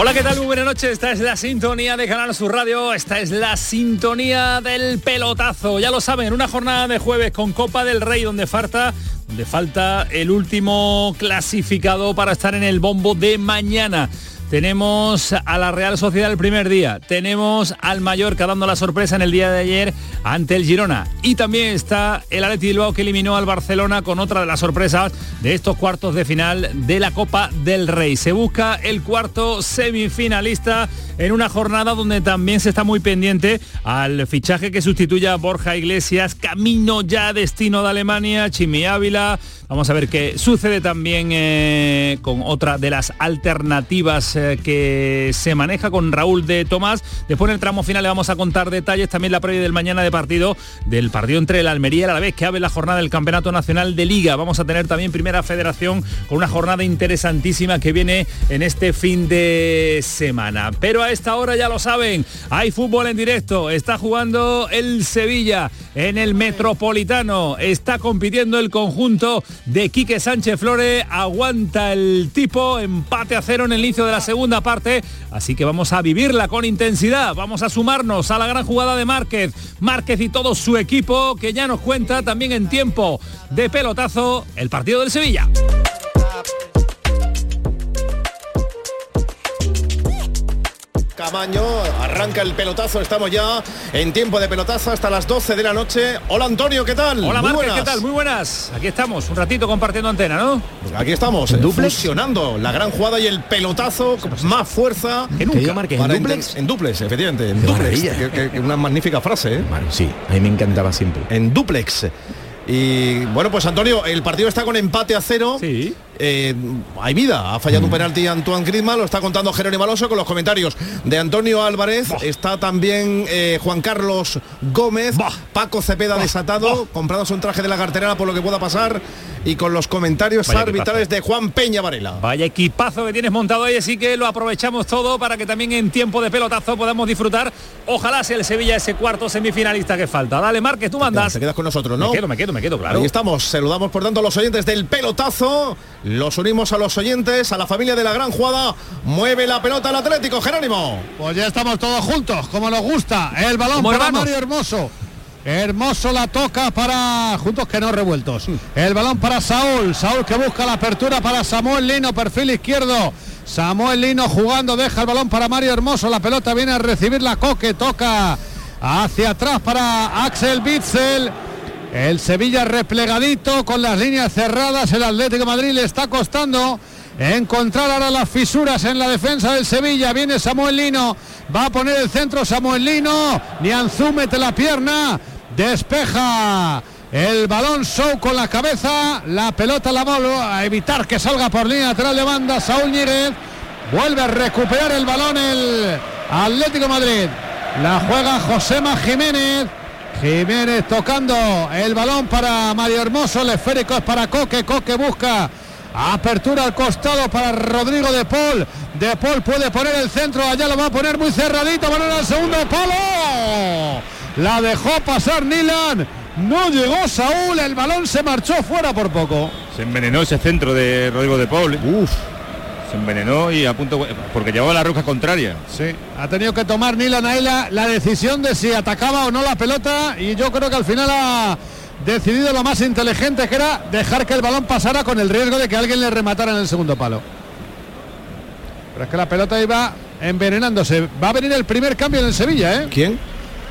Hola, ¿qué tal? Muy buenas noches. Esta es la sintonía de Canal Sur Radio. Esta es la sintonía del pelotazo. Ya lo saben, una jornada de jueves con Copa del Rey donde falta, donde falta el último clasificado para estar en el bombo de mañana. Tenemos a la Real Sociedad el primer día. Tenemos al Mallorca dando la sorpresa en el día de ayer ante el Girona. Y también está el Atleti Bilbao que eliminó al Barcelona con otra de las sorpresas de estos cuartos de final de la Copa del Rey. Se busca el cuarto semifinalista en una jornada donde también se está muy pendiente al fichaje que sustituya a Borja Iglesias, camino ya destino de Alemania, Chimi Ávila. Vamos a ver qué sucede también eh, con otra de las alternativas eh, que se maneja con Raúl de Tomás. Después en el tramo final le vamos a contar detalles, también la previa del mañana de partido, del partido entre el Almería y el Alavés, que abre la jornada del Campeonato Nacional de Liga. Vamos a tener también Primera Federación con una jornada interesantísima que viene en este fin de semana. Pero a esta hora ya lo saben, hay fútbol en directo, está jugando el Sevilla en el Metropolitano, está compitiendo el conjunto de Quique Sánchez Flores, aguanta el tipo, empate a cero en el inicio de la segunda parte, así que vamos a vivirla con intensidad, vamos a sumarnos a la gran jugada de Márquez, Márquez y todo su equipo que ya nos cuenta también en tiempo de pelotazo el partido del Sevilla. Camaño, arranca el pelotazo, estamos ya en tiempo de pelotazo hasta las 12 de la noche. Hola Antonio, ¿qué tal? Hola Muy Márquez, buenas. ¿qué tal? Muy buenas. Aquí estamos, un ratito compartiendo antena, ¿no? Aquí estamos, fusionando la gran jugada y el pelotazo con más fuerza Que nunca. marqué en duplex. En duplex, efectivamente. En Qué duplex. maravilla. Que- que- que una magnífica frase, ¿eh? Bueno, sí, a mí me encantaba siempre. En duplex. Y bueno, pues Antonio, el partido está con empate a cero. Sí. Eh, hay vida, ha fallado Mm. un penalti Antoine Griezmann, lo está contando Jerónimo Alonso con los comentarios de Antonio Álvarez, está también eh, Juan Carlos Gómez, Paco Cepeda desatado, comprándose un traje de la cartera por lo que pueda pasar y con los comentarios Vaya arbitrales de Juan Peña Varela. Vaya equipazo que tienes montado ahí, así que lo aprovechamos todo para que también en tiempo de pelotazo podamos disfrutar. Ojalá sea el Sevilla ese cuarto semifinalista que falta. Dale, Márquez, tú mandas. Te quedas con nosotros, ¿no? Me quedo, me quedo, me quedo, claro. Ahí estamos, saludamos por tanto a los oyentes del pelotazo, los unimos a los oyentes, a la familia de la gran jugada, mueve la pelota el Atlético, Jerónimo. Pues ya estamos todos juntos, como nos gusta. El balón Como para hermanos. Mario Hermoso. Hermoso la toca para juntos que no revueltos. El balón para Saúl. Saúl que busca la apertura para Samuel Lino, perfil izquierdo. Samuel Lino jugando, deja el balón para Mario Hermoso. La pelota viene a recibir la coque, toca hacia atrás para Axel Bitzel. El Sevilla replegadito con las líneas cerradas. El Atlético Madrid le está costando encontrar ahora las fisuras en la defensa del Sevilla. Viene Samuel Lino. Va a poner el centro Samuel Lino. Nianzú mete la pierna. Despeja el balón Show con la cabeza. La pelota la molo a evitar que salga por línea lateral de banda. Saúl Ñírez. Vuelve a recuperar el balón el Atlético Madrid. La juega Josema Jiménez. Jiménez tocando el balón para Mario Hermoso, el esférico es para Coque, Coque busca apertura al costado para Rodrigo de Paul, de Paul puede poner el centro, allá lo va a poner muy cerradito, balón al segundo palo, la dejó pasar Nilan, no llegó Saúl, el balón se marchó fuera por poco. Se envenenó ese centro de Rodrigo de Paul. Uf, Se envenenó y a punto porque llevaba la roja contraria. Sí, ha tenido que tomar Nilan ahí la, la decisión de si atacaba o no la pelota y yo creo que al final ha decidido lo más inteligente que era dejar que el balón pasara con el riesgo de que alguien le rematara en el segundo palo. Pero es que la pelota iba envenenándose. Va a venir el primer cambio en el Sevilla, ¿eh? ¿quién?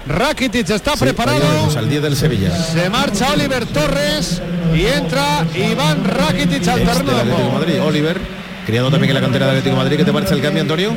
Rakitic está Sí, preparado. al 10 del Sevilla. Se marcha Oliver Torres y entra Iván Rakitic al Ex terreno de. Madrid, Oliver, criado también en la cantera del Atlético de Madrid. ¿Qué te parece el cambio, Antonio?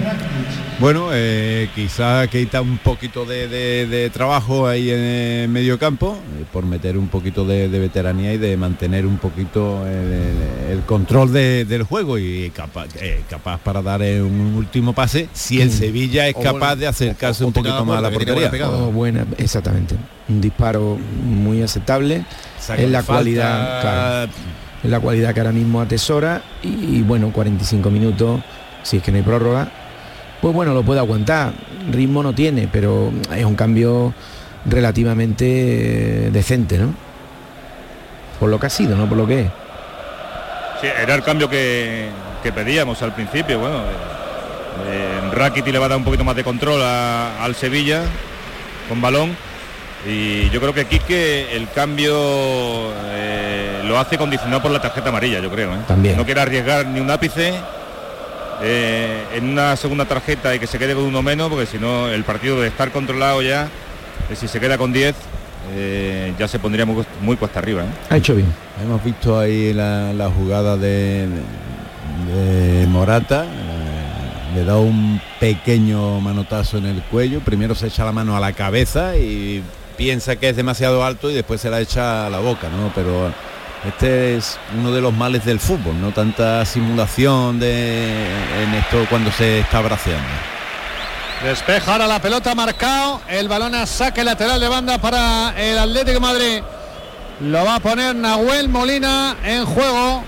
Bueno, eh, quizá quita un poquito de, de- de trabajo ahí en el medio campo, eh, por meter un poquito de, de veteranía y de mantener un poquito el, control de- del juego y capaz, eh, capaz para dar eh, un último pase si el Sevilla es O capaz de acercarse o- o un poquito más a la portería. buena. Oh, exactamente. Un disparo muy aceptable. Saca es la falta, cualidad, claro, la cualidad que ahora mismo atesora y, bueno, 45 minutos, si es que no hay prórroga, pues bueno, lo puede aguantar. Ritmo no tiene, pero es un cambio relativamente eh, decente, ¿no? Por lo que ha sido, no por lo que es. Sí, era el cambio que, que pedíamos al principio. Bueno, eh, Rakiti le va a dar un poquito más de control al Sevilla con balón. Y yo creo que Quique el cambio eh, lo hace condicionado por la tarjeta amarilla, yo creo. ¿eh? También. No quiere arriesgar ni un ápice eh, en una segunda tarjeta y que se quede con uno menos, porque si no el partido de estar controlado ya, eh, si se queda con 10, eh, ya se pondría muy, cuesta- muy cuesta arriba. ¿eh? Ha hecho bien. Hemos visto ahí la, la jugada de, de Morata. Le da un pequeño manotazo en el cuello. Primero se echa la mano a la cabeza y piensa que es demasiado alto y después se la echa a la boca, ¿no? Pero este es uno de los males del fútbol, no tanta simulación de en esto cuando se está braceando. Despeja ahora la pelota marcado. El balón a saque lateral de banda para el Atlético Madrid. Lo va a poner Nahuel Molina en juego.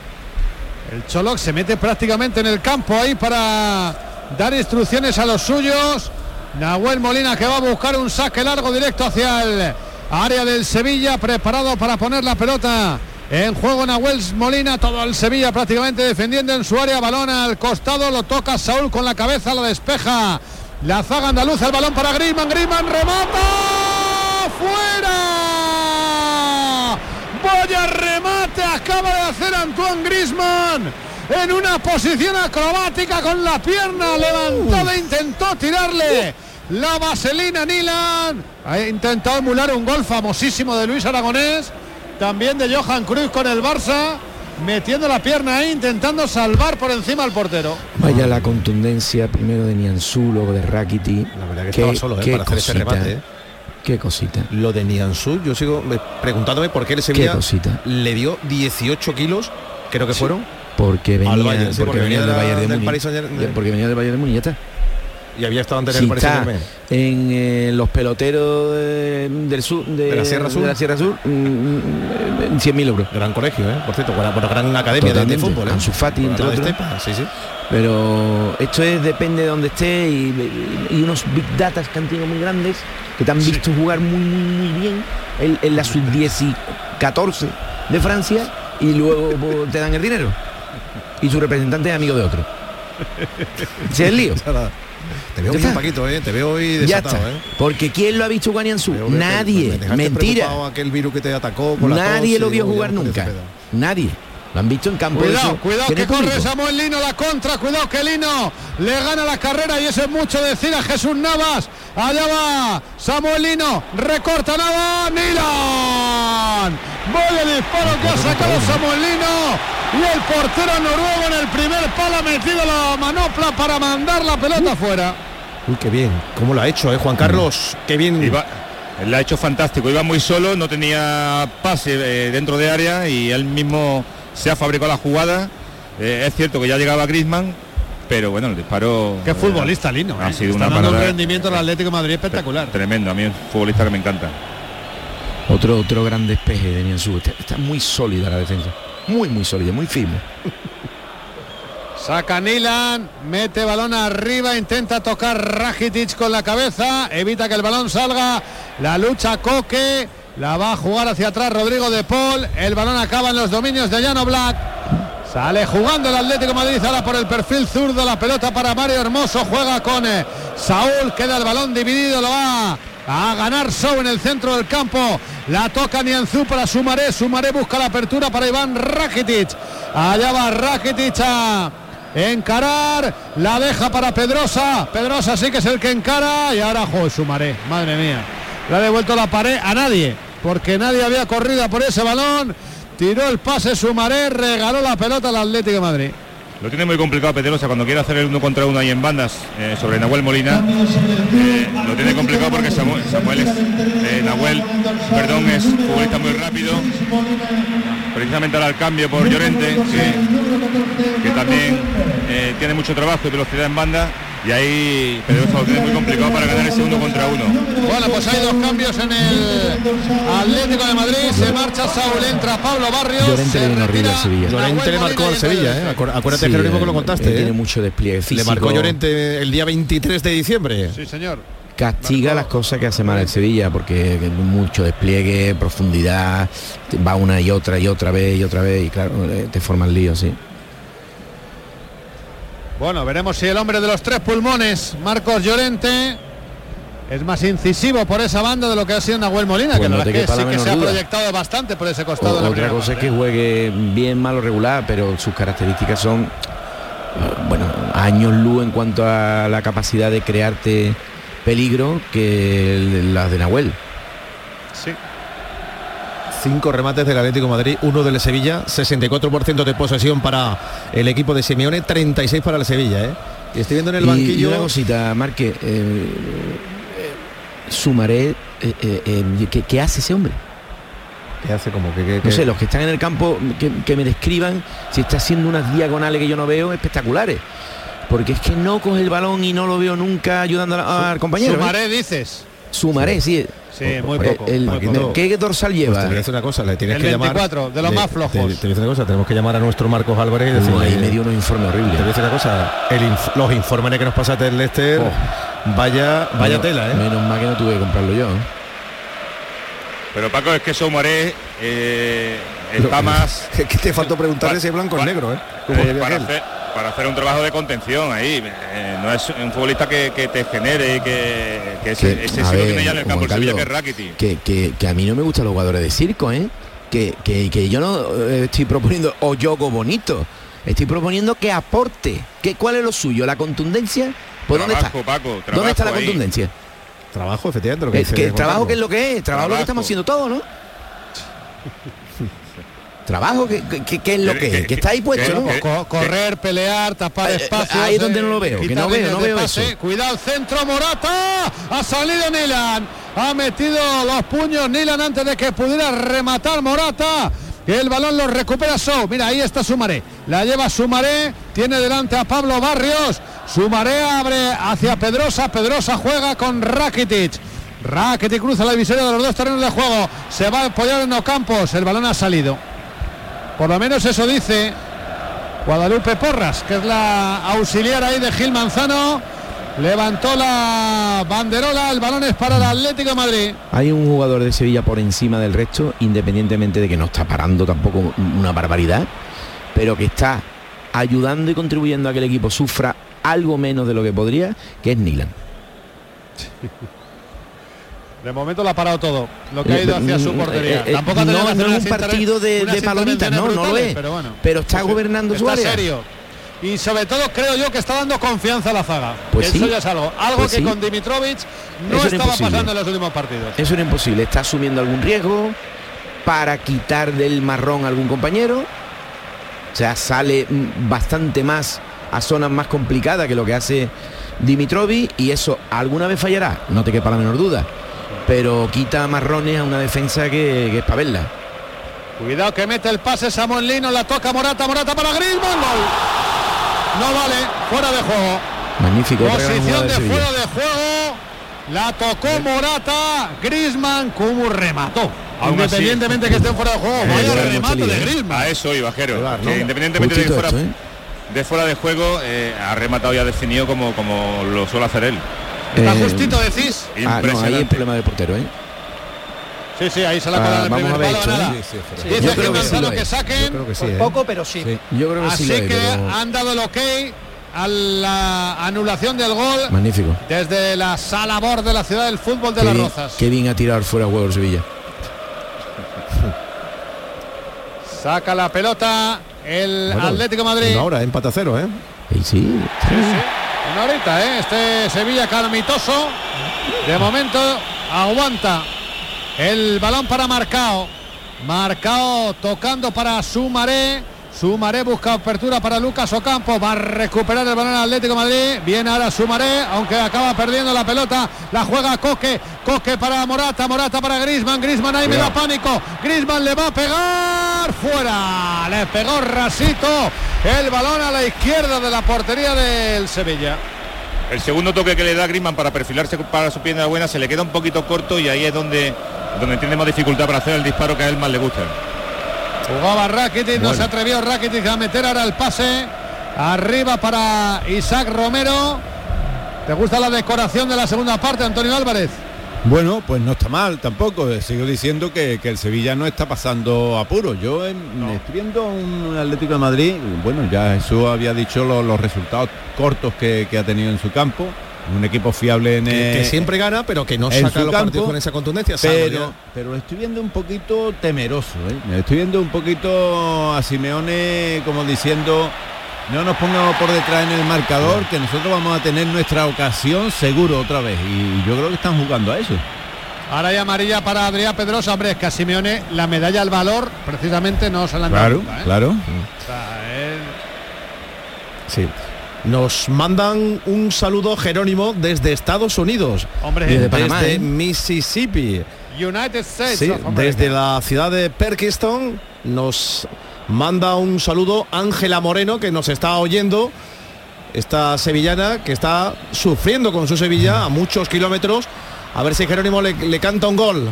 El Choloc se mete prácticamente en el campo ahí para dar instrucciones a los suyos. Nahuel Molina que va a buscar un saque largo directo hacia el área del Sevilla, preparado para poner la pelota en juego Nahuel Molina, todo el Sevilla prácticamente defendiendo en su área, balón al costado, lo toca Saúl con la cabeza, lo despeja. La zaga andaluza, el balón para Griezmann, Griezmann remata, fuera, vaya remate, acaba de hacer Antoine Griezmann en una posición acrobática con la pierna levantada, intentó tirarle la vaselina Nilan, ha intentado emular un gol famosísimo de Luis Aragonés, también de Johan Cruz con el Barça, metiendo la pierna ahí, intentando salvar por encima al portero. Vaya la contundencia primero de Nianzú, luego de Rakiti. La verdad que estaba solo, ¿eh? para hacer ese remate, ¿eh? Qué cosita. Lo de Nianzú, yo sigo eh, preguntándome por qué el Sevilla cosita. le dio 18 kilos, creo que fueron, Porque venía, Bayern, sí, porque porque venía venía del de Bayern de del Múnich. Porque venía del Bayern de Múnich, ya está. Y había estado antes en Si está en eh, los peloteros de- del sur de, De la Sierra Sur. de la Sierra Sur, mm, mm, 100.000 euros. Gran colegio, ¿eh? por cierto, buena gran academia de, fútbol. ¿eh? Ansu Fati, entre otros. Estepa, sí, sí. Pero esto es depende de donde esté y, y unos big datas que han tenido muy grandes, que te han visto jugar muy, muy, muy bien en, en la sub-10 y 14 de Francia y luego pues, te dan el dinero. Y su representante es amigo de otro. Ese es el lío. Te veo Ya bien. Paquito, ¿eh? te veo hoy Ya desatado. está. ¿eh? Porque ¿quién lo ha visto jugar Nadie. me Mentira. aquel virus que te atacó con la Nadie tos lo vio jugar ya nunca. Nadie. Lo han visto en campo. Cuidado, cuidado que corre público. Samuel Lino la contra, cuidado que Lino le gana la carrera y eso es mucho decir a Jesús Navas. Allá va Samuel Lino, recorta Navas, Nilan. Vaya disparo que ha sacado Samuel Lino y el portero noruego en el primer palo ha metido la manopla para mandar la pelota fuera. Uy, qué bien. ¿Cómo lo ha hecho, eh, Juan Carlos? Qué bien. Iba, él ha hecho fantástico, iba muy solo, no tenía pase eh, dentro de área y él mismo se ha fabricado la jugada. Eh, es cierto que ya llegaba Griezmann, pero bueno, el disparo... Qué eh, futbolista Lino. Ha eh. sido Está una dando un rendimiento al Atlético de Madrid espectacular. tremendo, a mí es un futbolista que me encanta. Otro, otro gran despeje de Nianzú. Está, está muy sólida la defensa. Muy, muy sólida, muy firme. Saca Nilan, mete balón arriba, intenta tocar Rakitic con la cabeza, evita que el balón salga, la lucha Coque, la va a jugar hacia atrás Rodrigo de Paul, el balón acaba en los dominios de Llano Black. Sale jugando el Atlético Madrid ahora por el perfil zurdo, la pelota para Mario Hermoso, juega con eh, Saúl, queda el balón dividido, lo va a ganar Sou en el centro del campo, la toca Nianzú para Sumaré, Sumaré busca la apertura para Iván Rakitic, allá va Rakitic a encarar, la deja para Pedrosa, Pedrosa sí que es el que encara. Y ahora juega Sumaré, madre mía, le ha devuelto la pared a nadie, porque nadie había corrido por ese balón. Tiró el pase Sumaré, regaló la pelota al Atlético de Madrid. Lo tiene muy complicado Pedrosa cuando quiere hacer el uno contra uno ahí en bandas eh, sobre Nahuel Molina. eh, lo tiene complicado porque Samuel, Samuel es, eh, Nahuel, perdón, es futbolista muy rápido. Precisamente ahora el cambio por Llorente, que, que también eh, tiene mucho trabajo y velocidad en banda. Y ahí Pedrosa lo tiene muy complicado para ganar ese uno contra uno. Bueno, pues hay dos cambios en el Atlético de Madrid. Se marcha Saúl, entra Pablo Barrios. Llorente se le viene horrible retira al Sevilla. Llorente le marcó al Sevilla, ¿eh? Acuérdate, Sí, Jerónimo, que lo contaste. Tiene ¿eh? mucho despliegue Le físico. marcó Llorente el día 23 de diciembre. Sí, señor. castiga las cosas que hace mal el Sevilla porque que mucho despliegue, profundidad, va una y otra y otra vez y otra vez y claro, te forman lío, sí. Bueno, veremos si el hombre de los tres pulmones, Marcos Llorente, es más incisivo por esa banda de lo que ha sido Nahuel Molina, Pues que no la te verdad es que sí que se ha proyectado bastante por ese O- costado. de la otra cosa es que juegue bien, mal o regular, pero sus características son, eh, bueno, años luz en cuanto a la capacidad de crearte peligro que las de Nahuel. Sí. Cinco remates del Atlético de Madrid, uno del Sevilla, 64% de posesión para el equipo de Simeone, 36 para el Sevilla, ¿eh? Y estoy viendo en el Y- Y, banquillo. una cosita, Marque, eh, eh, Sumaré, eh, ¿qué, qué hace ese hombre? ¿Qué hace como que, que- No sé, los que están en el campo, que, que me describan si está haciendo unas diagonales que yo no veo espectaculares. Porque es que no coge el balón y no lo veo nunca ayudando al compañero. ¿eh? Sumaré, dices. Sumaré, sí. Sí, muy Eh, poco. el- muy poco. ¿Qué dorsal Pues lleva? te voy a decir una cosa, le tienes El que llamar. 24, de los le- más te- flojos. Te, voy a decir una cosa, tenemos que llamar a nuestro Marcos Álvarez y decirle. ahí me dio unos informes horribles. Te voy a decir una cosa, el inf- los informes que nos pasaste del Leicester, vaya, vaya Menos- tela, ¿eh? Menos mal que no tuve que comprarlo yo. ¿eh? Pero Paco, es que Soumaré eh, está más Es que te faltó preguntarle si es blanco o negro, ¿eh? Como eh, para, hacer, para hacer un trabajo de contención ahí. eh, no es un futbolista que, que te genere y que, que ese, Que, ese lo tiene ya en el campo el Sevilla, que es Rakitic. Que, que- que a mí no me gustan los jugadores de circo, ¿eh? Que, que- que yo no eh, estoy proponiendo o yogo bonito. Estoy proponiendo que aporte. ¿Qué, ¿Cuál es lo suyo? ¿La contundencia? ¿Pues dónde está? Trabajo, Paco, ¿Dónde está la trabajo ahí. contundencia? Trabajo, efectivamente, lo que Es que el trabajo que es lo que es, trabajo, lo que Trabajo. estamos haciendo todo, ¿no? trabajo que, que- que es lo Que- es, que está ahí puesto, que- ¿no? Co- correr, pelear, tapar Eh, eh, espacios. ahí es donde no lo veo, que no veo, no veo pase. eso. Cuidado, centro Morata. Ha salido Nilan. Ha metido los puños Nilan antes de que pudiera rematar Morata. El balón lo recupera Sou. Mira, ahí está Sumaré. La lleva Sumaré. Tiene delante a Pablo Barrios. Sumaré abre hacia Pedrosa. Pedrosa juega con Rakitic. Rakitic cruza la divisoria de los dos terrenos de juego. Se va a apoyar en Ocampos. El balón ha salido. Por lo menos eso dice Guadalupe Porras, que es la auxiliar ahí de Gil Manzano. Levantó la banderola, el balón es para el Atlético de Madrid. Hay un jugador de Sevilla por encima del resto, independientemente de que no está parando tampoco una barbaridad, pero que está ayudando y contribuyendo a que el equipo sufra algo menos de lo que podría, que es Nilan. De momento lo ha parado todo, lo que ha ido hacia su Mm, portería. eh, eh, Tampoco ha no, no es un partido de- de palomitas, no, intervenciones no lo brutales, es. Pero, bueno, Pero está Pues, gobernando su área. serio. Y sobre todo creo yo que está dando confianza a la zaga. Pues Eso sí. ya es algo. Algo Pues que sí. con Dimitrovic no Eso estaba pasando en los últimos partidos. Eso era imposible, está asumiendo algún riesgo para quitar del marrón a algún compañero. O sea, sale bastante más a zonas más complicadas que lo que hace Dimitrovic y eso alguna vez fallará, no te quepa la menor duda. Pero quita marrones a una defensa que, que es para verla. Cuidado que mete el pase Samuel Lino, la toca Morata, Morata para Griezmann, gol. No vale, fuera de juego. Magnífico. Posición de fuera de juego. La tocó Morata, Griezmann, como remató. Aún así- Independientemente que esté fuera de juego, Eh, vaya creo remate de ¿eh? Griezmann. A eso iba, Jero. Claro, ¿no? independientemente de fuera, esto, ¿eh? de fuera de juego, eh, ha rematado y ha definido como, como lo suele hacer él. Está Eh, justito, decís. Ah, no, ahí es Impresionante. problema del portero, ¿eh? Sí, sí, ahí se la Ah, vamos primer a ver palo, esto, nada. ¿eh? Sí, sí, fuera. Dice Yo Gil creo que sí lo que saquen. Yo creo que sí, Por ¿eh? poco, pero sí. Sí. Yo creo que Así sí lo es, que pero- han dado el ok a la anulación del gol Magnífico. desde la sala bor de la ciudad del fútbol de Qué las bien, Rozas. qué bien ha tirado fuera el Sevilla. Saca la pelota el Bueno, Atlético de Madrid. Una hora, empate a cero, ¿eh? Y sí, Sí, sí. Una ¿eh? Este Sevilla calamitoso. De momento aguanta el balón para Marcao. Marcao tocando para Sumaré. Sumaré busca apertura para Lucas Ocampo. Va a recuperar el balón Atlético Madrid. Viene ahora Sumaré, aunque acaba perdiendo la pelota. La juega Coque. Coque para Morata. Morata para Grisman. Grisman ahí me da pánico. Grisman le va a pegar. Fuera. Le pegó Rasito. El balón a la izquierda de la portería del Sevilla. El segundo toque que le da Griezmann para perfilarse para su pierna buena se le queda un poquito corto y ahí es donde, donde tiene más dificultad para hacer el disparo que a él más le gusta. Jugaba Rakitic, no se atrevió Rakitic a meter ahora el pase. Arriba para Isaac Romero. ¿Te gusta la decoración de la segunda parte, Antonio Álvarez? Bueno, pues no está mal tampoco. Eh, Sigo diciendo que, que el Sevilla no está pasando apuro. Yo en- estoy viendo un Atlético de Madrid, bueno, ya Jesús había dicho lo- los resultados cortos que, que ha tenido en su campo. Un equipo fiable en Que, que siempre gana, pero que no saca los campo, partidos con esa contundencia. pero, pero lo estoy viendo un poquito temeroso, ¿eh? Me Estoy viendo un poquito a Simeone como diciendo, no nos pongamos por detrás en el marcador, que nosotros vamos a tener nuestra ocasión seguro otra vez. Y yo creo que están jugando a eso. Ahora hay amarilla para Adrián Pedrosa. Hombre, es que a Simeone la medalla al valor precisamente no se la han dado Claro, nunca, ¿eh? claro. O sea, él- Sí. Nos mandan un saludo Jerónimo desde Estados Unidos. Hombre, Desde desde Panamá, ¿eh? Mississippi. United States. Sí, desde la ciudad de Perkiston nos manda un saludo Ángela Moreno que nos está oyendo. Esta sevillana que está sufriendo con su Sevilla a muchos kilómetros. A ver si Jerónimo le, le canta un gol.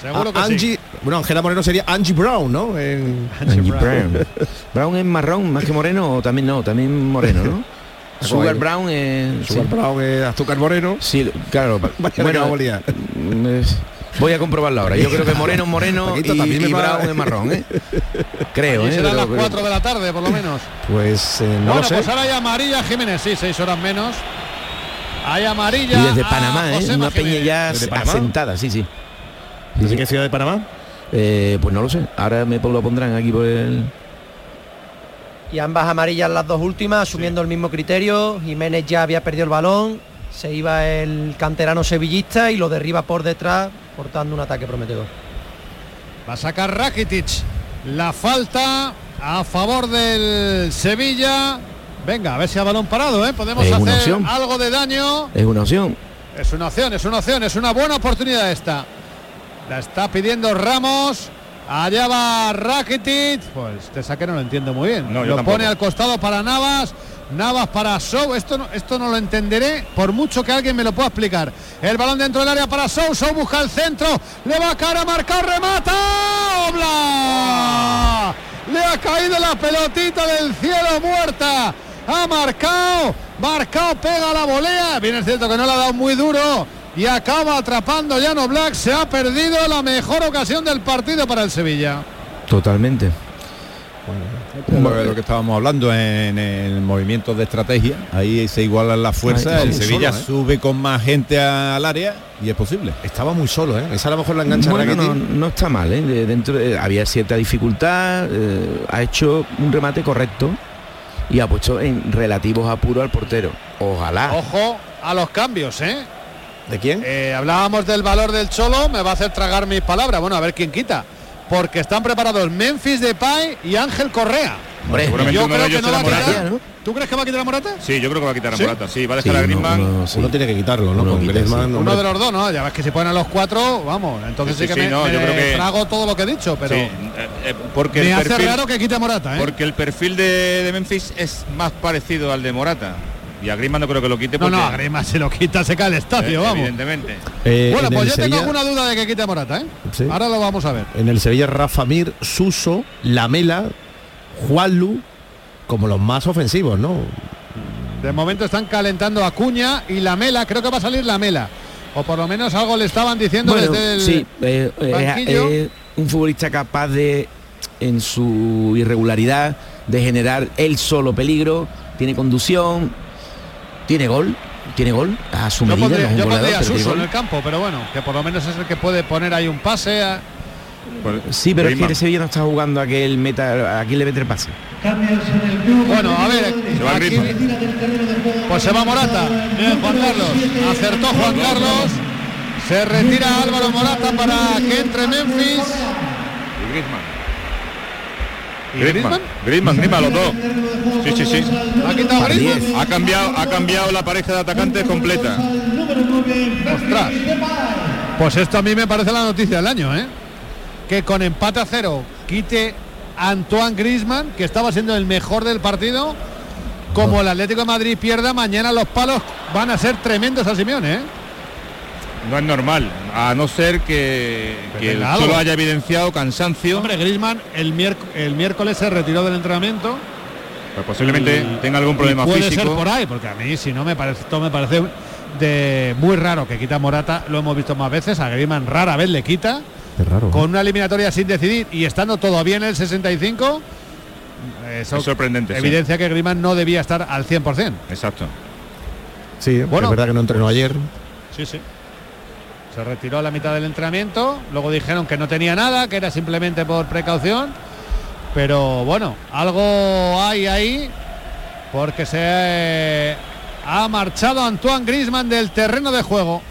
Seguro que sí. Angie, bueno, Ángela Moreno sería Angie Brown, ¿no? En- Angie Brown. Brown es marrón más que moreno o también no, también moreno, ¿no? Sugar Brown es. Sugar sí. Brown, eh, azúcar moreno. Sí, claro. Vaya la que bueno, vamos a liar. mm, es- voy a comprobarlo ahora. Yo creo que moreno es moreno y, también me y Brown es marrón, ¿eh? Creo, ¿eh? serán Pero- las pero- 4 de la tarde, por lo menos. Pues eh, no bueno, lo sé. pues ahora hay amarilla Jiménez, sí, seis horas menos. Hay amarilla. Y desde Panamá, ¿eh? Josema Una peña ya asentada, sí, sí. ¿Desde qué ciudad de Panamá? Eh, pues no lo sé. Ahora me lo pondrán aquí por el. Y ambas amarillas las dos últimas, asumiendo el mismo criterio. Jiménez ya había perdido el balón, se iba el canterano sevillista y lo derriba por detrás, portando un ataque prometedor. Va a sacar Rakitic. La falta a favor del Sevilla. Venga, a ver si a balón parado, ¿eh? Podemos Es hacer algo de daño. Es una opción. Es una opción, es una opción, es una buena oportunidad esta. La está pidiendo Ramos. Allá va Rakitic. Pues este saque no lo entiendo muy bien. No, lo tampoco. pone al costado para Navas. Navas para Sou. Esto no, esto no lo entenderé por mucho que alguien me lo pueda explicar. El balón dentro del área para Sou. Sou busca el centro. Le va a caer a marcar. Remata. ¡Obla! Le ha caído la pelotita del cielo muerta. Ha marcado. Marcado, pega la volea. Bien es cierto que no le ha dado muy duro. Y acaba atrapando Llano Black. Se ha perdido la mejor ocasión del partido para el Sevilla. Totalmente. Lo, que- lo que estábamos hablando en el movimiento de estrategia, ahí se igualan las fuerzas, el Sevilla solo, ¿eh? sube con más gente al área y es posible. Estaba muy solo, ¿eh? Esa a lo mejor la engancha Bueno, no, no está mal, ¿eh? De- dentro de- había cierta dificultad, eh, ha hecho un remate correcto y ha puesto en relativos apuros al portero. Ojalá. Ojo a los cambios, ¿eh? ¿De quién? Eh, hablábamos del valor del Cholo, me va a hacer tragar mis palabras. Bueno, a ver quién quita. Porque están preparados Memphis Depay y Ángel Correa. Hombre, seguramente Yo uno creo de que no va a Morata. quitar. ¿no? ¿Tú crees que va a quitar a Morata? Sí, yo creo que va a quitar a ¿Sí? Morata. Sí, va a Sí, dejar a uno- Griezmann. uno- sí. Uno tiene que quitarlo, ¿no? Uno Con quita, Griezmann, sí. hombre. Uno de los dos, ¿no? Ya ves que si ponen a los cuatro, vamos. Entonces sí, Sí, que sí, me, no, me yo creo que- trago todo lo que he dicho, pero Sí, eh, eh, porque me el hace perfil, raro que quite a Morata, ¿eh? porque el perfil de, de Memphis es más parecido al de Morata. Y a Griezmann no creo que lo quite No, porque, no, a Griezmann se lo quita, se cae el eh, estadio, vamos. evidentemente. Eh, Bueno, en pues yo tengo alguna duda de que quite a Morata, ¿eh? Sí. Ahora lo vamos a ver. En el Sevilla Rafa Mir, Suso, Lamela, Juanlu, como los más ofensivos, ¿no? De momento están calentando a Cuña y la Mela, creo que va a salir la Mela. O por lo menos algo le estaban diciendo Bueno, desde el sí, eh, eh, eh, un futbolista capaz de, en su irregularidad, de generar él solo peligro, tiene conducción, tiene gol, tiene gol a su Yo medida, pondría, no yo goleador, pondría a tiene Suso en el campo, pero bueno, que por lo menos es el que puede poner ahí un pase. a- Sí, pero es que el Sevilla no está jugando a que él meta, a quién le mete el pase. Bueno, a ver, Se va aquí- pues se va Morata. Bien, Juan Carlos. Acertó Juan Carlos. Se retira Álvaro Morata para que entre Memphis. Y Griezmann. ¿Y Griezmann, Griezmann, Griezmann, los dos. Sí, sí, sí. ¿Ha quitado Griezmann? Ha cambiado, ha cambiado la pareja de atacantes completa. Ostras. Pues esto a mí me parece la noticia del año, ¿eh? Que con empate a cero quite Antoine Griezmann, que estaba siendo el mejor del partido. Como el Atlético de Madrid pierda, mañana los palos van a ser tremendos a Simeone, ¿eh? No es normal, a no ser que, que el algo. solo haya evidenciado cansancio. Hombre, Griezmann el, miérc- el miércoles se retiró del entrenamiento. Pues posiblemente Y- tenga algún problema puede físico. ser por ahí, porque a mí si no me parece, esto me parece de muy raro que quita Morata, lo hemos visto más veces, a Griezmann rara vez le quita, Es raro. con una eliminatoria sin decidir y estando todavía en el 65, eso Es sorprendente, sí. evidencia que Griezmann no debía estar al 100%. Exacto. Sí, Bueno. es verdad que no entrenó ayer. Sí, sí. Se retiró a la mitad del entrenamiento, luego dijeron que no tenía nada, que era simplemente por precaución, pero bueno, algo hay ahí porque se ha marchado Antoine Griezmann del terreno de juego.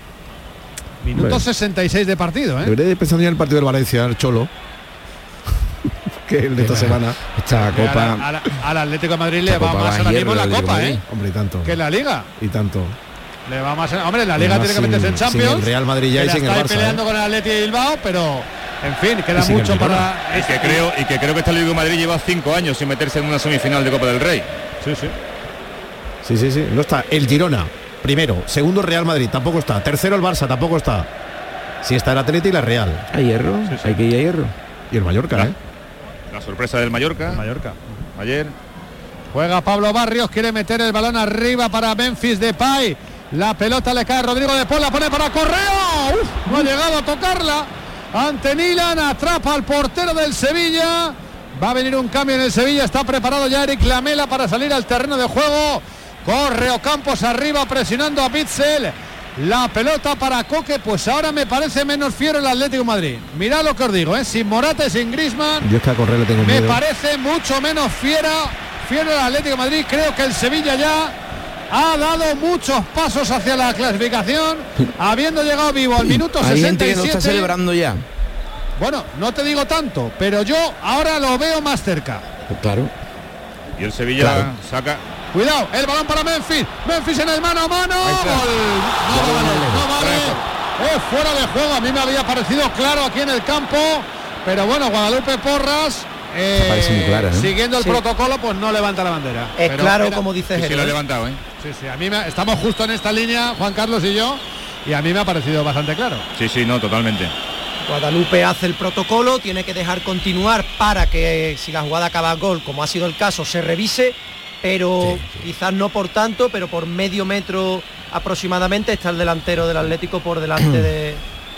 Minuto Hombre. 66 de partido, ¿eh? Debería de pensar ya en el partido del Valencia, el Cholo. que el de esta semana. Esta copa. al, al- al Atlético de Madrid le va más ahora mismo la Copa. ¿eh? Hombre, y tanto. Que la Liga. Y tanto. Le va más. Hombre, la Liga tiene que meterse en Champions. sin el Real Madrid ya y la sin el está Barça, peleando ¿eh? con el Atleti de Bilbao, pero en fin, queda mucho para. Y que creo, y que creo que este Atlético de Madrid lleva cinco años sin meterse en una semifinal de Copa del Rey. Sí, sí. Sí, sí, sí. No está. El Girona, primero. Segundo, Real Madrid, tampoco está. Tercero, el Barça, tampoco está. Sí está el Atleti y la Real. A hierro, hay que ir a hierro. Y el Mallorca, ¿eh? La sorpresa del Mallorca Mallorca. ayer. Juega Pablo Barrios, quiere meter el balón arriba para Memphis Depay. La pelota le cae a Rodrigo de Paul, la pone para Correa. Uf, no ha llegado a tocarla. Ante Nilan, atrapa al portero del Sevilla. Va a venir un cambio en el Sevilla, está preparado ya Eric Lamela para salir al terreno de juego. Corre Ocampos arriba presionando a Bitzel. La pelota para Coque, pues ahora me parece menos fiero el Atlético de Madrid. Mirad lo que os digo, ¿eh? sin Morata y sin Grisman. Yo es que a correr le tengo Me miedo. parece mucho menos fiera, fiero el Atlético de Madrid. Creo que el Sevilla ya ha dado muchos pasos hacia la clasificación, habiendo llegado vivo al minuto Hay gente que lo 67. está celebrando ya. Bueno, no te digo tanto, pero yo ahora lo veo más cerca. Pues claro. Y el Sevilla Claro. saca. Cuidado, el balón para Memphis. Memphis en el mano a mano. Gol. No vale, no vale. Es fuera de juego. A mí me había parecido claro aquí en el campo. Pero bueno, Guadalupe Porras. Eh, parece muy clara, ¿no? Siguiendo el Sí. protocolo, pues no levanta la bandera. Es Pero claro, era- como dice Sí, sí, lo ha ¿eh? levantado, ¿eh? Sí, sí, a mí me- estamos justo en esta línea, Juan Carlos y yo, y a mí me ha parecido bastante claro. Sí, sí, no, totalmente. Guadalupe hace el protocolo, tiene que dejar continuar para que si la jugada acaba gol, como ha sido el caso, se revise, pero quizás no por tanto, pero por medio metro aproximadamente está el delantero del Atlético por delante de-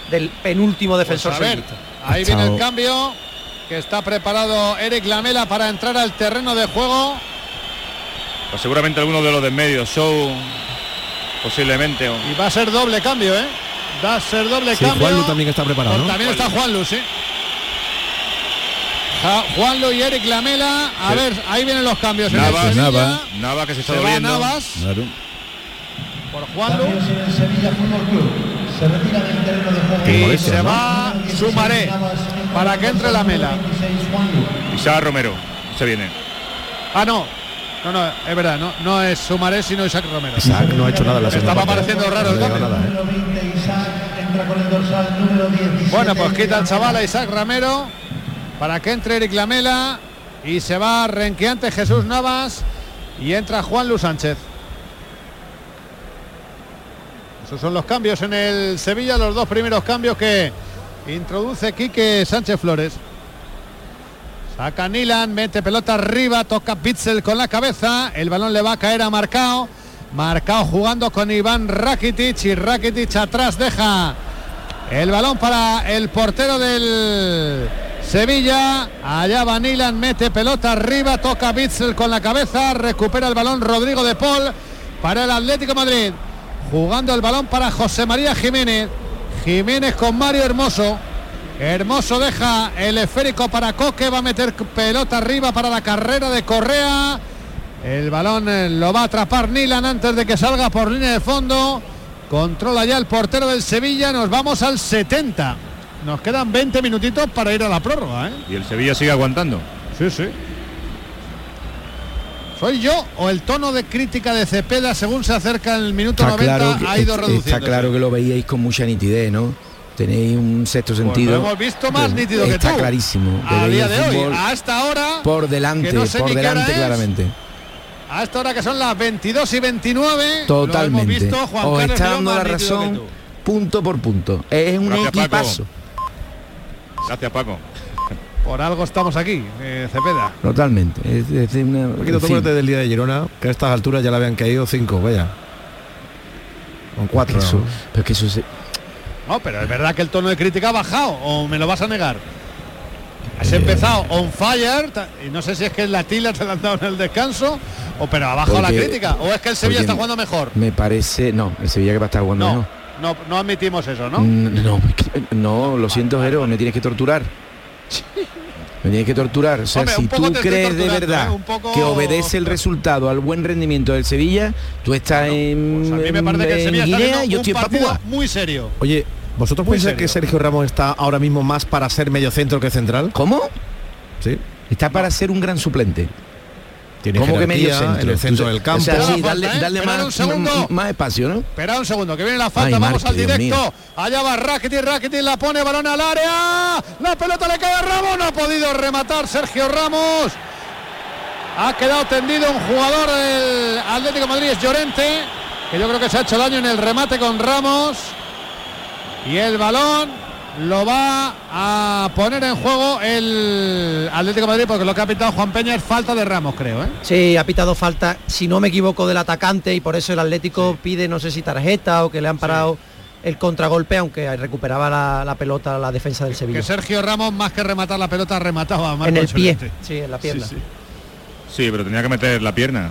del penúltimo defensor. Pues a ver, ahí viene el cambio, que está preparado Eric Lamela para entrar al terreno de juego. Pues seguramente alguno de los de en medio, Show, posiblemente. o- Y va a ser doble cambio, ¿eh? Va a ser doble Sí, cambio. Juanlu también está preparado, ¿no? También está Juanlu, sí. Juanlu y Eric Lamela. A Sí. ver, ahí vienen los cambios. Navas. Navas. Nava que se está Se va doliendo. Navas Claro. por Juanlu. Y se va Sumaré para que entre Lamela. Isaac Romero se viene. Ah, no. No, no, es verdad, no, no es Sumaré, sino Isaac Romero. Isaac no ha hecho nada la Estaba parte. pareciendo raro el No cambio. nada, ¿eh? Bueno, pues quita el chaval a Isaac Ramero para que entre Eric Lamela y se va renqueante Jesús Navas y entra Juan Luis Sánchez. Esos son los cambios en el Sevilla, los dos primeros cambios que introduce Quique Sánchez Flores. Saca Nilan, mete pelota arriba, toca Pitzel con la cabeza, el balón le va a caer a Marcao. Marcao jugando con Iván Rakitic y Rakitic atrás deja el balón para el portero del Sevilla. Allá va Nilan, mete pelota arriba, toca Bitzel con la cabeza, recupera el balón Rodrigo de Paul para el Atlético Madrid. Jugando el balón para José María Jiménez. Jiménez con Mario Hermoso. Hermoso deja el esférico para Coque, va a meter pelota arriba para la carrera de Correa. El balón eh, lo va a atrapar Nilan antes de que salga por línea de fondo. Controla ya el portero del Sevilla. Nos vamos al 70. Nos quedan 20 minutitos para ir a la prórroga. ¿eh? Y el Sevilla sigue aguantando. Sí, sí. ¿Soy yo o el tono de crítica de Cepeda según se acerca el minuto Está 90 claro, que, ha ido está reduciendo? claro que lo veíais con mucha nitidez, ¿no? Tenéis un sexto sentido. Pues hemos visto más nítido que Está tú. clarísimo. A día de hoy, fútbol a esta hora, por delante, que no sé por delante es, claramente. a esta hora que son las 22 y 29, lo hemos Totalmente. visto, Juan Os Carlos está dando la razón punto por punto. Es un Gracias, Paco. equipazo. Gracias, Paco. Por algo estamos aquí, eh, Cepeda. Totalmente. Es, es una, Paquito, en fin. del día de Girona, que a estas alturas ya le habían caído cinco, vaya. Con cuatro. Eso, ¿no? pero es que eso se- No, pero es verdad que el tono de crítica ha bajado, o me lo vas a negar. Has Eh, empezado on fire, y no sé si es que la tila te la han dado en el descanso, o pero ha bajado la crítica, o es que el Sevilla está jugando mejor. me parece. No, el Sevilla que va a estar jugando No, mejor. no, no admitimos eso, ¿no? No, no, lo siento, Jero, me tienes que torturar. Me tienes que torturar. O sea, Hombre, si tú crees de verdad ¿eh? Un poco- que obedece el resultado al buen rendimiento del Sevilla, tú estás en, Pues a mí me parece que el en Sevilla está Guinea y yo un estoy en partido Papúa. muy serio. Oye, ¿vosotros Muy pensáis serio. que Sergio Ramos está ahora mismo más para ser medio centro que central? ¿Cómo? Sí. Está para ser un gran suplente. Tiene ¿Cómo que medio centro? en el centro del campo. O sea, sí, ¿eh? más, segundo. espacio, ¿no? Espera un segundo, que viene la falta, Ay, vamos al directo. Allá va Rakitic, Rakitic la pone balón al área. La pelota le cae a Ramos, no ha podido rematar Sergio Ramos. Ha quedado tendido un jugador del Atlético de Madrid, es Llorente, que yo creo que se ha hecho daño en el remate con Ramos. Y el balón lo va a poner en juego el Atlético de Madrid porque lo que ha pitado Juan Peña es falta de Ramos, creo. ¿eh? Sí, ha pitado falta, si no me equivoco, del atacante y por eso el Atlético pide no sé si tarjeta o que le han parado el contragolpe, aunque recuperaba la, la pelota la defensa del Sevilla. Que Sergio Ramos, más que rematar la pelota, remataba a Marco En el pie, sí, en la pierna. Sí, pero tenía que meter la pierna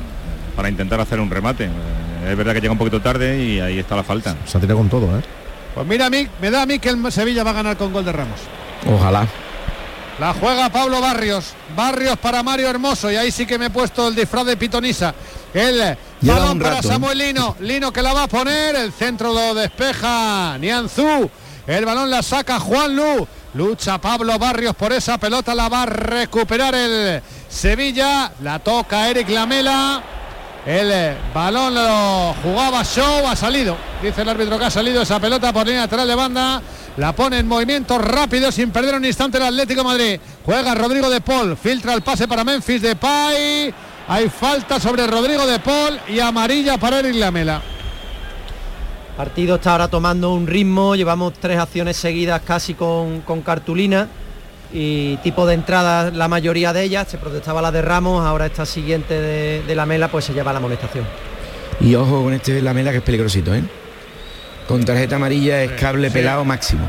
para intentar hacer un remate. Eh, Es verdad que llega un poquito tarde y ahí está la falta. Se ha tirado con todo, ¿eh? Pues mira a mí, me da a mí que el Sevilla va a ganar con gol de Ramos. Ojalá. La juega Pablo Barrios. Barrios para Mario Hermoso. Y ahí sí que me he puesto el disfraz de pitonisa. El balón para ¿eh? Samuel Lino. Lino que la va a poner. El centro lo despeja Nianzú. El balón la saca Juan Lu. Lucha Pablo Barrios por esa pelota. La va a recuperar el Sevilla. La toca Eric Lamela. El eh, balón lo jugaba Show, ha salido. Dice el árbitro que ha salido esa pelota por línea lateral de banda. La pone en movimiento rápido sin perder un instante el Atlético Madrid. Juega Rodrigo de Paul, filtra el pase para Memphis de Pay. Hay falta sobre Rodrigo de Paul y amarilla para Eric Lamela. partido está ahora tomando un ritmo, llevamos tres acciones seguidas casi con, con cartulina y tipo de entrada la mayoría de ellas, se protestaba la de Ramos, ahora esta siguiente de, de la mela pues se lleva la amonestación. Y ojo con este Lamela que es peligrosito, ¿eh? Con tarjeta amarilla es cable sí. pelado máximo.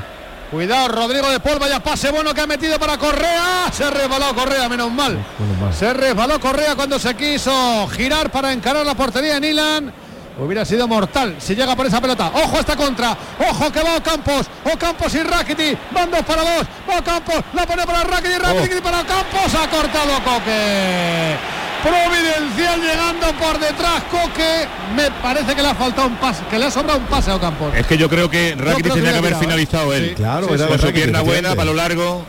Cuidado, Rodrigo de Paul, vaya pase bueno que ha metido para Correa. Se resbaló Correa, menos mal. Se resbaló Correa cuando se quiso girar para encarar la portería de Nilan. Hubiera sido mortal si llega por esa pelota. Ojo esta contra. Ojo que va Ocampos. Ocampos y Rakiti. Van dos para dos. Ocampos. La pone para Rakiti. Rakiti para Ocampos. Ha cortado Coque. Providencial llegando por detrás. Coque. Me parece que le ha faltado un pase. Que le ha sobrado un pase a Ocampos. Es que yo creo que que tenía que haber ¿eh? finalizado él. Sí, Claro, sí, era Con su pierna buena, efectivamente. para lo largo.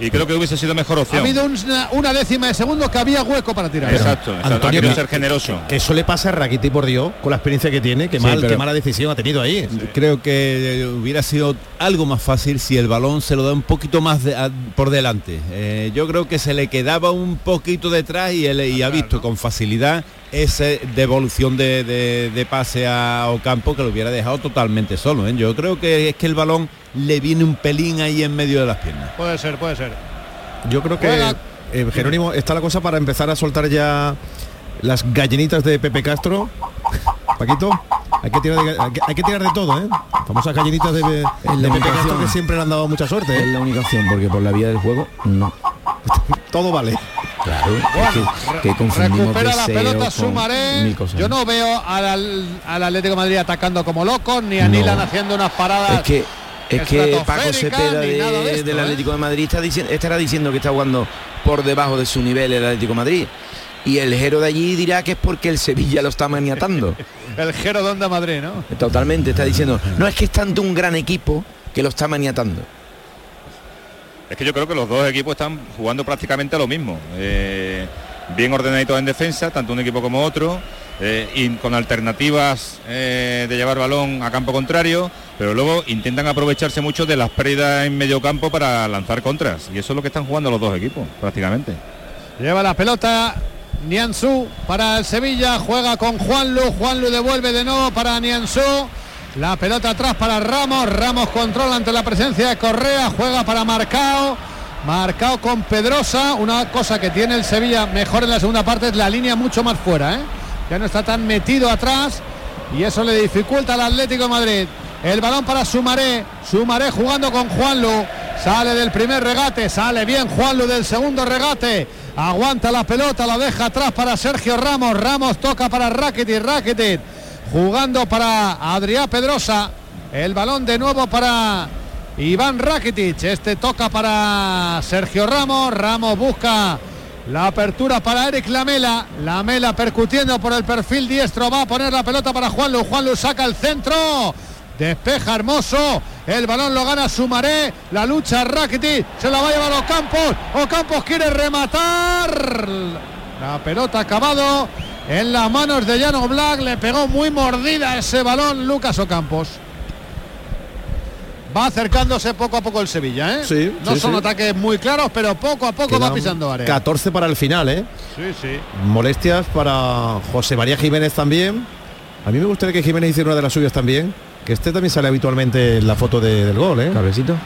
Y creo que hubiese sido mejor Ha opción. habido una, una décima de segundo que había hueco para tirar. Exacto, exacto. Antonio, ha que- ser generoso. Que eso le pasa a Rakitic, por Dios, con la experiencia que tiene, que, Sí, mal, qué mala decisión ha tenido ahí. Creo que hubiera sido algo más fácil si el balón se lo da un poquito más de- a- por delante. Eh, yo creo que se le quedaba un poquito detrás y, él, y ha visto con facilidad esa devolución de, de- de pase a Ocampo que lo hubiera dejado totalmente solo. ¿eh? Yo creo que es que el balón le viene un pelín ahí en medio de las piernas. Puede ser, puede ser. Yo creo que, eh, Jerónimo, está la cosa para empezar a soltar ya las gallinitas de Pepe Castro. Paquito, hay que tirar de, hay que, hay que tirar de todo, ¿eh? Famosas gallinitas de, de la Pepe Castro que siempre le han dado mucha suerte. Es ¿eh? la única opción, porque por la vía del juego, no. Todo vale. Claro, es que, que confundimos Recupera la pelota Sumaré. Yo no veo al, al Atlético de Madrid atacando como locos, ni a No. Nilan haciendo unas paradas. Es que es que Paco Cepeda de- nada de esto, del ¿eh? Atlético de Madrid está diciendo, estará diciendo que está jugando por debajo de su nivel el Atlético de Madrid. Y el Jero de allí dirá que es porque el Sevilla lo está maniatando. El Gero de Onda Madrid, ¿no? Totalmente, está diciendo, no es que es tanto un gran equipo que lo está maniatando. Es que yo creo que los dos equipos están jugando prácticamente lo mismo. Eh, bien ordenaditos en defensa, tanto un equipo como otro, eh, y con alternativas eh, de llevar balón a campo contrario, pero luego intentan aprovecharse mucho de las pérdidas en medio campo para lanzar contras. Y eso es lo que están jugando los dos equipos, prácticamente. Lleva la pelota Nianzú para el Sevilla, juega con Juanlu, Juanlu devuelve de nuevo para Nianzú. La pelota atrás para Ramos, Ramos controla ante la presencia de Correa, juega para Marcao. Marcao con Pedrosa, una cosa que tiene el Sevilla mejor en la segunda parte es la línea mucho más fuera, ¿eh? ya no está tan metido atrás y eso le dificulta al Atlético Madrid. El balón para Sumaré, Sumaré jugando con Juanlu, sale del primer regate, sale bien Juanlu del segundo regate, aguanta la pelota, la deja atrás para Sergio Ramos, Ramos toca para Rakitic, Rakitic jugando para Adrián Pedrosa, el balón de nuevo para Iván Rakitic, este toca para Sergio Ramos, Ramos busca la apertura para Eric Lamela. Lamela percutiendo por el perfil diestro. Va a poner la pelota para Juanlu. Juanlu saca el centro. Despeja hermoso. El balón lo gana Sumaré. La lucha Rakitic. Se la va a llevar Ocampos. Ocampos quiere rematar. La pelota acabado en las manos de Llano Black. Le pegó muy mordida ese balón Lucas Ocampos. Va acercándose poco a poco el Sevilla, ¿eh? Sí, no sí, son sí. ataques muy claros, pero poco a poco va pisando área. 14 para el final, ¿eh? Sí, sí. Molestias para José María Jiménez también. A mí me gustaría que Jiménez hiciera una de las suyas también. Que este también sale habitualmente en la foto de- del gol, ¿eh? Cabecito.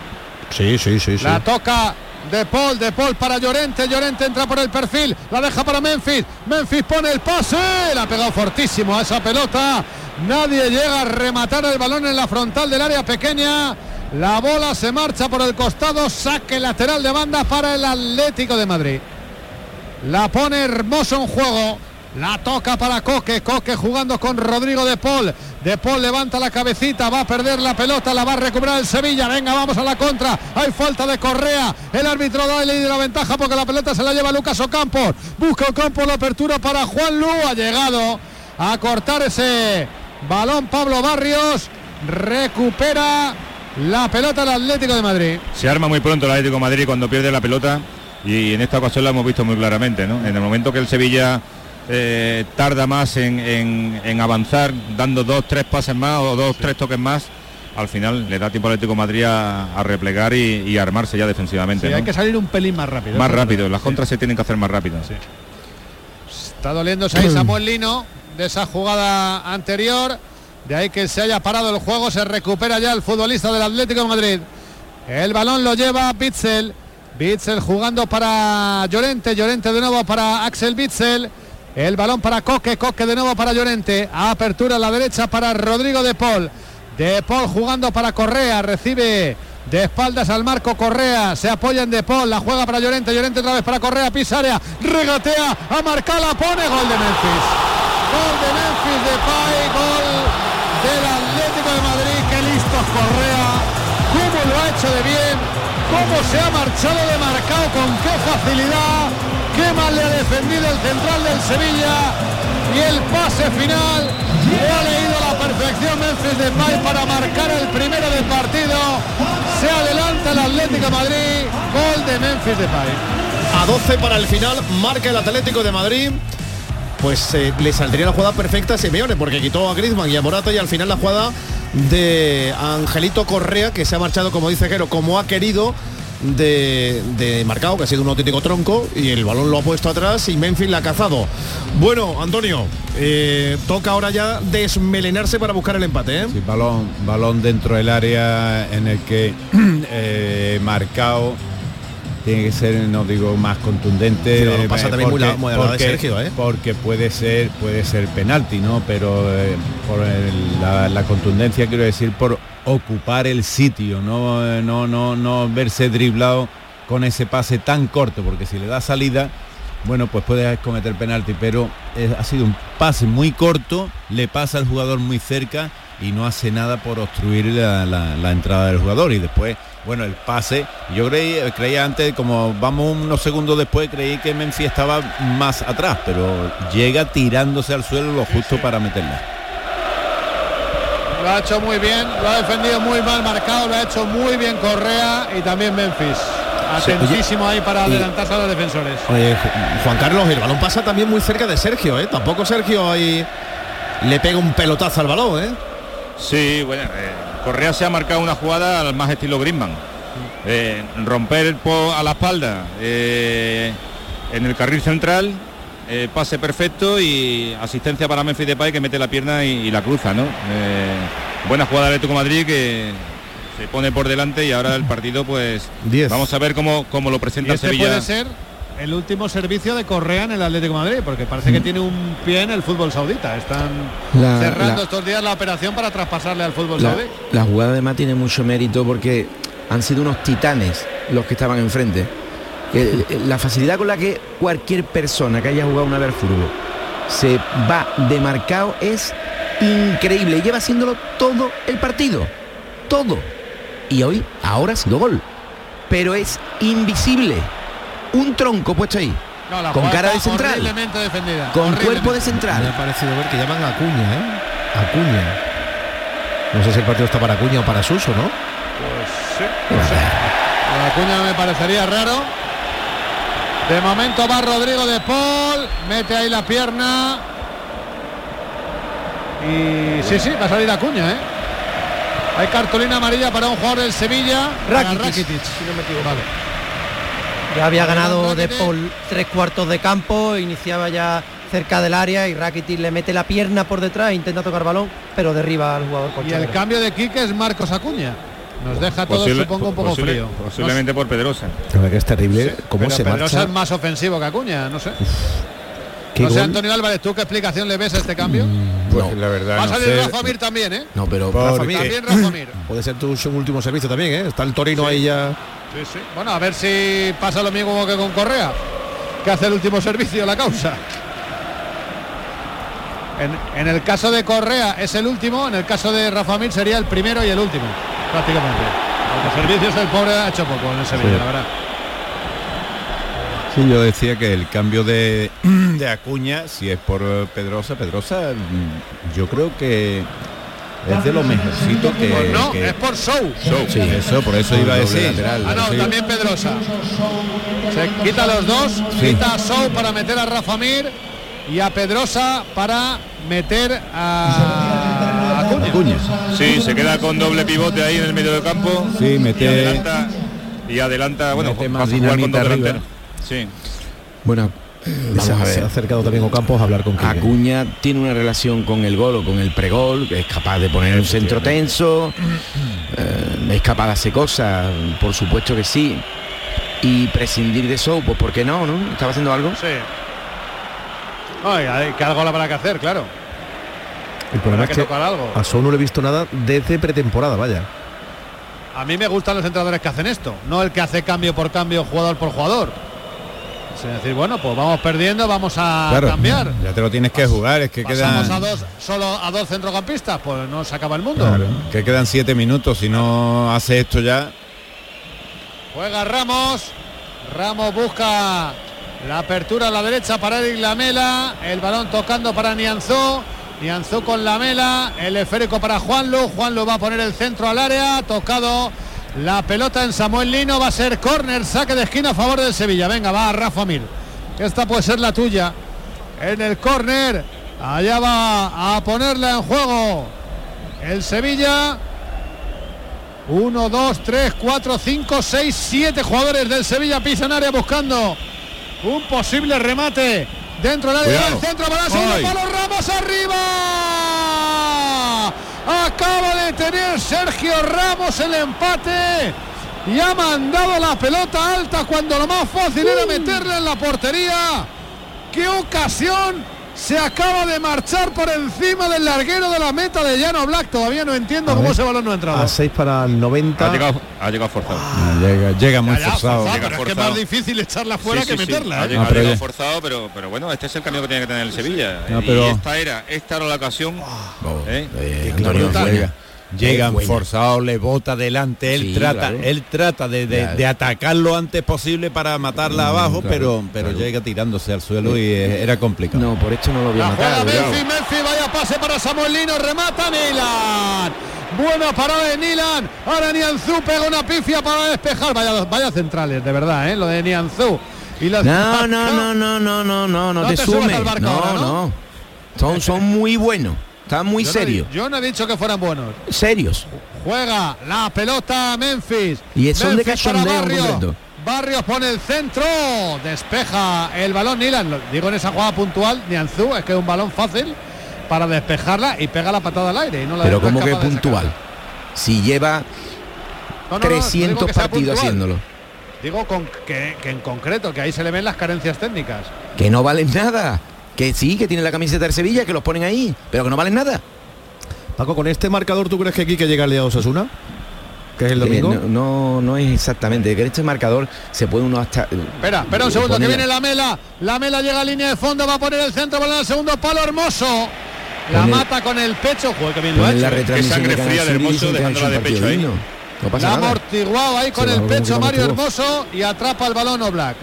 Sí, sí, sí, sí. La toca de Paul, de Paul para Llorente, Llorente entra por el perfil, la deja para Memphis, Memphis pone el pase, la ha pegado fortísimo a esa pelota, nadie llega a rematar el balón en la frontal del área pequeña, la bola se marcha por el costado, saque lateral de banda para el Atlético de Madrid. La pone hermoso en juego. La toca para Coque, Coque jugando con Rodrigo de Paul. De Paul levanta la cabecita, va a perder la pelota, la va a recuperar el Sevilla. Venga, vamos a la contra. Hay falta de Correa. El árbitro da ley de la ventaja porque la pelota se la lleva Lucas Ocampos. Busca Ocampos la apertura para Juan Lu. Ha llegado a cortar ese balón Pablo Barrios. Recupera la pelota el Atlético de Madrid. Se arma muy pronto el Atlético de Madrid cuando pierde la pelota y en esta ocasión lo hemos visto muy claramente. ¿no? En el momento que el Sevilla eh, tarda más en, en- en avanzar, dando dos, tres pases más o dos, tres toques más, al final le da tiempo al Atlético de Madrid a, a replegar y, y armarse ya defensivamente. Sí, ¿no? hay que salir un pelín más rápido. Más rápido, las contras se tienen que hacer más rápidas. Está doliéndose ahí Samuel Lino de esa jugada anterior. De ahí que se haya parado el juego, se recupera ya el futbolista del Atlético de Madrid. El balón lo lleva Bitzel. Bitzel jugando para Llorente, Llorente de nuevo para Axel Bitzel. El balón para Coque, Coque de nuevo para Llorente. Apertura a la derecha para Rodrigo de Paul. De Paul jugando para Correa, recibe de espaldas al marco Correa, se apoya en De Paul, la juega para Llorente, Llorente otra vez para Correa, pisa área, regatea, a marcar la pone, gol de Memphis. Gol de Memphis de Pay, gol del Atlético de Madrid, qué listo Correa, cómo lo ha hecho de bien, cómo se ha marchado de marcado, con qué facilidad, qué mal le ha defendido el central del Sevilla y el pase final lo ha leído a la perfección Memphis Depay para marcar el primero del partido. Se adelanta el Atlético Madrid, gol de Memphis Depay. A 12 para el final, marca el Atlético de Madrid. Pues eh, le saldría la jugada perfecta a Simeone, porque quitó a Griezmann y a Morata y al final la jugada de Angelito Correa, que se ha marchado, como dice Jero, como ha querido de, de marcado, que ha sido un auténtico tronco, y el balón lo ha puesto atrás y Memphis la ha cazado. Bueno, Antonio, eh, toca ahora ya desmelenarse para buscar el empate. ¿eh? Sí, balón, balón dentro del área en el que eh, marcado tiene que ser, no digo, más contundente. El balón pasa eh, también muy la- muy a la de Sergio, ¿eh? Porque puede ser, puede ser penalti, ¿no? Pero eh, por el- la, la contundencia quiero decir por ocupar el sitio, no, eh, no, no, no verse driblado con ese pase tan corto, porque si le da salida, bueno, pues puede cometer penalti, pero eh, ha sido un pase muy corto, le pasa al jugador muy cerca y no hace nada por obstruir la, la- la entrada del jugador. Y después, bueno, el pase, yo creí, creía antes, como vamos unos segundos después, creí que Memphis estaba más atrás, pero llega tirándose al suelo lo justo para meterla. Lo ha hecho muy bien, lo ha defendido muy mal marcado, lo ha hecho muy bien Correa y también Memphis. atentísimo ahí para adelantarse a los defensores. Oye, Ju- Juan Carlos, el balón pasa también muy cerca de Sergio, ¿eh? Tampoco Sergio ahí le pega un pelotazo al balón, ¿eh? Sí, bueno, eh, Correa se ha marcado una jugada al más estilo Griezmann. Eh, romper el po- a la espalda eh, en el carril central, eh, pase perfecto y asistencia para Memphis Depay que mete la pierna y, y la cruza, ¿no? Eh, buena jugada de Atlético Madrid que se pone por delante y ahora el partido pues Diez. vamos a ver cómo, cómo lo Y presenta este Sevilla. puede ser el último servicio de Correa en el Atlético de Madrid, porque parece que tiene un pie en el fútbol saudita. Están La- cerrando la- estos días la operación para traspasarle al fútbol La, saudí. la jugada además tiene mucho mérito porque han sido unos titanes los que estaban enfrente. Que, eh, La facilidad con la que cualquier persona que haya jugado una vez al fútbol se va de marcado es increíble. Y lleva haciéndolo todo el partido. Todo. Y hoy, ahora ha sido gol. Pero es invisible. Un tronco puesto ahí. No, la con cara de central. defendida. Con cuerpo de Me central. ha parecido ver que llaman a Acuña, ¿eh? Acuña. No sé si el partido está para Acuña o para Suso, ¿no? Pues sí, cuña me parecería raro. De momento va Rodrigo de Paul, mete ahí la pierna. Y sí, sí, va a salir la cuña, ¿eh? Hay cartulina amarilla para un jugador del Sevilla. Rakitic, Rakitic. si no me equivoco. Vale. Ya había ganado de. Paul tres cuartos de campo, iniciaba ya cerca del área y Rakitic le mete la pierna por detrás, intenta tocar balón, pero derriba al jugador Y el cambio de Quique es Marcos Acuña. Nos deja todo, Posible- supongo, un poco posible- frío. Posiblemente por Pedrosa. Que es terrible cómo Pero se Pedrosa marcha. es más ofensivo que Acuña, no sé. Qué No sé. Antonio Álvarez, ¿tú qué explicación le ves a este cambio? Pues la verdad Va a no salir sé. Rafa Mir también, ¿eh? No, pero Rafa Mir. También Rafa Mir. Puede ser tu su último servicio también, ¿eh? Está el Torino ahí ya. Sí, sí. Bueno, a ver si pasa lo mismo que con Correa, que hace el último servicio la causa. En, en el caso de Correa es el último, en el caso de Rafa Mir sería el primero y el último, prácticamente. Los servicios el pobre ha hecho poco en el Sevilla, Sí. la verdad. Sí, yo decía que el cambio de, de Acuña, si es por Pedrosa, Pedrosa, mm, yo creo que es de lo mejorcito que, Pues no, que- es por Show. Sí, eso, por eso iba a decir. lateral. Ah, no, Sí. también Pedrosa. Se quita los dos, Sí. quita a Show para meter a Rafa Mir y a Pedrosa para meter a Acuña. Acuña. Sí, se queda con doble pivote ahí en el medio del campo. Sí, y mete- adelanta y adelanta, bueno, Mete pasa más a jugar con. Sí. bueno, vamos se, a se ha ver. acercado también Ocampos a hablar con Quique. Acuña tiene una relación con el gol o con el pregol, es capaz de poner un centro tenso, eh, es capaz de hacer cosas, por supuesto que sí. Y prescindir de eso, pues ¿por qué no? ¿no? ¿Estaba haciendo algo? Sí. Ay, que algo habrá que hacer, claro. El problema es que que tocar algo. a Sou no le he visto nada desde pretemporada, vaya. A mí me gustan los entrenadores que hacen esto, no el que hace cambio por cambio, jugador por jugador. Es decir, bueno, pues vamos perdiendo, vamos a Claro, cambiar. ya te lo tienes que jugar, es que Pasamos quedan, a dos, solo a dos centrocampistas, pues no se acaba el mundo. claro, que quedan siete minutos, si no hace esto ya, Juega Ramos. Ramos busca la apertura a la derecha para Eric Lamela. El balón tocando para Nianzó. Nianzó con Lamela. El esférico para Juanlu. Juanlu va a poner el centro al área. Tocado la pelota en Samuel Lino. Va a ser córner. Saque de esquina a favor del Sevilla. Venga, va Rafa Mir. Esta puede ser la tuya. En el córner. Allá va a ponerla en juego. El Sevilla. 1, 2, 3, 4, 5, 6, 7 jugadores del Sevilla pisan área buscando un posible remate dentro del área del centro para el segundo palo Ramos arriba. Acaba de tener Sergio Ramos el empate y ha mandado la pelota alta cuando lo más fácil era meterla en la portería. ¡Qué ocasión! Se acaba de marchar por encima del larguero de la meta de Llano Black. Todavía no entiendo A cómo ver. ese balón no ha entrado. A 6 para el 90. Ha llegado, ha llegado forzado. llega, llega muy Ya, ya, forzado. forzado, Llega pero es que es forzado. más difícil echarla fuera Sí, que sí, sí. meterla. Ha ¿eh? llegado, Ah, pero ha llegado ya- forzado, pero, pero bueno, este es el cambio que tiene que tener el Sevilla. No, y pero- esta era, esta era la ocasión. ¿eh? Eh, Llegan forzados, le bota delante, él Sí, trata, claro. él trata de, de- de atacar lo antes posible para matarla Mm, abajo, claro, pero, pero claro. llega tirándose al suelo y eh, era complicado. No, por esto no lo voy a matar. Memphis, Memphis, vaya pase para Samuel Lino, remata Milan. Buena parada de Milan. Ahora Nianzú pega una pifia para despejar. Vaya, vaya centrales, de verdad, ¿eh? lo de Nianzú. Y la No, no, no, no, no, no, no, no No te te sumes. barco No, ahora, ¿no? no. Son, son muy buenos. Están muy Yo no serios. yo no he dicho que fueran buenos. Serios. Juega la pelota Memphis. Y son de Memphis para cachondeo Barrios. completo. Barrios pone el centro. Despeja el balón Nilan. Digo en esa jugada puntual, Nianzú, es que es un balón fácil para despejarla y pega la patada al aire. y no la Pero como que de puntual. Si lleva No, no, no, no digo 300 que sea partidos haciéndolo. Digo con, que, que en concreto, que ahí se le ven las carencias técnicas. Que no valen nada. Que sí, que tiene la camiseta del Sevilla, que los ponen ahí. Pero que no valen nada. Paco, con este marcador, ¿tú crees que Quique llega al día de Osasuna? Que es el Eh, domingo. no, no, no es exactamente. Que este marcador se puede uno hasta. Espera, espera un segundo, que viene la mela. La mela llega a línea de fondo, va a poner el centro, balón al segundo palo, hermoso. La el- mata con el pecho. Joder, que bien lo ha la hecho. retransmisión sangre de fría de y Hermoso que dejándola de pecho ahí. digno. No pasa La amortiguado ahí con Se el pecho Mario. Hermoso y atrapa el balón Oblak.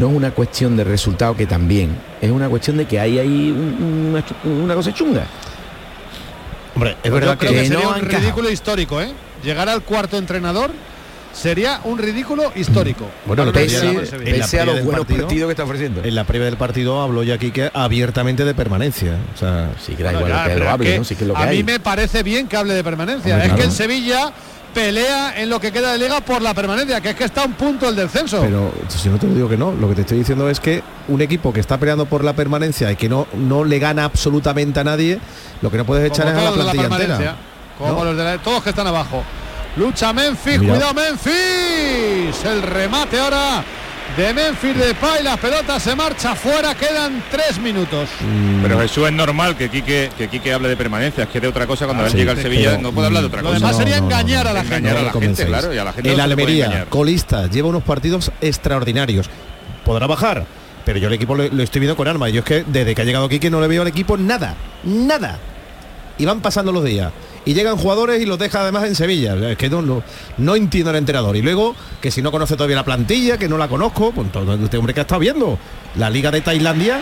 No es una cuestión de resultado que también. Es una cuestión de que hay ahí un- una, una cosa chunga. Hombre, es verdad que, que, que sería no un ridículo histórico, ¿eh? Llegar al cuarto entrenador sería un ridículo histórico. Bueno, lo que Pese, en pese a previa los del buenos partido- partidos que está ofreciendo. en la previa del partido habló ya Quique abiertamente de permanencia. O sea, Sí, que da Bueno, igual ya, lo que lo es hable, que ¿no? Sí que es lo que a hay. mí me parece bien que hable de permanencia. Hombre, es que el Sevilla pelea en lo que queda de liga por la permanencia, que es que está a un punto el descenso. pero si no te lo digo que no, lo que te estoy diciendo es que un equipo que está peleando por la permanencia y que no, no le gana absolutamente a nadie, lo que no puedes echar Como es a la plantilla permanencia, entera. Como ¿no? los de la- todos que están abajo. Lucha Memphis, Mira. cuidado Memphis. El remate ahora de Memphis de Pay. La pelota se marcha fuera, quedan tres minutos. Pero Jesús es normal que Quique, que Quique hable de permanencia, es que de otra cosa cuando Ah, él sí, llega al Sevilla no puede hablar de otra Lo cosa. demás no, sería no, engañar no, a la engañar gente. a la me gente, convencéis. claro, y a la gente El Almería, colista, lleva unos partidos extraordinarios. Podrá bajar, pero yo el equipo lo, lo estoy viendo con arma. Yo es que desde que ha llegado Quique no le veo al equipo nada, nada. Y van pasando los días. Y llegan jugadores y los deja además en Sevilla. Es que no, no, no entiendo al entrenador. Y luego, que si no conoce todavía la plantilla, que no la conozco, pues todo este hombre que ha estado viendo. La Liga de Tailandia,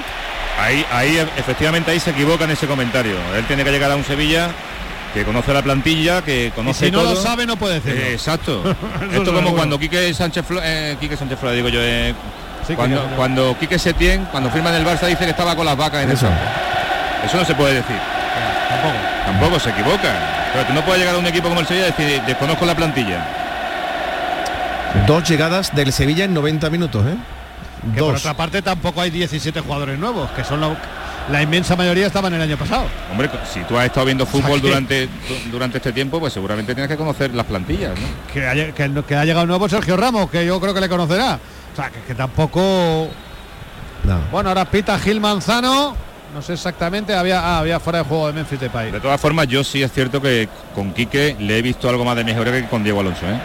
Ahí, ahí efectivamente ahí se equivoca en ese comentario. Él tiene que llegar a un Sevilla que conoce la plantilla, que Y conoce si no todo. lo sabe, no puede decirlo. Eh, exacto. Esto como cuando Quique Sánchez Flo- eh, Quique Sánchez Flores, digo yo, eh, Sí, cuando, cuando Quique Setién, cuando firma en el Barça dice que estaba con las vacas en Eso. el campo. Eso no se puede decir. Tampoco. Tampoco se equivoca. Pero tú no puedes llegar a un equipo como el Sevilla y decir, desconozco la plantilla. dos llegadas del Sevilla en 90 minutos, ¿eh? Que por otra parte tampoco hay 17 jugadores nuevos, que son la inmensa mayoría estaban el año pasado. Hombre, si tú has estado viendo fútbol durante, du- durante este tiempo, pues seguramente tienes que conocer las plantillas, ¿no? Que ha, que, que ha llegado nuevo Sergio Ramos, que yo creo que le conocerá. O sea, que, que tampoco... No. Bueno, ahora pita Gil Manzano. No sé exactamente, había, ah, había fuera de juego de Memphis Depay. De todas formas, yo sí es cierto que con Quique le he visto algo más de mejora que con Diego Alonso, ¿eh?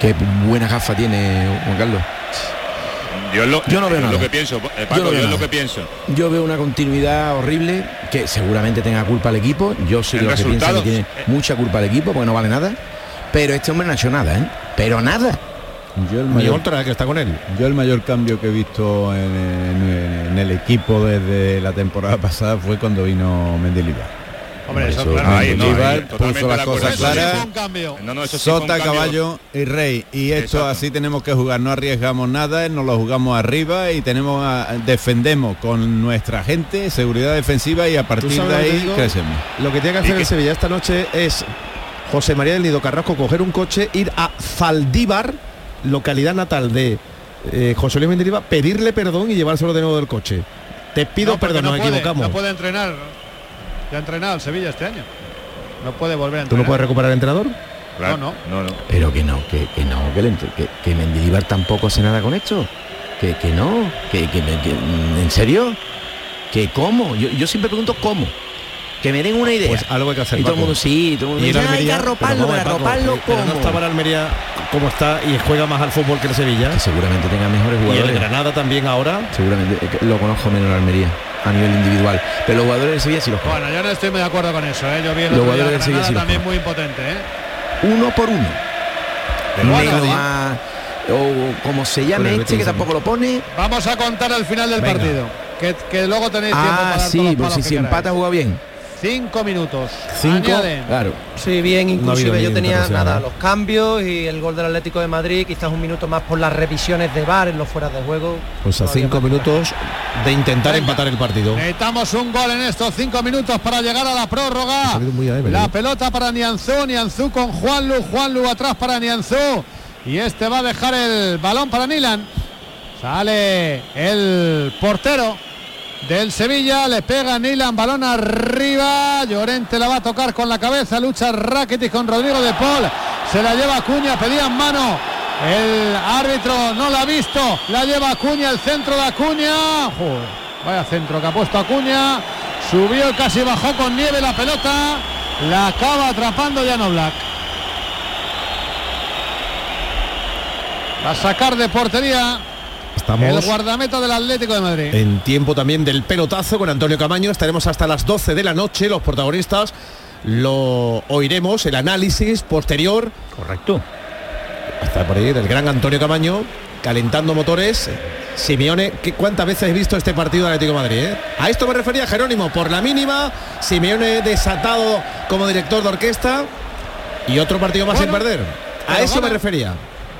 Qué buena gafa tiene Juan Carlos. Yo, lo, no veo es lo nada. que pienso, eh, Yo Paco, no yo, veo es lo nada. que pienso. Yo veo una continuidad horrible que seguramente tenga culpa el equipo. Yo soy El los que resultado, que tiene eh. mucha culpa el equipo porque no vale nada. Pero este hombre no ha hecho nada, ¿eh? Pero nada. Yo el mayor, otra que está con él. yo el mayor cambio que he visto en, en- en el equipo desde la temporada pasada fue cuando vino Mendilibar. Hombre, eso, Eso, claro. ahí, no, ahí, puso las cosas claras. No, no, sí Sota, caballo y rey. Y esto Exacto. así tenemos que jugar, no arriesgamos nada, nos lo jugamos arriba y tenemos a- defendemos con nuestra gente, seguridad defensiva y a partir de ahí digo? crecemos. Lo que tiene que hacer el Sevilla esta noche es José María del Nido Carrasco coger un coche, ir a Zaldívar, localidad natal de eh, José Luis Mendilibar, pedirle perdón y llevárselo de nuevo del coche. Te pido No, perdón, no nos puede, equivocamos. No puede entrenar. Ya ha entrenado el Sevilla este año. No puede volver a ¿Tú no entrenar. puedes recuperar el entrenador? Claro, No, no, no. Pero que no, que, que no, que, le que, que Mendilibar tampoco hace nada con esto. Que, que no, que, que, que- ¿en serio? ¿Que cómo? Yo, yo siempre pregunto cómo. Que me den una idea. Pues algo hay que hacer. y todo el mundo sí, todo el mundo Y dice, "Ah, hay que Almería, arroparlo, pero vamos, arroparlo eh, pero no cómo. estaba el Almería como está y juega más al fútbol que el Sevilla. Que seguramente tenga mejores Y el jugadores. Granada también ahora. Seguramente, eh, lo conozco menos en Almería. a nivel individual. Pero los jugadores del Sevilla sí los cogen. Bueno, yo no estoy muy de acuerdo con eso, ¿eh? Yo vi el Los jugadores del Sevilla sí los también muy impotente, ¿eh? Uno por uno. Menos o como se llame este, que tampoco lo pone. Vamos a contar al final del Venga. partido. Que, que luego tenéis tiempo para Ah, sí, pues si, si empata juega bien. Cinco minutos. Cinco. Añaden. Claro. Sí, bien, inclusive yo tenía nada, los cambios y el gol del Atlético de Madrid, quizás un minuto más por las revisiones de VAR en los fueras de juego. Pues a cinco minutos de intentar Venga. empatar el partido. Necesitamos un gol en estos cinco minutos para llegar a la prórroga. La ¿eh? pelota para Nianzú, Nianzú con Juanlu, Juanlu atrás para Nianzú. Y este va a dejar el balón para Nilan. Sale el portero del Sevilla, le pega Nilan, balón arriba. Llorente la va a tocar con la cabeza, lucha Rakitic con Rodrigo de Paul. Se la lleva Acuña, pedían mano. El árbitro no la ha visto, la lleva Acuña, el centro de Acuña. Vaya centro que ha puesto Acuña. Subió y casi bajó con nieve la pelota. La acaba atrapando Llano Black. Va a sacar de portería el Estamos guardameta del Atlético de Madrid. en tiempo también del pelotazo con Antonio Camaño. Estaremos hasta las 12 de la noche. Los protagonistas lo oiremos, el análisis posterior. Correcto. Hasta por ahí del gran Antonio Camaño calentando motores. Simeone, ¿qué, ¿cuántas veces he visto este partido de Atlético de Madrid? eh? A esto me refería Jerónimo, por la mínima, Simeone desatado como director de orquesta y otro partido más Bueno, sin perder. A eso gana. me refería.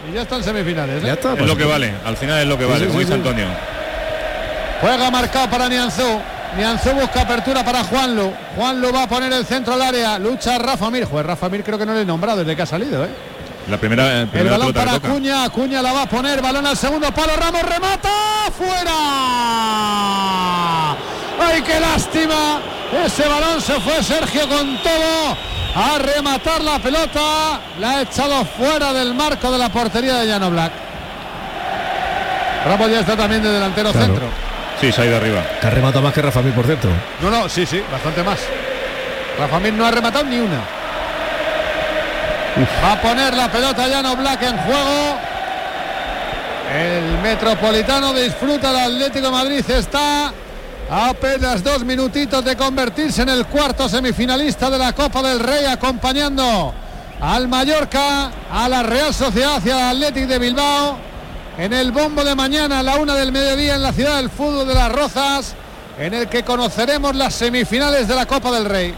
Y ya están semifinales. ¿eh? Ya está. Es pues, lo que vale, al final es lo que Sí, vale, sí. Antonio. Juega marcado para Nianzú. Nianzú busca apertura para Juanlu. Juanlu va a poner el centro al área. Lucha Rafa Mir. Joder, Rafa Mir creo que no le he nombrado desde que ha salido, ¿eh? La primera, El primera balón pelota para. Acuña, Acuña la va a poner, balón al segundo palo, Ramos remata, fuera. ¡Ay, qué lástima! Ese balón se fue Sergio con todo a rematar la pelota, la ha echado fuera del marco de la portería de Llano Black. Ramos ya está también de delantero Claro. centro. Sí, se ha ido arriba. Que ha rematado más que Rafa Mir, por cierto. No, no, sí, sí, bastante más. Rafa Mir no ha rematado ni una. Va a poner la pelota Llano Black en juego. El Metropolitano disfruta el Atlético Madrid. Está a apenas dos minutitos de convertirse en el cuarto semifinalista de la Copa del Rey, acompañando al Mallorca, a la Real Sociedad y al Atlético de Bilbao. En el bombo de mañana a la una del mediodía en la ciudad del fútbol de las Rozas, en el que conoceremos las semifinales de la Copa del Rey.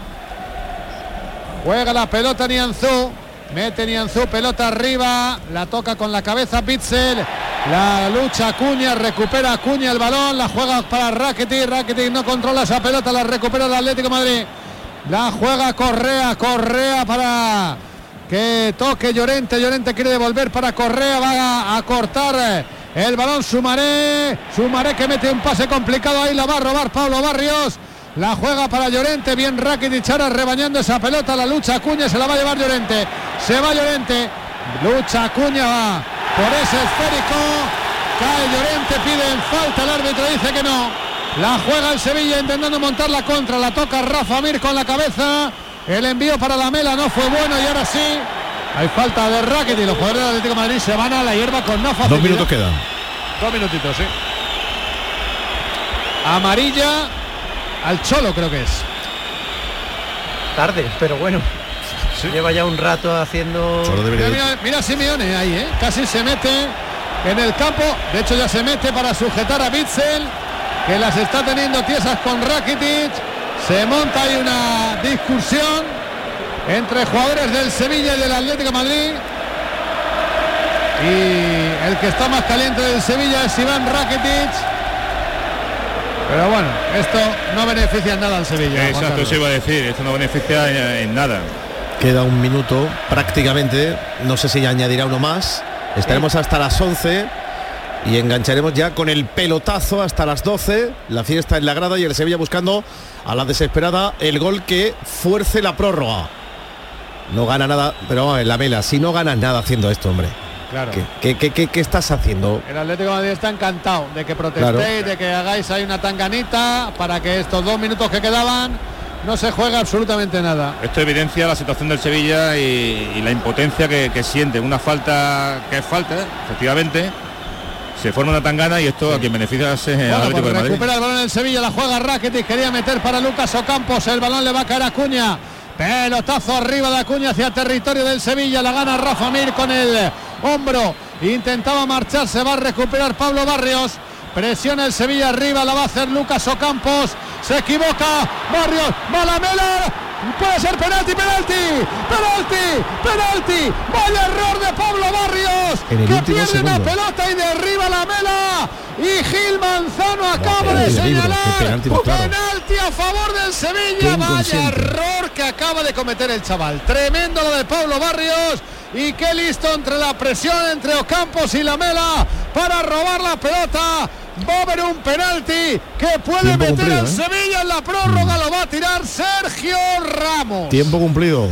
Juega la pelota Nianzú. Mete Nianzú, pelota arriba. La toca con la cabeza Pitzel. La lucha Acuña, recupera Acuña el balón. La juega para Rakitic. Rakitic no controla esa pelota, la recupera el Atlético Madrid. La juega Correa, Correa para que toque Llorente. Llorente quiere devolver para Correa. Va a, cortar el balón Sumaré. Sumaré que mete un pase complicado. Ahí la va a robar Pablo Barrios. La juega para Llorente, bien Rakitic ahora rebañando esa pelota, la lucha Acuña, se la va a llevar Llorente, se va Llorente, lucha Acuña va por ese esférico, cae Llorente, pide falta, el árbitro dice que no, la juega el Sevilla intentando montar la contra, la toca Rafa Mir con la cabeza, el envío para la Mela no fue bueno y ahora sí, hay falta de Rakitic, los jugadores del Atlético de Madrid se van a la hierba con no facilidad. Dos minutos quedan. Dos minutitos, sí. Amarilla al Cholo creo que es. Tarde, pero bueno. Lleva ya un rato haciendo. Mira, mira, mira Simeone ahí, ¿eh? Casi se mete en el campo. De hecho ya se mete para sujetar a Bitzel, que las está teniendo tiesas con Rakitic. Se monta ahí una discusión entre jugadores del Sevilla y del Atlético de Madrid. Y el que está más caliente del Sevilla es Iván Rakitic. Pero bueno, esto no beneficia en nada al Sevilla. Exacto, eso iba a decir, esto no beneficia en, en nada. Queda un minuto prácticamente. No sé si añadirá uno más. Estaremos hasta las 11 y engancharemos ya con el pelotazo hasta las 12. La fiesta en la grada y el Sevilla buscando a la desesperada el gol que fuerce la prórroga. No gana nada, pero vamos, en la vela, si no ganas nada haciendo esto, hombre. Claro. ¿Qué, qué- qué- qué- qué estás haciendo? El Atlético de Madrid está encantado de que protestéis, Claro. de que hagáis ahí una tanganita para que estos dos minutos que quedaban no se juegue absolutamente nada. Esto evidencia la situación del Sevilla y, y la impotencia que, que siente. Una falta que es falta, efectivamente. se forma una tangana y esto a quien beneficia es eh, al Bueno, Atlético de Madrid. recupera el balón el Sevilla, la juega Rakitic, quería meter para Lucas Ocampos, el balón le va a caer a Acuña. Pelotazo arriba de Acuña hacia territorio del Sevilla, la gana Rafa Mir con el hombro. Intentaba marchar, se va a recuperar Pablo Barrios. Presiona el Sevilla arriba, la va a hacer Lucas Ocampos. Se equivoca Barrios, va la mela. Puede ser penalti, penalti, penalti, penalti. Vaya error de Pablo Barrios. Que pierde una segundo. pelota y derriba la mela. Y Gil Manzano acaba de señalar. penalti claro. penalti a favor del Sevilla. Vaya error que acaba de cometer el chaval. Tremendo lo de Pablo Barrios. Y qué listo entre la presión entre Ocampos y la mela para robar la pelota. Va a haber un penalti que puede Tiempo meter cumplido, al ¿eh? Sevilla en la prórroga. Lo va a tirar Sergio Ramos. Tiempo cumplido.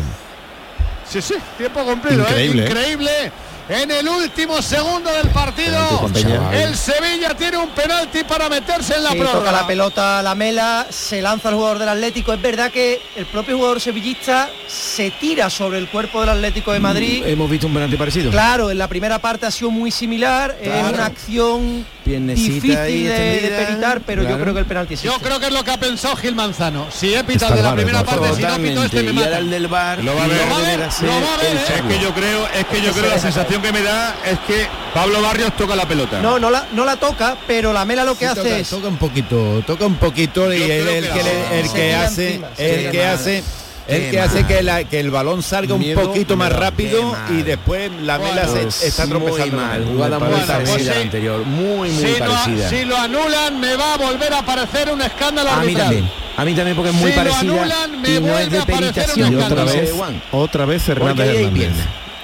Sí, sí, tiempo cumplido. ¿eh? Increíble, ¿eh? Increíble. En el último segundo del partido, el Sevilla tiene un penalti para meterse en la Sí, prórroga. toca la pelota la mela, se lanza el jugador del Atlético. Es verdad que el propio jugador sevillista se tira sobre el cuerpo del Atlético de Madrid. Hemos visto un penalti parecido. Claro, en la primera parte ha sido muy similar, es Claro. una acción Piernecita difícil ahí de, de extendida, peritar, pero yo creo que el penalti existe. Yo creo que es lo que ha pensado Gil Manzano. Si he pitado de la primera parte, si no Totalmente. pito este me y mata. ahora el del bar Lo va a ver, lo va a ver, lo va a ver, ¿eh? Es que yo creo, es que yo creo la sensación que me da es que Pablo Barrios toca la pelota. No, no la, no la toca, pero la mela lo que Sí, hace toca, es toca un poquito, toca un poquito y Yo el, que el hace, el que hace, el que hace mal. que, la- que el balón salga un Miedo, poquito más rápido mal. y después la mela se está muy tropezando. mal, con él. jugada muy Bueno, pues parecida a sí. la anterior, muy muy si, lo, parecida. si lo anulan, me va a volver a aparecer un escándalo a mí también, a mí también porque es muy Si lo parecida anulan, me y no vuelve es de a aparecer peritación. Y una otra vez, otra vez Hernández Hernández.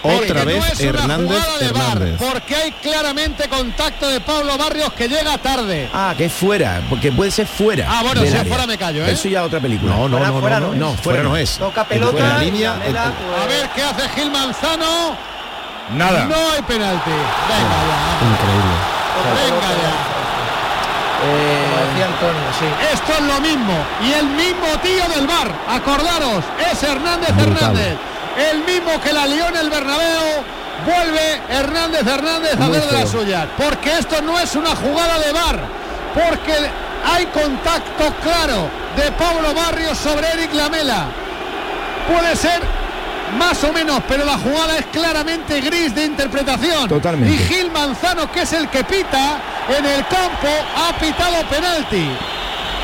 Otra no vez es una Hernández jugada de VAR, Hernández. porque hay claramente contacto de Pablo Barrios que llega tarde. Ah, que es fuera, porque puede ser fuera. Ah, bueno, si es fuera me callo, ¿eh? Eso ya otra película. No, no, Fuera, no, fuera no, no no, es. fuera no es. toca El- pelota fuera línea, la pues, A ver qué hace Gil Manzano. Nada. No hay penalti. Venga ya. Increíble. Venga ya. Eh, Antonio, sí. Esto es lo mismo. Y el mismo tío del bar, acordaros, es Hernández Brutal. Hernández. El mismo que la lió en el Bernabéu. Vuelve Hernández Hernández a hacer de las suyas. Porque esto no es una jugada de bar. Porque hay contacto claro de Pablo Barrios sobre Eric Lamela. Puede ser más o menos, pero la jugada es claramente gris de interpretación. Totalmente. Y Gil Manzano, que es el que pita en el campo, ha pitado penalti.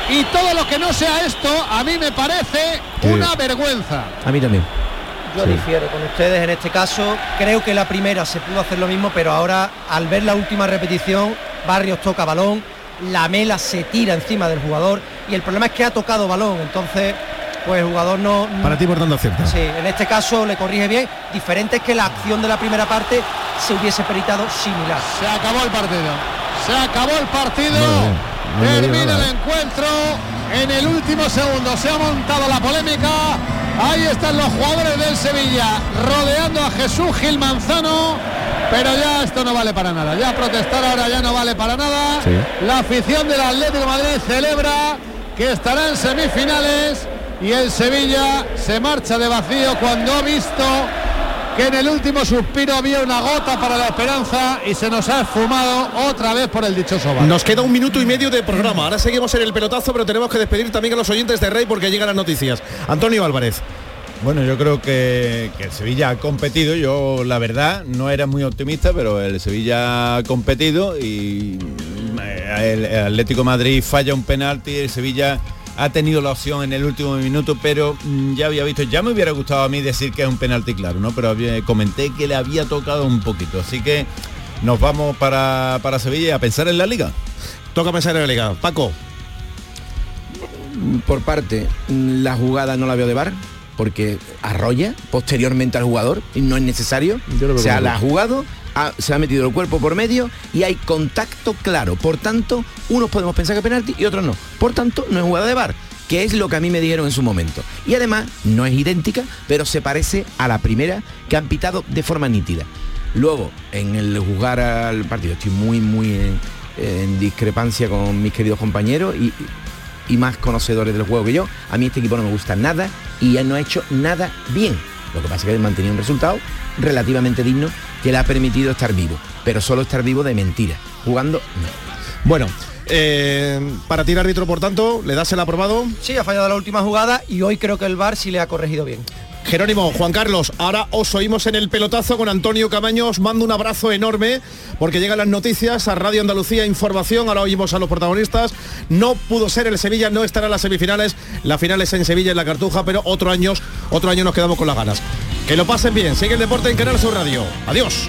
Y todo lo que no sea esto, a mí me parece Que- una vergüenza. a mí también. Yo difiero con ustedes en este caso. Creo que la primera se pudo hacer lo mismo, pero ahora al ver la última repetición, Barrios toca balón, la mela se tira encima del jugador y el problema es que ha tocado balón, entonces pues el jugador no... Para ti, por tanto, acierta. Sí, en este caso le corrige bien. Diferente es que la acción de la primera parte se hubiese peritado similar. Se acabó el partido. Se acabó el partido. No Termina el encuentro. En el último segundo se ha montado la polémica. Ahí están los jugadores del Sevilla rodeando a Jesús Gil Manzano. Pero ya esto no vale para nada. Ya protestar ahora ya no vale para nada. Sí. La afición del Atlético de Madrid celebra que estará en semifinales y el Sevilla se marcha de vacío cuando ha visto que en el último suspiro había una gota para la esperanza y se nos ha esfumado otra vez por el dichoso bar. Nos queda un minuto y medio de programa. Ahora seguimos en el pelotazo, pero tenemos que despedir también a los oyentes de Rey porque llegan las noticias. Antonio Álvarez. Bueno, yo creo que, que el Sevilla ha competido. Yo, la verdad, no era muy optimista, pero el Sevilla ha competido y eh, el, el Atlético de Madrid falla un penalti. El Sevilla ha tenido la opción en el último minuto, pero mm, ya había visto, ya me hubiera gustado a mí decir que es un penalti claro, ¿no? Pero había- comenté que le había tocado un poquito. Así que nos vamos para, para Sevilla a pensar en la liga. Toca pensar en la liga. Paco. Por parte, la jugada no la veo de bar porque arrolla posteriormente al jugador y no es necesario. O sea, la ha jugado, ha- se ha metido el cuerpo por medio y hay contacto claro. Por tanto, unos podemos pensar que es penalti y otros no. Por tanto, no es jugada de bar que es lo que a mí me dijeron en su momento. Y además, no es idéntica, pero se parece a la primera que han pitado de forma nítida. Luego, en el jugar al partido, estoy muy, muy en, en discrepancia con mis queridos compañeros y, y más conocedores del juego que yo. A mí este equipo no me gusta nada y ya no ha hecho nada bien. Lo que pasa es que ha mantenido un resultado relativamente digno que le ha permitido estar vivo, pero solo estar vivo de mentira. jugando. Bueno, eh, para ti el árbitro, por tanto, ¿le das el aprobado? Sí, ha fallado la última jugada y hoy creo que el VAR sí le ha corregido bien. Jerónimo, Juan Carlos, ahora os oímos en el pelotazo con Antonio Camaño, os mando un abrazo enorme porque llegan las noticias a Radio Andalucía Información, ahora oímos a los protagonistas, no pudo ser el Sevilla, no estará en las semifinales, la final es en Sevilla en la Cartuja, pero otro año, otro año nos quedamos con las ganas. Que lo pasen bien, sigue el deporte en Canal Sur Radio. Adiós.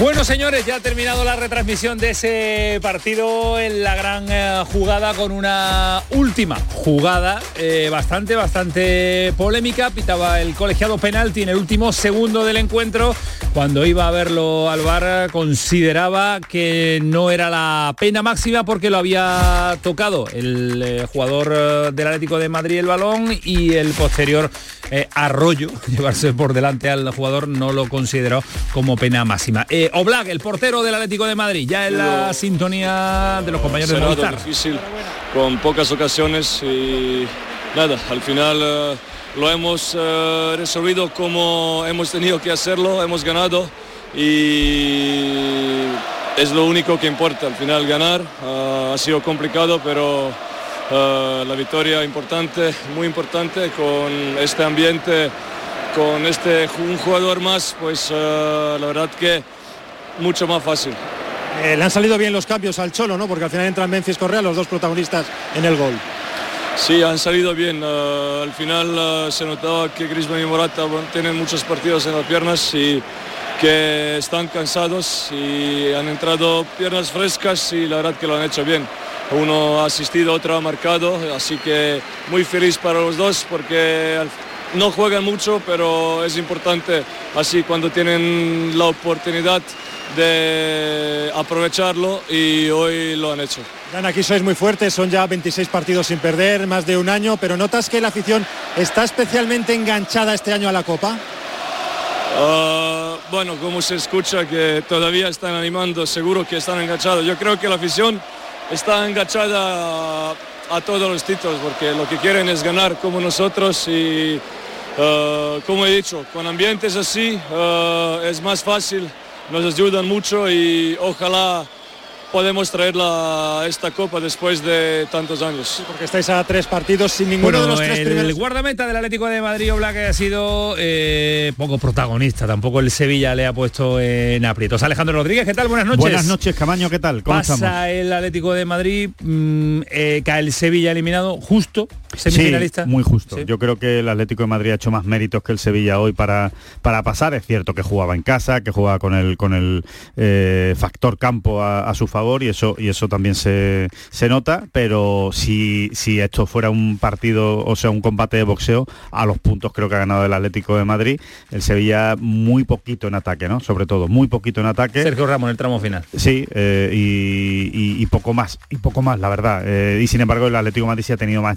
Bueno, señores, ya ha terminado la retransmisión de ese partido en la gran eh, jugada con una última jugada eh, bastante, bastante polémica. Pitaba el colegiado penalti en el último segundo del encuentro. Cuando iba a verlo al bar consideraba que no era la pena máxima porque lo había tocado el eh, jugador del Atlético de Madrid el balón y el posterior arroyo, llevarse por delante al jugador, no lo consideró como pena máxima. Eh, Oblak, el portero del Atlético de Madrid, ya en la sintonía de los compañeros de Movistar. difícil, con pocas ocasiones y nada, al final eh, lo hemos eh, resolvido como hemos tenido que hacerlo, hemos ganado y es lo único que importa, al final ganar, eh, ha sido complicado pero la victoria importante, muy importante con este ambiente, con este un jugador más, pues la verdad que mucho más fácil. Eh, le han salido bien los cambios al Cholo, ¿no? Porque al final entran Memphis Correa, los dos protagonistas en el gol. Sí, han salido bien. eh, al final eh, se notaba que Griezmann y Morata bueno, tienen muchos partidos en las piernas y que están cansados y han entrado piernas frescas y la verdad que lo han hecho bien. Uno ha asistido, otro ha marcado, así que muy feliz para los dos porque al- no juegan mucho, pero es importante así cuando tienen la oportunidad de aprovecharlo y hoy lo han hecho. Dan, aquí sois muy fuertes, son ya 26 partidos sin perder, más de un año, pero notas que la afición está especialmente enganchada este año a la Copa. Ah, bueno, como se escucha que todavía están animando, seguro que están enganchados. Yo creo que la afición está enganchada a, a todos los títulos porque lo que quieren es ganar como nosotros y ah, como he dicho, con ambientes así ah, es más fácil, nos ayudan mucho y ojalá podemos traer la- esta copa después de tantos años. Porque estáis a tres partidos sin ninguno Bueno, de los tres el primeros. guardameta del Atlético de Madrid, Oblak, ha sido eh, poco protagonista. Tampoco el Sevilla le ha puesto en aprietos. Alejandro Rodríguez, ¿qué tal? Buenas noches. Buenas noches, Camaño, ¿qué tal? ¿Cómo Pasa estamos? el Atlético de Madrid, mm, eh, cae el Sevilla eliminado, justo, semifinalista. Sí, muy justo. Sí. Yo creo que el Atlético de Madrid ha hecho más méritos que el Sevilla hoy para, para pasar. Es cierto que jugaba en casa, que jugaba con el, con el eh, factor campo a, a su favor y eso, y eso también se, se nota, pero si, si esto fuera un partido, o sea, un combate de boxeo, a los puntos creo que ha ganado el Atlético de Madrid. El Sevilla muy poquito en ataque, ¿no? Sobre todo, muy poquito en ataque. Sergio Ramos en el tramo final. Sí, eh, y, y- y poco más, y poco más, la verdad. Eh, y sin embargo, el Atlético de Madrid sí ha tenido más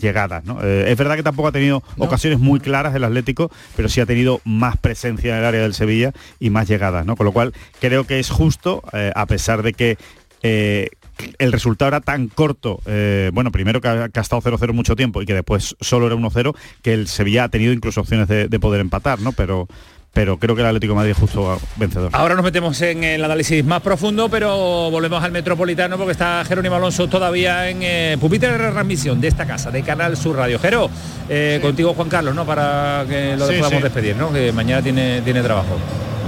Eh, es verdad que tampoco ha tenido ocasiones muy claras el Atlético, pero sí ha tenido más presencia en el área del Sevilla y más llegadas. ¿no? Con lo cual, creo que es justo, eh, a pesar de que eh, el resultado era tan corto, eh, bueno, primero que ha, que ha estado 0-0 mucho tiempo y que después solo era 1-0, que el Sevilla ha tenido incluso opciones de, de poder empatar, ¿no? Pero pero creo que el Atlético de Madrid es justo vencedor. Ahora nos metemos en el análisis más profundo, pero volvemos al Metropolitano porque está Jerónimo Alonso todavía en eh, pupitre de retransmisión de esta casa, de Canal Sur Radio. Jero, eh, contigo Juan Carlos, ¿no? Para que lo Sí, podamos sí. despedir, ¿no? Que mañana tiene, tiene trabajo.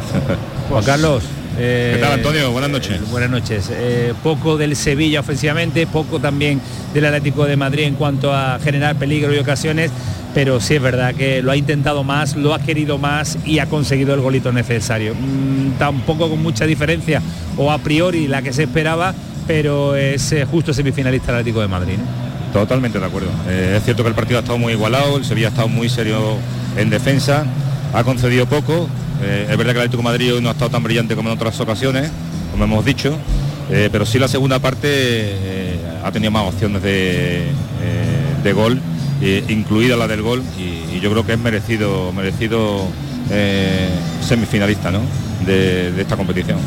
Juan Carlos. Eh, ¿Qué tal, Antonio? Buenas noches. Buenas noches. Eh, poco del Sevilla ofensivamente, poco también del Atlético de Madrid en cuanto a generar peligro y ocasiones, pero sí es verdad que lo ha intentado más, lo ha querido más y ha conseguido el golito necesario. Mm, tampoco con mucha diferencia o a priori la que se esperaba, pero es eh, justo semifinalista Atlético de Madrid. ¿no? Totalmente de acuerdo. Es cierto que el partido ha estado muy igualado, el Sevilla ha estado muy serio en defensa, ha concedido poco. Eh, es verdad que el Atlético de Madrid hoy no ha estado tan brillante como en otras ocasiones, como hemos dicho, eh, pero sí la segunda parte eh, ha tenido más opciones de, de gol, incluida la del gol, y, y yo creo que es merecido, merecido semifinalista ¿no? de, de esta competición.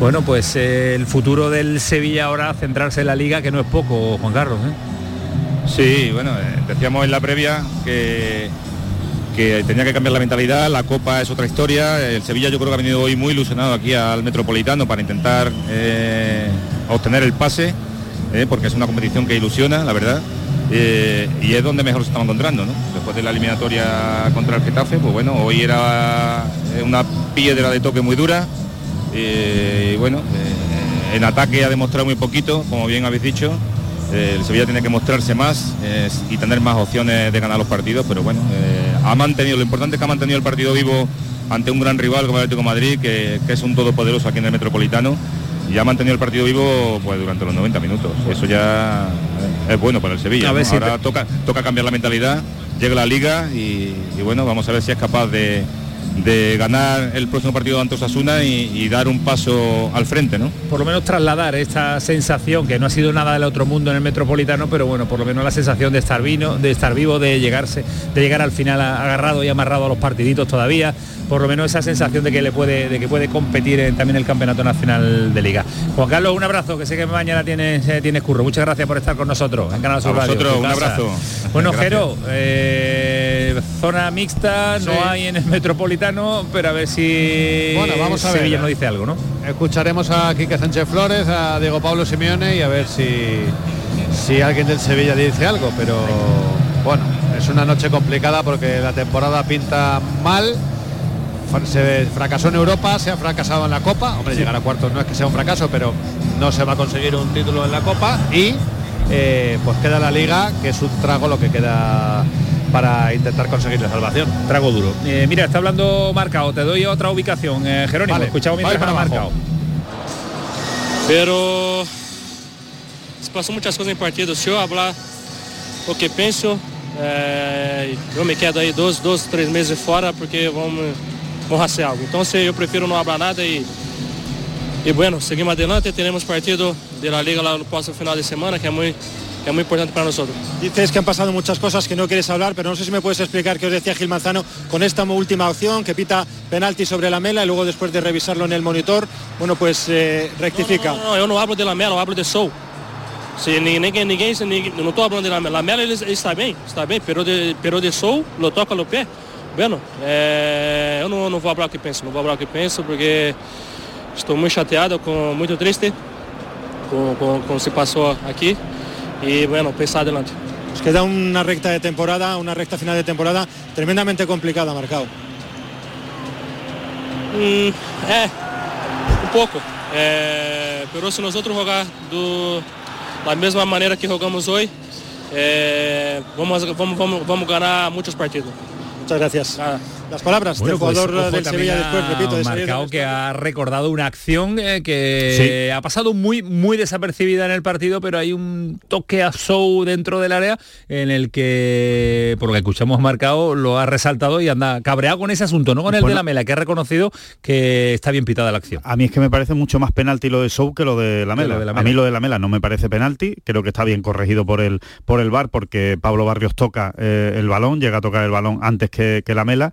Bueno, pues eh, el futuro del Sevilla ahora centrarse en la liga, que no es poco, Juan Carlos. ¿eh? Sí, bueno, eh, decíamos en la previa que, que tenía que cambiar la mentalidad, la Copa es otra historia, el Sevilla yo creo que ha venido hoy muy ilusionado aquí al Metropolitano para intentar eh, obtener el pase, eh, porque es una competición que ilusiona, la verdad, eh, y es donde mejor se estaba encontrando, ¿no? Después de la eliminatoria contra el Getafe, pues bueno, hoy era una piedra de toque muy dura, y bueno, en ataque ha demostrado muy poquito, como bien habéis dicho. El Sevilla tiene que mostrarse más eh, y tener más opciones de ganar los partidos, pero bueno, eh, ha mantenido, lo importante es que ha mantenido el partido vivo ante un gran rival como el Atlético de Madrid, que, que es un todopoderoso aquí en el Metropolitano, y ha mantenido el partido vivo pues durante los 90 minutos. Eso ya eh, es bueno para el Sevilla. A ver ¿no? si Ahora te- toca, toca cambiar la mentalidad, llega la liga y, y bueno, vamos a ver si es capaz de, de ganar el próximo partido ante Osasuna y, y dar un paso al frente, ¿no? por lo menos trasladar esta sensación que no ha sido nada del otro mundo en el metropolitano pero bueno por lo menos la sensación de estar vino de estar vivo de llegarse de llegar al final agarrado y amarrado a los partiditos todavía por lo menos esa sensación de que le puede de que puede competir en también el campeonato nacional de liga Juan Carlos un abrazo que sé que mañana tienes eh, tienes curro muchas gracias por estar con nosotros en Canal Sur Radio, un abrazo. bueno Gracias. Jero eh, zona mixta Sí. no hay en el metropolitano pero a ver si Bueno, vamos a ver. Sevilla nos dice algo no Escucharemos a Quique Sánchez Flores, a Diego Pablo Simeone y a ver si, si alguien del Sevilla dice algo, pero bueno, es una noche complicada porque la temporada pinta mal. Se fracasó en Europa, se ha fracasado en la Copa. Hombre, llegar a cuartos no es que sea un fracaso, pero no se va a conseguir un título en la Copa. Y eh, pues queda la Liga, que es un trago lo que queda para intentar conseguir la salvación. Trago duro. Eh, mira, está hablando Marcao, te doy otra ubicación. Eh, Jerónimo, Vale, escuchamos mientras para. Marcao. Pero se passou muitas coisas em partido. Se eu falar o que penso, eh, eu me quedo aí dois, dois, três meses fora porque vamos, vamos hacer algo. Então se eu prefiro não falar nada e e bueno, seguimos adelante. Teremos partido de la Liga lá no próximo final de semana que é muito é muito importante para nós. Dices que han pasado muchas cosas que no quieres hablar, pero no sé si me puedes explicar qué os decía Gil Manzano con esta última opción que pita penalti sobre la mela y luego después de revisarlo en el monitor, bueno pues eh, rectifica. Não, eu não hablo de Lamela, eu hablo de ninguém, ninguém, ninguém, se ninguém não estou falando de. Lamela ele, ele está bem, está bem, pero de, pero de Sou, lo toca no pé. Bueno, é, eu não, não vou falar o que penso, não vou falar o que penso porque estou muito chateado, com, muito triste com o que se passou aqui. E, bueno, pensar adelante. Nos queda una recta de temporada, una recta final de temporada tremendamente complicada, marcado. Hum, é, um pouco. É, pero se nós outros jogar do, da mesma maneira que jogamos hoje, é, vamos, vamos, vamos, vamos ganhar muitos partidos. Muchas gracias. Las palabras Bueno, del pues, jugador ojo del Sevilla después, repito, de Marcao que ha recordado una acción eh, que ha pasado muy muy desapercibida en el partido, pero hay un toque a show dentro del área en el que, por lo que escuchamos Marcao, lo ha resaltado y anda cabreado con ese asunto, no con el de la mela, que ha reconocido que está bien pitada la acción. A mí es que me parece mucho más penalti lo de Sou que lo de la Mela. A mí lo de la Mela no me parece penalti, creo que está bien corregido por el por el VAR porque Pablo Barrios toca eh, el balón, llega a tocar el balón antes que, que la Mela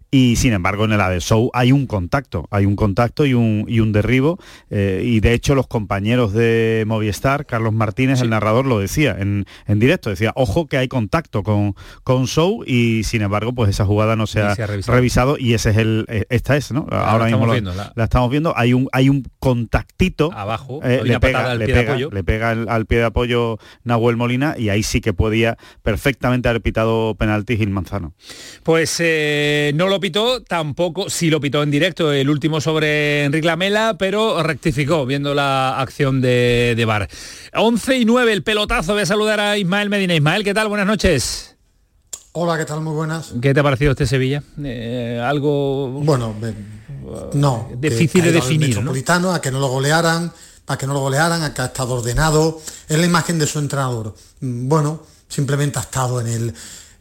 y sin embargo en el de Show hay un contacto, hay un contacto y un, y un derribo eh, y de hecho los compañeros de Movistar, Carlos Martínez, el narrador, lo decía en, en, directo, decía, ojo que hay contacto con, con Show y sin embargo pues esa jugada no se ha, se ha revisado. revisado. y ese es el, eh, esta es, ¿no? Ahora, Ahora mismo lo, la... la... estamos viendo, hay un, hay un contactito abajo, eh, le, pega, le, pega, le pega el, al pie de apoyo Nahuel Molina y ahí sí que podía perfectamente haber pitado penalti Gil Manzano. Pues eh, no lo pitó, tampoco, sí lo pitó en directo el último sobre Enrique Lamela, pero rectificó viendo la acción de, de Bar. 11 y 9 el pelotazo, voy a saludar a Ismael Medina. Ismael, ¿qué tal? Buenas noches. Hola, ¿qué tal? Muy buenas. ¿Qué te ha parecido este Sevilla? Eh, algo... Bueno, no. Difícil de definir, Metropolitano, ¿no? a que no lo golearan, a que no lo golearan, a que ha estado ordenado. Es la imagen de su entrenador. Bueno, simplemente ha estado en el,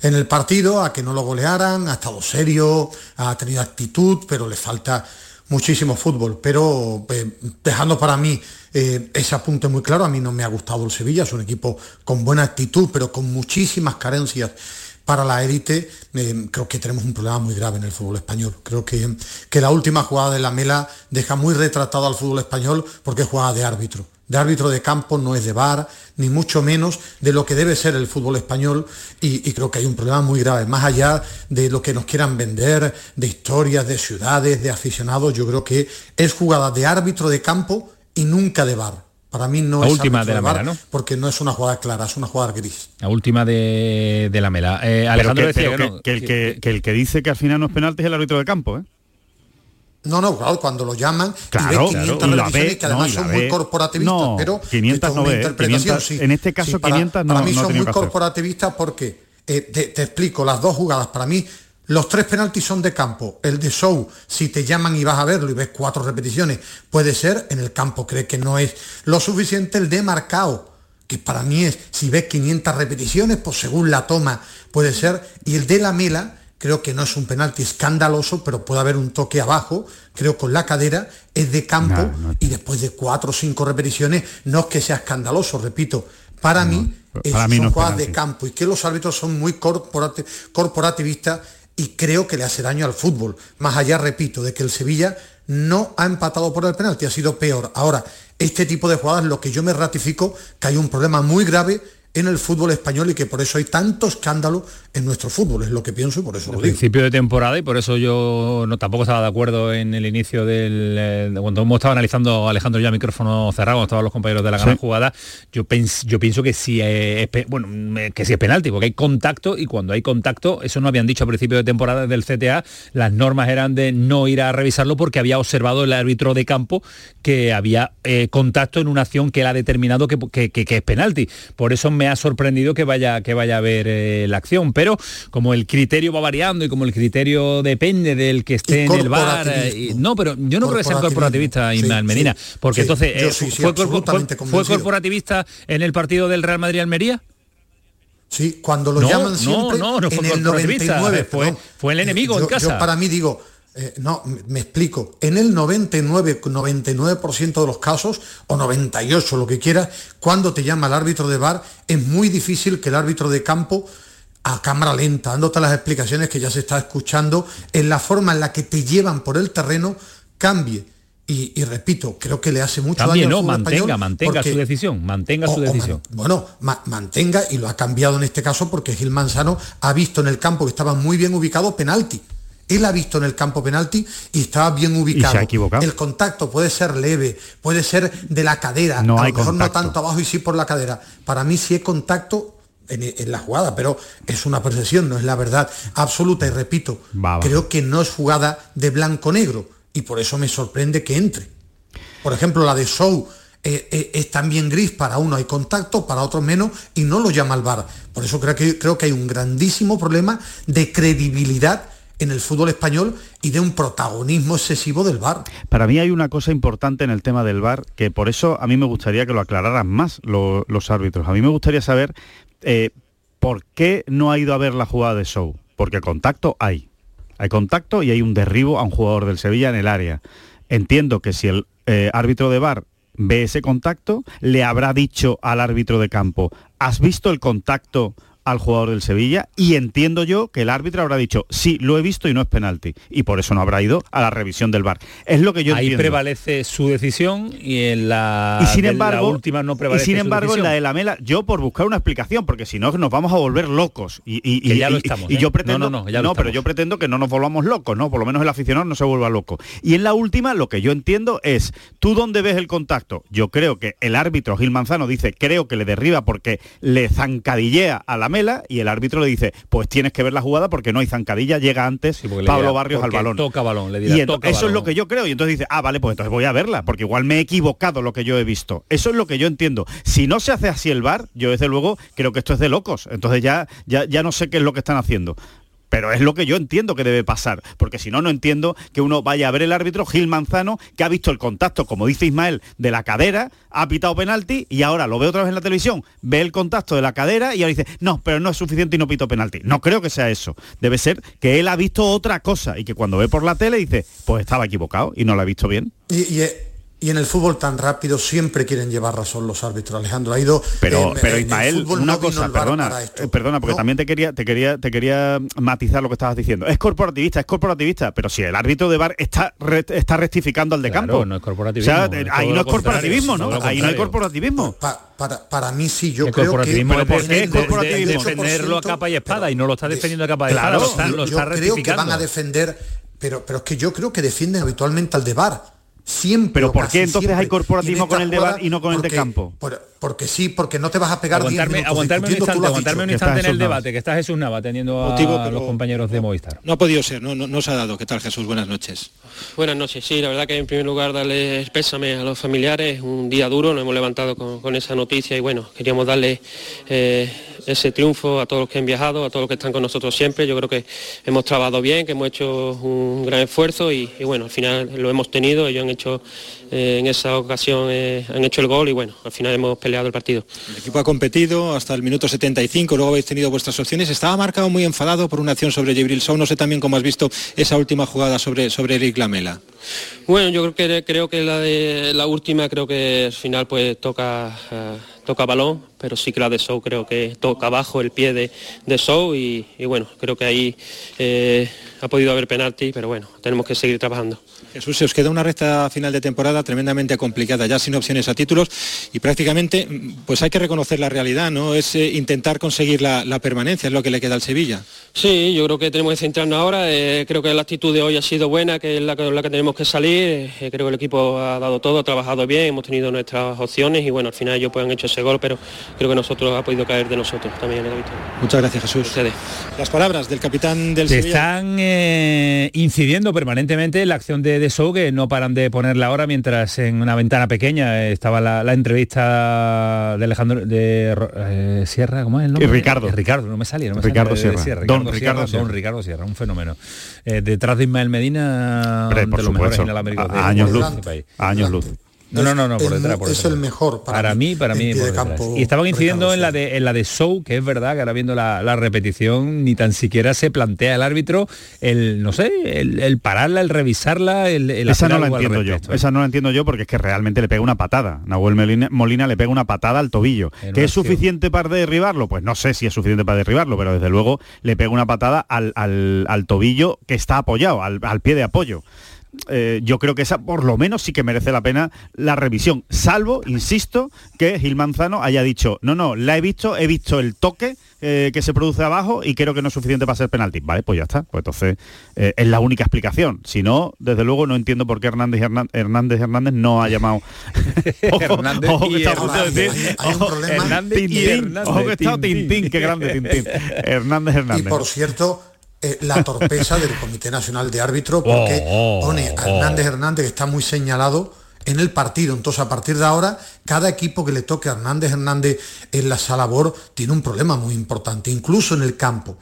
en el partido, a que no lo golearan, ha estado serio, ha tenido actitud, pero le falta muchísimo fútbol. Pero eh, dejando para mí eh, ese apunte muy claro, a mí no me ha gustado el Sevilla, es un equipo con buena actitud, pero con muchísimas carencias para la élite, eh, creo que tenemos un problema muy grave en el fútbol español. Creo que, que la última jugada de la Mela deja muy retratado al fútbol español porque es jugada de árbitro. De árbitro de campo no es de bar, ni mucho menos de lo que debe ser el fútbol español y, y, creo que hay un problema muy grave. Más allá de lo que nos quieran vender, de historias, de ciudades, de aficionados, yo creo que es jugada de árbitro de campo y nunca de bar. Para mí no la es última de la mela, ¿no? Porque no es una jugada clara, es una jugada gris. La última de, de la mela. Eh, Alejandro que, decía que, no, que, el que, que, el que dice que al final no es penalti es el árbitro de campo, ¿eh? No, no, claro, cuando lo llaman claro, y ve 500 claro, y que además no, son ve, muy corporativistas, no, pero 500 no ve, 500, sí, en este caso sí, para, 500 no para mí no son muy corporativistas porque eh, te, te, explico las dos jugadas para mí los tres penaltis son de campo. El de Show, si te llaman y vas a verlo y ves cuatro repeticiones, puede ser en el campo. Cree que no es lo suficiente el de marcado, que para mí es, si ves 500 repeticiones, pues según la toma puede ser. Y el de la mela, creo que no es un penalti escandaloso, pero puede haber un toque abajo, creo con la cadera, es de campo no, no. y después de cuatro o cinco repeticiones no es que sea escandaloso, repito, para no, mí, son no jugadas de campo y que los árbitros son muy corporati corporativistas y creo que le hace daño al fútbol. Más allá, repito, de que el Sevilla no ha empatado por el penalti, ha sido peor. Ahora, este tipo de jugadas, lo que yo me ratifico, que hay un problema muy grave en el fútbol español y que por eso hay tanto escándalo en nuestro fútbol, es lo que pienso y por eso el lo digo. principio de temporada y por eso yo no tampoco estaba de acuerdo en el inicio del eh, cuando hemos estado analizando Alejandro ya micrófono cerrado, cuando estaban los compañeros de la gran sí. jugada, yo pens, yo pienso que sí es bueno, que sí es penalti, porque hay contacto y cuando hay contacto, eso no habían dicho a principio de temporada del CTA, las normas eran de no ir a revisarlo porque había observado el árbitro de campo que había eh, contacto en una acción que él ha determinado que, que, que, que es penalti. Por eso me ha sorprendido que vaya que vaya a ver eh, la acción pero como el criterio va variando y como el criterio depende del que esté en el bar eh, no pero yo no creo que sea corporativista sí, Ismael Medina sí, porque sí, entonces eh, fue, fue, fue, corporativista en el partido del Real Madrid Almería Sí, cuando lo no, llaman siempre no, no, no fue en el 99 fue, fue el enemigo yo, en casa. yo para mí digo eh, no, me explico. En el 99, 99% de los casos, o 98, lo que quieras, cuando te llama el árbitro de bar, es muy difícil que el árbitro de campo a cámara lenta, dándote las explicaciones que ya se está escuchando, en la forma en la que te llevan por el terreno, cambie. Y, y, repito, creo que le hace mucho También, daño no, mantenga, mantenga porque, su decisión, mantenga o, su decisión. O man, bueno, ma, mantenga y lo ha cambiado en este caso porque Gil Manzano ha visto en el campo que estaba muy bien ubicado penalti. Él ha visto en el campo penalti y estaba bien ubicado. ¿Y se ha equivocado? El contacto puede ser leve, puede ser de la cadera, no a hay lo mejor contacto. no tanto abajo y sí por la cadera. Para mí sí es contacto en, en, la jugada, pero es una percepción, no es la verdad absoluta. Y repito, va, va. creo que no es jugada de blanco-negro y por eso me sorprende que entre. Por ejemplo, la de Show eh, eh, es también gris, para uno hay contacto, para otros menos, y no lo llama al VAR. Por eso creo que, creo que hay un grandísimo problema de credibilidad en el fútbol español y de un protagonismo excesivo del VAR. Para mí hay una cosa importante en el tema del VAR, que por eso a mí me gustaría que lo aclararan más lo, los árbitros. A mí me gustaría saber eh, por qué no ha ido a ver la jugada de Show. Porque contacto hay. Hay contacto y hay un derribo a un jugador del Sevilla en el área. Entiendo que si el eh, árbitro de VAR ve ese contacto, le habrá dicho al árbitro de campo, ¿has visto el contacto al jugador del Sevilla y entiendo yo que el árbitro habrá dicho, sí, lo he visto y no es penalti. Y por eso no habrá ido a la revisión del bar. Es lo que yo Ahí entiendo. prevalece su decisión y en la, y sin embargo, la última no y prevalece sin su embargo en la de la Mela, yo por buscar una explicación, porque si no nos vamos a volver locos. Y, y- Que y- ya lo y- estamos, y ¿eh? yo pretendo, No, no, no, ya lo pero yo pretendo que no nos volvamos locos, ¿no? Por lo menos el aficionado no se vuelva loco. Y en la última, lo que yo entiendo es, ¿tú dónde ves el contacto? Yo creo que el árbitro Gil Manzano dice, creo que le derriba porque le zancadillea a la Mela y el árbitro le dice, pues tienes que ver la jugada porque no hay zancadilla, llega antes le Pablo dirá, Barrios al balón. toca balón, le dirá, y toca eso es lo que yo creo. Y entonces dice, ah, vale, pues entonces voy a verla, porque igual me he equivocado lo que yo he visto. Eso es lo que yo entiendo. Si no se hace así el bar, yo desde luego creo que esto es de locos. Entonces ya, ya, ya no sé qué es lo que están haciendo. Pero es lo que yo entiendo que debe pasar, porque si no, no entiendo que uno vaya a ver el árbitro Gil Manzano, que ha visto el contacto, como dice Ismael, de la cadera, ha pitado penalti y ahora lo ve otra vez en la televisión, ve el contacto de la cadera y ahora dice, no, pero no es suficiente y no pito penalti. No creo que sea eso. Debe ser que él ha visto otra cosa y que cuando ve por la tele dice, pues estaba equivocado y no lo ha visto bien. Y en el fútbol tan rápido siempre quieren llevar razón los árbitros, Alejandro. Ha ido. Pero, eh, pero el Ismael, una no cosa, perdona, eh, perdona, porque también te quería, te quería, te quería matizar lo que estabas diciendo. Es corporativista, es corporativista, pero si el árbitro de bar está re- está rectificando al de Claro, campo. no es corporativismo, O sea, es eh, ahí no es corporativismo, ¿no? Ahí no hay corporativismo. Pa- para, para mí sí, yo El creo que... corporativismo ¿Pero por es qué de- es de- de- corporativismo? defenderlo a capa y espada y no lo está defendiendo a capa y Claro, espada, lo está, lo yo está creo que van a defender, pero, pero es que yo creo que defienden habitualmente al de VAR. Siempre. Pero ¿por qué entonces siempre. hay esta con el de jugada, y no con el de campo? por- porque sí, porque no te vas a pegar 10 Aguantarme, aguantarme un instante, aguantarme un instante en el debate, que está Jesús Nava atendiendo a pero- los compañeros de Movistar. No ha podido ser, no, no, no se ha dado. ¿Qué tal Jesús? Buenas noches. Buenas noches, sí, la verdad que en primer lugar darles pésame a los familiares, un día duro, nos hemos levantado con, con esa noticia y bueno, queríamos darle eh, ese triunfo a todos los que han viajado, a todos los que están con nosotros siempre, yo creo que hemos trabajado bien, que hemos hecho un gran esfuerzo y, y bueno, al final lo hemos tenido, ellos han hecho eh, en esa ocasión eh, han hecho el gol y bueno, al final hemos peleado el partido. El equipo ha competido hasta el minuto 75, luego habéis tenido vuestras opciones. Estaba marcado muy enfadado por una acción sobre Jibril Sow. No sé también cómo has visto esa última jugada sobre, sobre Eric Lamela. Bueno, yo creo que creo que la de la última creo que al final pues toca eh, toca balón, pero sí que la de Sou creo que toca abajo el pie de, de Sou y, y bueno, creo que ahí eh, ha podido haber penalti, pero bueno, tenemos que seguir trabajando. Jesús, se os queda una recta final de temporada tremendamente complicada, ya sin opciones a títulos y prácticamente, pues hay que reconocer la realidad, ¿no? Es eh, intentar conseguir la, la permanencia, es lo que le queda al Sevilla. Sí, yo creo que tenemos que centrarnos ahora. eh, creo que la actitud de hoy ha sido buena, que es la, que- la que tenemos que salir. eh, creo que el equipo ha dado todo, ha trabajado bien, hemos tenido nuestras opciones y bueno, al final ellos pues, han hecho ese gol, pero creo que nosotros ha podido caer de nosotros también en la victoria. Muchas gracias, Jesús. Las palabras del capitán del Te Sevilla. están eh, incidiendo permanentemente en la acción de, de Sou, que no paran de ponerla ahora mientras en una ventana pequeña eh, estaba la, la entrevista de Alejandro de eh, Sierra, ¿cómo es el nombre? Ricardo. Eh, Ricardo, no me salía, no me Ricardo salía, de- de Sierra. Ricardo Don Sierra, Ricardo Sierra. Don Ricardo Sierra, un fenómeno. Eh, detrás de Ismael Medina, de los mejores supuesto. A- a años luz. este país. A años luz. No, no, no, no, por Es- detrás, por es detrás. el mejor para, Para mí, para mí, por campo, Y estaban incidiendo Ricardo en la de en la de Show, que es verdad que ahora viendo la, la repetición ni tan siquiera se plantea el árbitro el no sé, el, el pararla, el revisarla, el, el Esa no la entiendo yo. Esa no la entiendo yo porque es que realmente le pega una patada. Nahuel Molina, Molina le pega una patada al tobillo. En ¿Que es suficiente para derribarlo? Pues no sé si es suficiente para derribarlo, pero desde luego le pega una patada al, al- al tobillo que está apoyado, al, al pie de apoyo. Eh, yo creo que esa por lo menos sí que merece la pena la revisión, salvo, insisto, que Gil Manzano haya dicho, no, no, la he visto, he visto el toque eh, que se produce abajo y creo que no es suficiente para ser penalti. Vale, pues ya está. Pues entonces eh, es la única explicación. Si no, desde luego no entiendo por qué Hernández Hernández, Hernández, Hernández no ha llamado. Ojo, Hernández ojo que y y Tintín, Hernández, ojo que está Tintín. Tintín, qué grande Tintín. Hernández Y Hernández. por cierto, eh, la torpeza del Comité Nacional de Árbitros, porque Oh, oh, pone a oh. Hernández Hernández, que está muy señalado en el partido. Entonces, a partir de ahora, cada equipo que le toque a Hernández Hernández en la Salabor tiene un problema muy importante, incluso en el campo.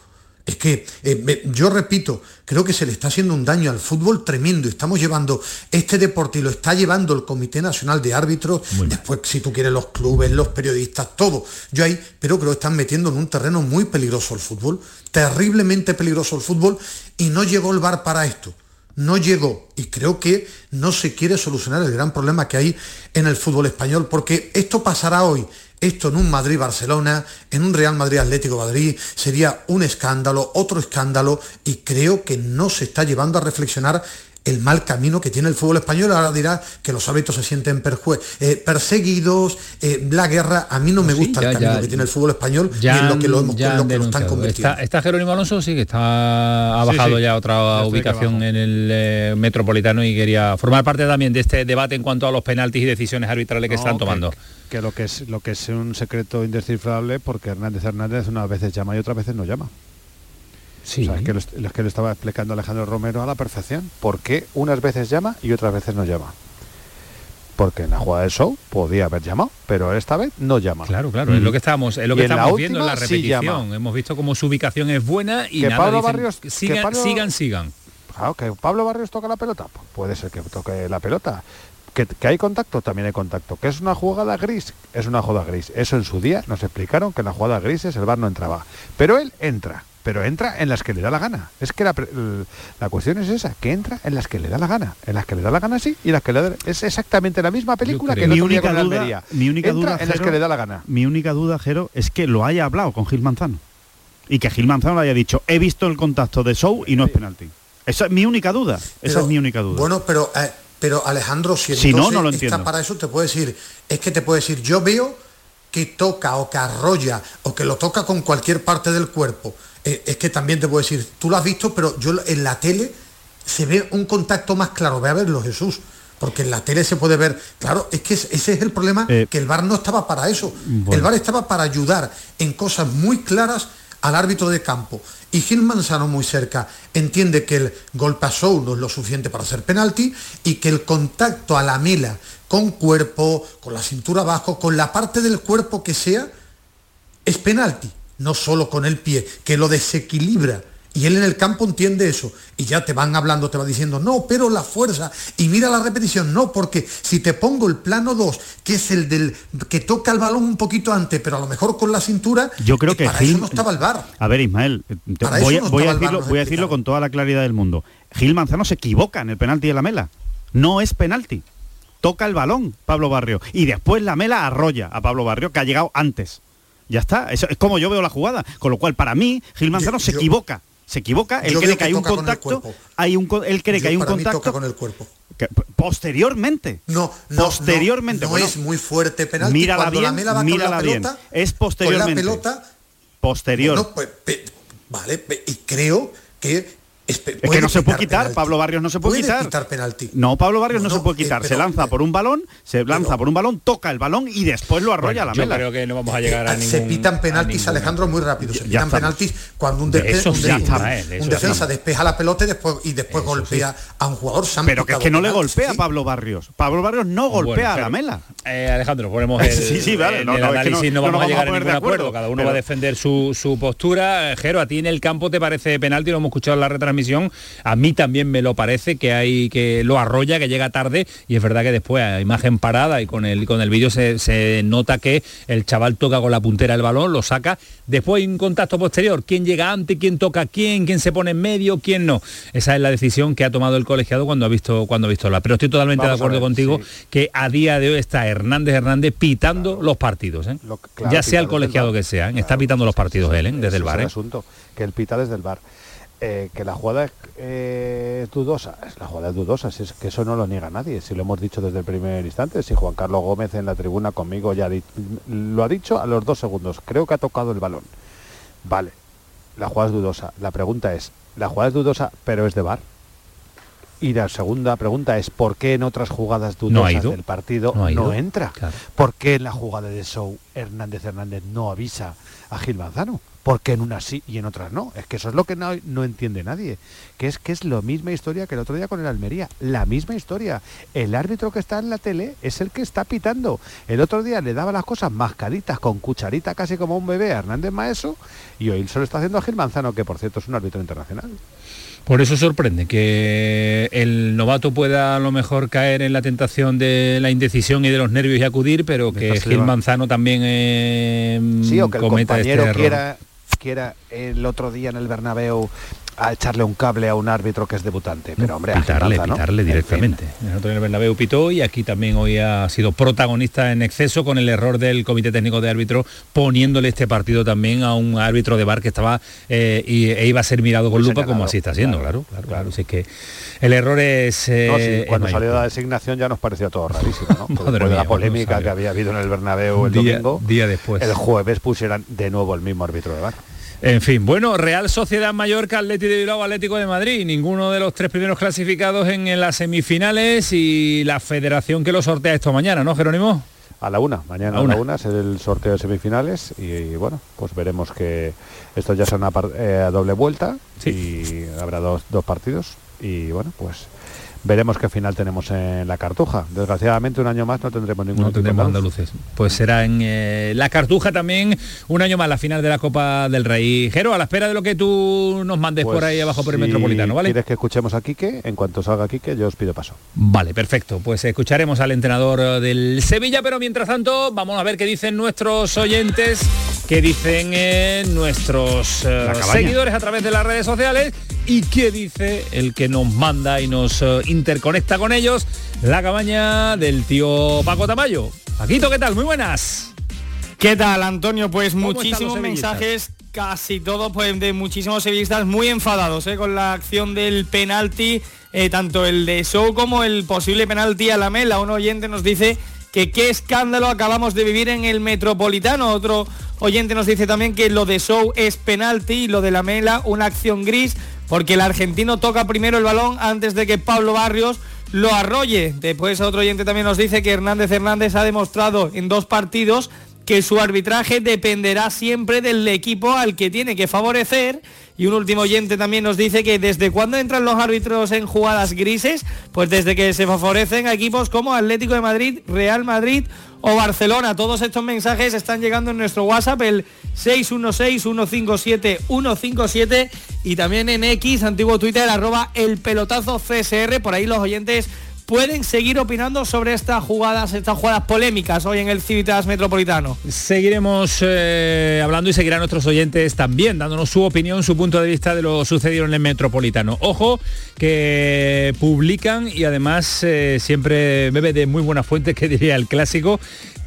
Es que, eh, yo repito, creo que se le está haciendo un daño al fútbol tremendo. Estamos llevando este deporte y lo está llevando el Comité Nacional de Árbitros. Después, si tú quieres, los clubes, los periodistas, todo. Yo ahí, pero que lo están metiendo en un terreno muy peligroso el fútbol, terriblemente peligroso el fútbol, y no llegó el VAR para esto. No llegó. Y creo que no se quiere solucionar el gran problema que hay en el fútbol español, porque esto pasará hoy Esto en un Madrid-Barcelona, en un Real Madrid-Atlético-Madrid, sería un escándalo, otro escándalo, y creo que no se está llevando a reflexionar el mal camino que tiene el fútbol español. Ahora dirá que los hábitos se sienten eh, perseguidos, eh, la guerra. A mí no me gusta el camino que tiene el fútbol español y en lo que lo, hemos, lo, que lo están convirtiendo. Está, Jerónimo Alonso, sí, que está, ha bajado ya otra ubicación en el eh, Metropolitano y quería formar parte también de este debate en cuanto a los penaltis y decisiones arbitrales que están tomando. Que, lo que es lo que es un secreto indescifrable porque Hernández Hernández unas veces llama y otras veces no llama. Sí. es que, lo, que lo estaba explicando Alejandro Romero a la perfección. ¿Por qué unas veces llama y otras veces no llama? Porque en la jugada del show podía haber llamado, pero esta vez no llama. Claro, claro, es lo que estamos, es lo que estamos viendo en la repetición. Hemos visto cómo su ubicación es buena y que nada, Pablo Barrios, sigan, sigan, sigan. Claro, que Pablo Barrios toca la pelota. Puede ser que toque la pelota. Que, que, hay contacto, también hay contacto. Que es una jugada gris, es una jugada gris. Eso en su día nos explicaron que en la jugada gris el bar no entraba. Pero él entra pero entra en las que le da la gana. Es que la, la, cuestión es esa, que entra en las que le da la gana. En las que le da la gana sí y las que le da... Es exactamente la misma película que mi única duda, Mi única duda, en las que le da la gana. Mi única duda, Jero, es que lo haya hablado con Gil Manzano. Y que Gil Manzano le haya dicho, he visto el contacto de Show y no es penalti. Esa es mi única duda. Esa es mi única duda. Bueno, pero, eh, pero Alejandro, si, si no, no lo entiendo. está para eso, te puede decir, es que te puede decir, yo veo que toca o que arrolla o que lo toca con cualquier parte del cuerpo eh, es que también te puedo decir, tú lo has visto, pero yo en la tele se ve un contacto más claro. Ve a verlo, Jesús. Porque en la tele se puede ver, claro, es que ese es el problema, eh, que el VAR no estaba para eso. El VAR estaba para ayudar en cosas muy claras al árbitro de campo. Y Gil Manzano muy cerca entiende que el golpe a no es lo suficiente para hacer penalti y que el contacto a la mela con cuerpo, con la cintura abajo, con la parte del cuerpo que sea, es penalti no solo con el pie, que lo desequilibra. Y él en el campo entiende eso. Y ya te van hablando, te va diciendo, no, pero la fuerza. Y mira la repetición, no, porque si te pongo el plano 2, que es el del que toca el balón un poquito antes, pero a lo mejor con la cintura, yo creo que para eso no estaba el bar. A ver, Ismael, voy, a, decirlo, voy a decirlo con toda la claridad del mundo. Gil Manzano se equivoca en el penalti de la mela. No es penalti. Toca el balón, Pablo Barrio. Y después la mela arrolla a Pablo Barrio, que ha llegado antes. Ya está, eso es como yo veo la jugada. Con lo cual, para mí, Gil Manzano se equivoca. Se equivoca, él cree que, hay un contacto, hay un él cree que hay un contacto con el cuerpo. posteriormente. No, posteriormente. No, es muy fuerte penalti mírala bien, mírala bien. Es posteriormente. Con la pelota posterior. Pues, vale, y creo que es que no se puede quitar, Pablo Barrios no se puede, quitar. penalti. No, Pablo Barrios no, se puede quitar. se lanza por un balón, se lanza por un balón, toca el balón y después lo arrolla la mela. Yo creo que no vamos a llegar a ningún, Se pitan penaltis, Alejandro, muy rápido. Se pitan penaltis cuando un, defensa despeja la pelota y después, y después golpea a un jugador. Pero que es que no le golpea a Pablo Barrios. Pablo Barrios no golpea a la mela. Eh, Alejandro, ponemos el, sí, sí, vale. no, análisis no, vamos a llegar a ningún acuerdo. Cada uno va a defender su postura. Jero, a ti en el campo te parece penalti, lo hemos escuchado en la retransmisión mí también me lo parece que hay que lo arrolla, que llega tarde y es verdad que después a imagen parada y con el, con el vídeo se, nota que el chaval toca con la puntera el balón, lo saca, después hay un contacto posterior, quién llega antes, quién toca a quién, quién se pone en medio, quién no. Esa es la decisión que ha tomado el colegiado cuando ha visto cuando ha visto la. Pero estoy totalmente de acuerdo contigo que a día de hoy está Hernández Hernández pitando los partidos, ¿eh? ya sea el colegiado que sea, ¿eh? está pitando los partidos él, ¿eh? desde el bar. Es asunto, que él pita desde el bar. Eh, que la jugada es eh, dudosa, la jugada es dudosa, si es que eso no lo niega nadie, si lo hemos dicho desde el primer instante, si Juan Carlos Gómez en la tribuna conmigo ya lo ha dicho a los dos segundos, creo que ha tocado el balón. Vale, la jugada es dudosa, la pregunta es, la jugada es dudosa, pero es de bar. Y la segunda pregunta es, ¿por qué en otras jugadas dudosas del partido no, entra? ¿Por qué en la jugada de Show Hernández Hernández no avisa a Gil Manzano? Porque en unas sí y en otras no. Es que eso es lo que no, no, entiende nadie. Que es que es la misma historia que el otro día con el Almería. La misma historia. El árbitro que está en la tele es el que está pitando. El otro día le daba las cosas mascaditas, con cucharita casi como un bebé a Hernández Maeso, y hoy se lo está haciendo a Gil Manzano, que por cierto es un árbitro internacional. Por eso sorprende que el novato pueda a lo mejor caer en la tentación de la indecisión y de los nervios y acudir, pero que Gil Manzano también eh, sí, o que el compañero este quiera que era el otro día en el Bernabéu a echarle un cable a un árbitro que es debutante. Pero hombre, pitarle, agilidad, ¿no? pitarle En fin. directamente. En el Bernabéu pitó y aquí también hoy ha sido protagonista en exceso con el error del Comité Técnico de Árbitro poniéndole este partido también a un árbitro de bar que estaba eh, y, e iba a ser mirado con Muy lupa como así está siendo, claro, claro, claro. Así que el error es... eh, No, sí, es cuando mayor. salió la designación ya nos pareció todo rarísimo, ¿no? Después de mía, la cuando polémica que había habido en el Bernabéu el Día- domingo, día después. el jueves pusieran de nuevo el mismo árbitro de bar. En fin, bueno, Real Sociedad Mallorca, Atlético de Bilbao, Atlético de Madrid, ninguno de los tres primeros clasificados en, en las semifinales y la federación que lo sortea esto mañana, ¿no, Jerónimo? A la una, mañana A a, una. la una es el sorteo de semifinales y, bueno, pues veremos que esto ya son a, eh, a doble vuelta y habrá dos, dos partidos y bueno, pues veremos qué final tenemos en la cartuja. Desgraciadamente un año más no tendremos ningún No tendremos andaluces. Pues será en eh, la Cartuja también un año más la final de la Copa del Rey. Jero, a la espera de lo que tú nos mandes Pues por ahí abajo por el si Metropolitano, ¿vale? quieres que escuchemos a Quique, en cuanto salga Quique yo os pido paso. Vale, perfecto. Pues escucharemos al entrenador del Sevilla, pero mientras tanto vamos a ver qué dicen nuestros oyentes, qué dicen eh, nuestros eh, seguidores a través de las redes sociales y qué dice el que nos manda y nos eh, interconecta con ellos, la cabaña del tío Paco Tamayo. Paquito, ¿qué tal? Muy buenas. ¿Qué tal, Antonio? Pues ¿Cómo están muchísimos mensajes, casi todos pues de muchísimos sevillistas muy enfadados ¿eh? con la acción del penalti, eh, tanto el de Show como el posible penalti a la Mela. Un oyente nos dice que qué escándalo acabamos de vivir en el Metropolitano. Otro oyente nos dice también que lo de Show es penalti y lo de la Mela una acción gris porque el argentino toca primero el balón antes de que Pablo Barrios lo arrolle. Después otro oyente también nos dice que Hernández Hernández ha demostrado en dos partidos que su arbitraje dependerá siempre del equipo al que tiene que favorecer. Y un último oyente también nos dice que desde cuándo entran los árbitros en jugadas grises, pues desde que se favorecen a equipos como Atlético de Madrid, Real Madrid o Barcelona. Todos estos mensajes están llegando en nuestro WhatsApp, el 616-157-157 y también en X, antiguo Twitter, arroba el pelotazo CSR. Por ahí los oyentes pueden seguir opinando sobre estas jugadas, estas jugadas polémicas hoy en el Civitas Metropolitano. Seguiremos eh, hablando y seguirán nuestros oyentes también dándonos su opinión, su punto de vista de lo sucedido en el Metropolitano. Ojo que publican y además eh, siempre bebe de muy buena fuente, que diría el clásico,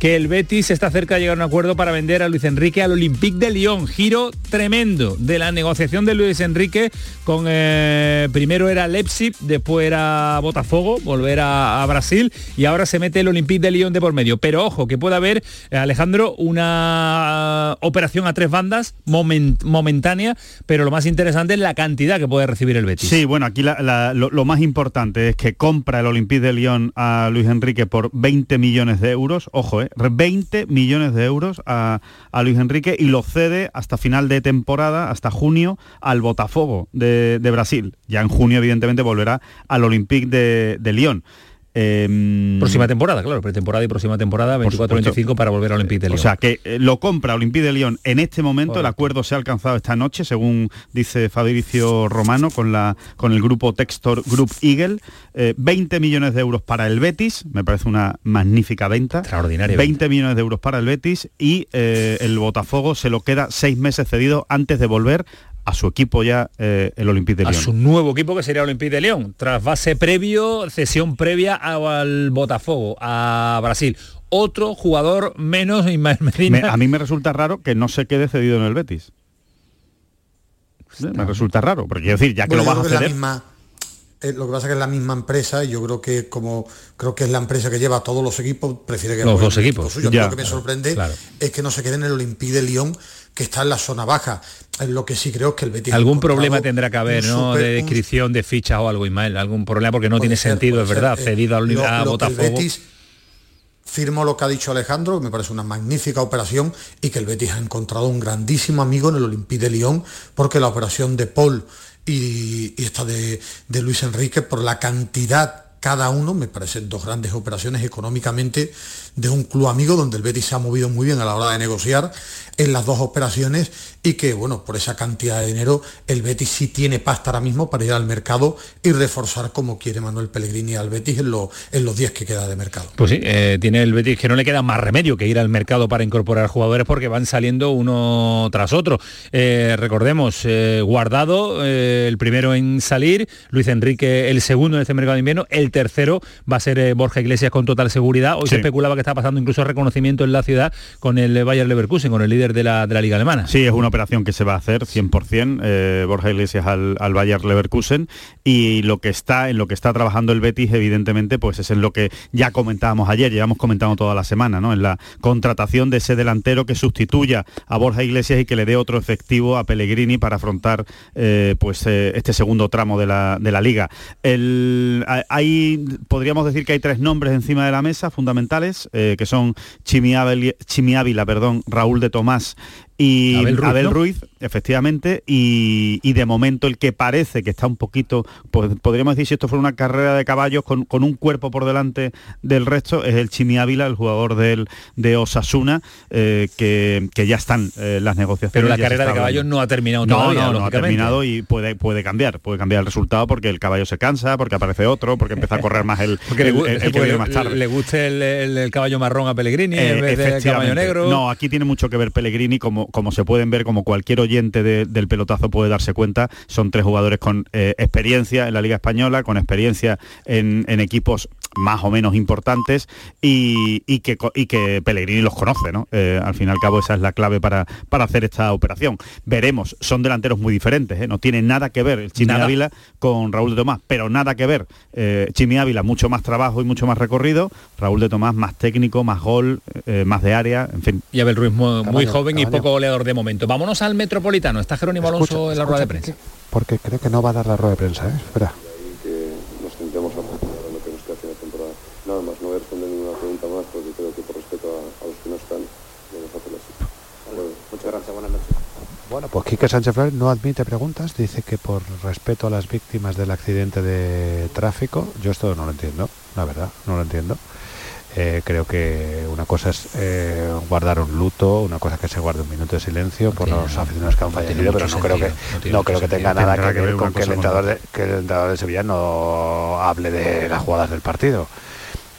que el Betis está cerca de llegar a un acuerdo para vender a Luis Enrique al Olympique de Lyon. Giro tremendo de la negociación de Luis Enrique con eh, primero era Leipzig, después era Botafogo, volver a, Brasil y ahora se mete el Olympique de Lyon de por medio. Pero ojo, que puede haber, eh, Alejandro, una operación a tres bandas momen- momentánea, pero lo más interesante es la cantidad que puede recibir el Betis. Sí, bueno, aquí lo, lo más importante es que compra el Olympique de Lyon a Luis Enrique por 20 millones de euros, ojo, eh, 20 millones de euros a, a Luis Enrique y lo cede hasta final de temporada, hasta junio, al Botafogo de, de Brasil. Ya en junio, evidentemente, volverá al Olympique de, de Lyon. Em, Próxima temporada, claro, pretemporada y próxima temporada, 24-25 para volver al Olympique de Lyon. o sea, que eh, lo compra Olympique de Lyon en este momento, el acuerdo se ha alcanzado esta noche, según dice Fabricio Romano, con, la, con el grupo Textor Group Eagle, eh, 20 millones de euros para el Betis, me parece una magnífica venta. Extraordinaria 20 millones de euros para el Betis y eh, el Botafogo se lo queda seis meses cedido antes de volver a su equipo ya, eh, el Olympique de a Lyon. su nuevo equipo que sería Olympique de León, tras base previo, cesión previa al Botafogo, a Brasil. Otro jugador menos, Ismael Medina. Me- a mí me resulta raro que no se quede cedido en el Betis. Me resulta raro, porque quiero decir, ya que Bueno, lo vas a ceder... la misma, eh, lo que pasa es que es la misma empresa y yo creo que como creo que es la empresa que lleva a todos los equipos, prefiere que Los dos equipos. suyo. Ya, lo que me sorprende claro. es que no se quede en el Olympique de Lyon, que está en la zona baja. Es lo que sí creo es que el Betis Algún problema tendrá que haber, ¿no? de un- descripción de fichas o algo, Ismael. Algún problema porque no tiene ser, sentido, es verdad. ser. Eh, Cedido a, lo- a lo Botafogo. Betis firmo lo que ha dicho Alejandro, que me parece una magnífica operación y que el Betis ha encontrado un grandísimo amigo en el Olympique de Lyon, porque la operación de Paul y, esta de, de Luis Enrique, por la cantidad cada uno, me parecen dos grandes operaciones económicamente de un club amigo donde el Betis se ha movido muy bien a la hora de negociar. en las dos operaciones y que, bueno, por esa cantidad de dinero, el Betis sí tiene pasta ahora mismo para ir al mercado y reforzar como quiere Manuel Pellegrini al Betis en, lo- en los días que queda de mercado. Pues sí, eh, tiene el Betis que no le queda más remedio que ir al mercado para incorporar jugadores porque van saliendo uno tras otro. Eh, recordemos, eh, Guardado, eh, el primero en salir, Luis Enrique el segundo en este mercado de invierno, el tercero va a ser eh, Borja Iglesias con total seguridad. Hoy se especulaba que está pasando incluso reconocimiento en la ciudad con el Bayer Leverkusen, con el líder de la, de la liga alemana. Sí, es una operación que se va a hacer 100%, eh, Borja Iglesias al, al Bayer Leverkusen y lo que está en lo que está trabajando el Betis evidentemente pues es en lo que ya comentábamos ayer, llevamos comentando toda la semana, ¿no? En la contratación de ese delantero que sustituya a Borja Iglesias y que le dé otro efectivo a Pellegrini para afrontar eh, pues eh, este segundo tramo de la, de la liga. El- hay podríamos decir que hay tres nombres encima de la mesa fundamentales eh, que son Chimi Ávila, perdón, Raúl de Tomás y Abel Ruiz, Abel ¿no? Ruiz, efectivamente, y, y de momento el que parece que está un poquito, pues, podríamos decir si esto fuera una carrera de caballos con, con un cuerpo por delante del resto, es el Chimi Ávila, el jugador del, de Osasuna, eh, que, que ya están eh, las negociaciones. Pero la carrera de caballos hablando. no ha terminado No, todavía, no, no ha lógicamente. terminado y puede, puede cambiar, puede cambiar el resultado porque el caballo se cansa, porque aparece otro, porque empieza a correr más el, el- el- el que viene más tarde. le guste el, caballo marrón a Pellegrini Eh, en vez del caballo negro. No, aquí tiene mucho que ver Pellegrini, como, como se pueden ver, como cualquier de- del pelotazo puede darse cuenta, son tres jugadores con eh, experiencia en la Liga Española, con experiencia en, en equipos más o menos importantes y, y que, y que Pellegrini los conoce, ¿no? Eh, al fin y al cabo esa es la clave para, para hacer esta operación. Veremos, son delanteros muy diferentes, ¿eh? no tiene nada que ver el Chimi. Ávila con Raúl de Tomás, pero nada que ver. Eh, Chimi Ávila mucho más trabajo y mucho más recorrido, Raúl de Tomás más técnico, más gol, eh, más de área, en fin. Y Abel Ruiz muy, muy Caballo, joven y poco goleador de momento. Vámonos al Metropolitano. Está Jerónimo Alonso Escucha, en la rueda de prensa. Porque creo que no va a dar la rueda de prensa, ¿eh? Espera. que nos centremos a funcionar en lo que nos queda hacia la temporada. Nada más, no voy a responder ninguna pregunta más porque creo que por respeto a, a los que no están, debemos hacerlo así. Bueno, muchas gracias, buenas noches. Bueno, pues Quique Sánchez Flores no admite preguntas, dice que por respeto a las víctimas del accidente de tráfico, yo esto no lo entiendo, la verdad, no lo entiendo. Eh, creo que una cosa es eh, guardar un luto, una cosa es que se guarde un minuto de silencio por los aficionados que han fallecido, pero no creo que no creo que tenga nada que ver con que el entrenador de, que el entrenador de Sevilla no hable de las jugadas del partido.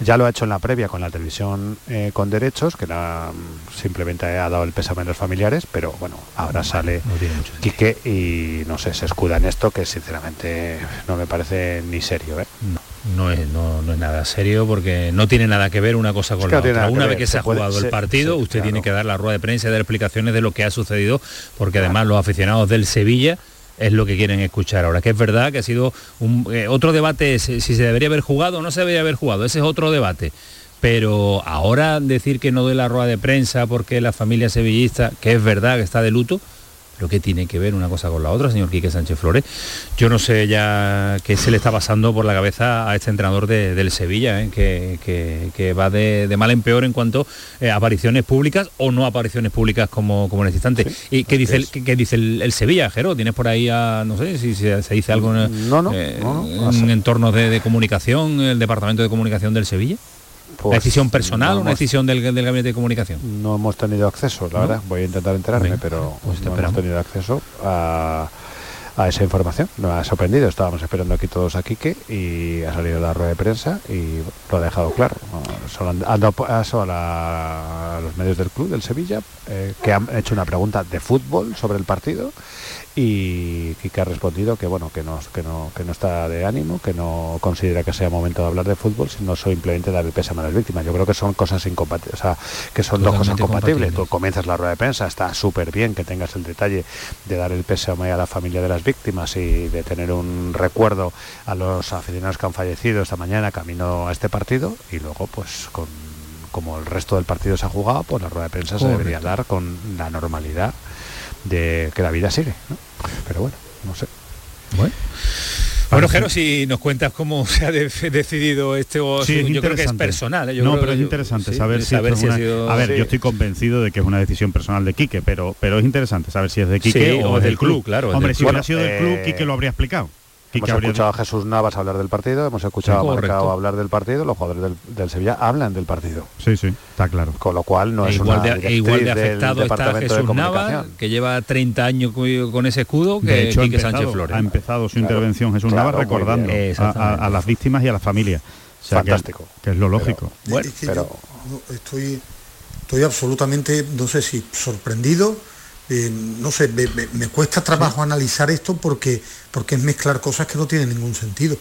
Ya lo ha hecho en la previa con la televisión eh, con derechos, que la- simplemente ha dado el pésame a los familiares, pero bueno, ahora sale Quique y no sé, se escuda en esto que sinceramente no me parece ni serio. ¿eh? No es, no, no es nada serio porque no tiene nada que ver una cosa con que la no otra. Una vez que se se ha puede- jugado se- el partido, usted claro. tiene que dar la rueda de prensa y dar explicaciones de lo que ha sucedido, porque además los aficionados del Sevilla es lo que quieren escuchar ahora. Que es verdad que ha sido eh, otro debate es, si se debería haber jugado o no se debería haber jugado. Ese es otro debate. Pero ahora decir que no doy la rueda de prensa porque la familia sevillista, que es verdad que está de luto, lo que tiene que ver una cosa con la otra, señor Quique Sánchez Flores. Yo no sé ya qué se le está pasando por la cabeza a este entrenador de- del Sevilla, ¿eh? que, que- que va de, de mal en peor en cuanto eh, a apariciones públicas o no apariciones públicas como, como en este instante. ¿Y qué dice, el, qué, qué dice el, el Sevilla, Jero? ¿Tienes por ahí a, no sé, si se, se dice algo en, No, no, eh, no, no, en entornos de, de comunicación, el departamento de comunicación del Sevilla? ¿Una Pues, decisión personal no o una hemos- decisión del, del gabinete de comunicación? No hemos tenido acceso, la ¿No? verdad. Voy a intentar enterarme, Venga, pero pues no hemos esperamos. tenido acceso a, a esa información. Nos ha sorprendido. Estábamos esperando aquí todos a Quique y ha salido la rueda de prensa y lo ha dejado claro. Solo han, han dado paso a, la- a los medios del club del Sevilla eh, que han hecho una pregunta de fútbol sobre el partido y Quique ha respondido que bueno que no, que no que no está de ánimo que no considera que sea momento de hablar de fútbol sino simplemente dar el pésame a las víctimas. Yo creo que son cosas incompatibles o sea que son dos cosas compatibles tú comienzas la rueda de prensa está súper bien que tengas el detalle de dar el pésame a la familia de las víctimas y de tener un recuerdo a los aficionados que han fallecido esta mañana camino a este partido y luego pues con como el resto del partido se ha jugado, pues la rueda de prensa se debería dar con la normalidad de que la vida sigue. ¿no? Pero bueno, no sé. Bueno. Bueno, Jero, si nos cuentas cómo se ha de- decidido este o Sí, es yo creo que es personal. ¿eh? Yo no, creo pero que es yo- interesante sí, saber, si, esto es ha sido- A ver, sí. yo estoy convencido de que es una decisión personal de Quique, pero, pero es interesante saber si es de Quique Sí, o, o es del club, club. claro, Hombre, si club. hubiera sido del club, eh, Quique lo habría explicado. Hemos escuchado a Jesús Navas hablar del partido, hemos escuchado Sí, a Marcao hablar del partido, los jugadores del, del Sevilla hablan del partido. Sí, sí, está claro. Con lo cual no E es igual, una de, e igual de afectado está Jesús Nava, Comunicación. que lleva 30 años con ese escudo, que De hecho, ha Quique empezado, Sánchez Flores. ha empezado su Claro, intervención Jesús claro, Navas recordando bien. a- a, Exactamente. a las víctimas y a las familias. O sea, Fantástico. Que, es lo lógico. Es que yo no, estoy, estoy absolutamente, no sé si sorprendido, eh, no sé, me, me- me cuesta trabajo analizar esto porque, porque es mezclar cosas que no tienen ningún sentido,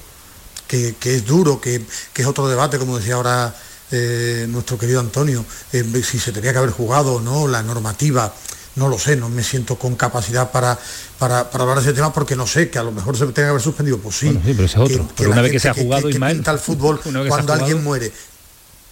que, que es duro, que, que es otro debate, como decía ahora eh, nuestro querido Antonio, eh, si se tenía que haber jugado o no, la normativa. No lo sé, no me siento con capacidad para, para, para hablar de ese tema porque no sé, que a lo mejor se tenga que haber suspendido. Pues sí, Bueno, sí, pero es otro. Pero la una vez que se ha jugado, que, Ismael, pinta el fútbol que cuando alguien muere.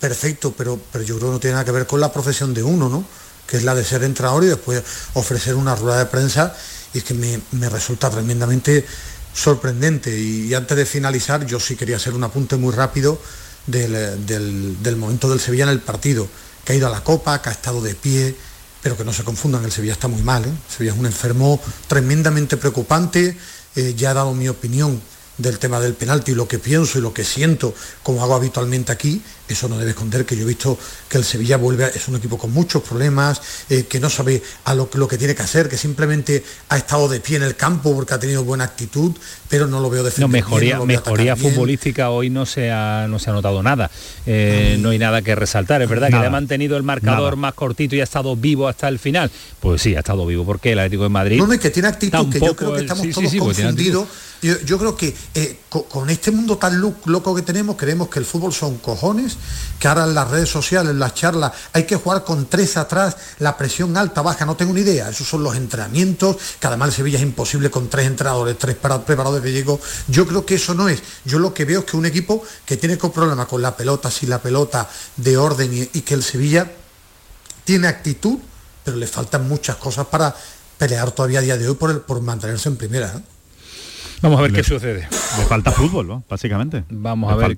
Perfecto, pero, pero yo creo que no tiene nada que ver con la profesión de uno, ¿no? Que es la de ser entrenador y después ofrecer una rueda de prensa. Y que me, resulta tremendamente sorprendente. Y, y antes de finalizar, yo sí quería hacer un apunte muy rápido del, del- momento del Sevilla en el partido, que ha ido a la Copa, que ha estado de pie, pero que no se confundan, el Sevilla está muy mal. ¿eh? Sevilla es un enfermo tremendamente preocupante. Eh, ya he dado mi opinión del tema del penalti, lo que pienso y lo que siento, como hago habitualmente aquí, eso no debe esconder que yo he visto que el Sevilla vuelve, a- es un equipo con muchos problemas, eh, que no sabe a lo, lo que tiene que hacer, que simplemente ha estado de pie en el campo porque ha tenido buena actitud, pero no lo veo No, defender bien, mejoría, no mejoría bien. futbolística hoy no se ha, no se ha notado nada. Eh, no hay nada que resaltar. Es verdad que le ha mantenido el marcador Nada. más cortito y ha estado vivo hasta el final. Pues sí, ha estado vivo. porque El Atlético de Madrid. No, no, y que tiene actitud, que yo creo que estamos sí, todos sí, confundidos. Yo, yo creo que eh, co- con, este mundo tan loco que tenemos, creemos que el fútbol son cojones, que ahora en las redes sociales, en las charlas, hay que jugar con tres atrás, la presión alta, baja, no tengo ni idea. Esos son los entrenamientos, que además el Sevilla es imposible con tres entrenadores, tres para- preparadores de Diego. Yo creo que eso no es. Yo lo que veo es que un equipo que tiene con problema con la pelota, sin la pelota, de orden y, y que el Sevilla tiene actitud, pero le faltan muchas cosas para pelear todavía a día de hoy por, el, por mantenerse en primera. ¿eh? Vamos a ver Le- qué sucede. Le falta fútbol, ¿no? Básicamente. Vamos Le a ver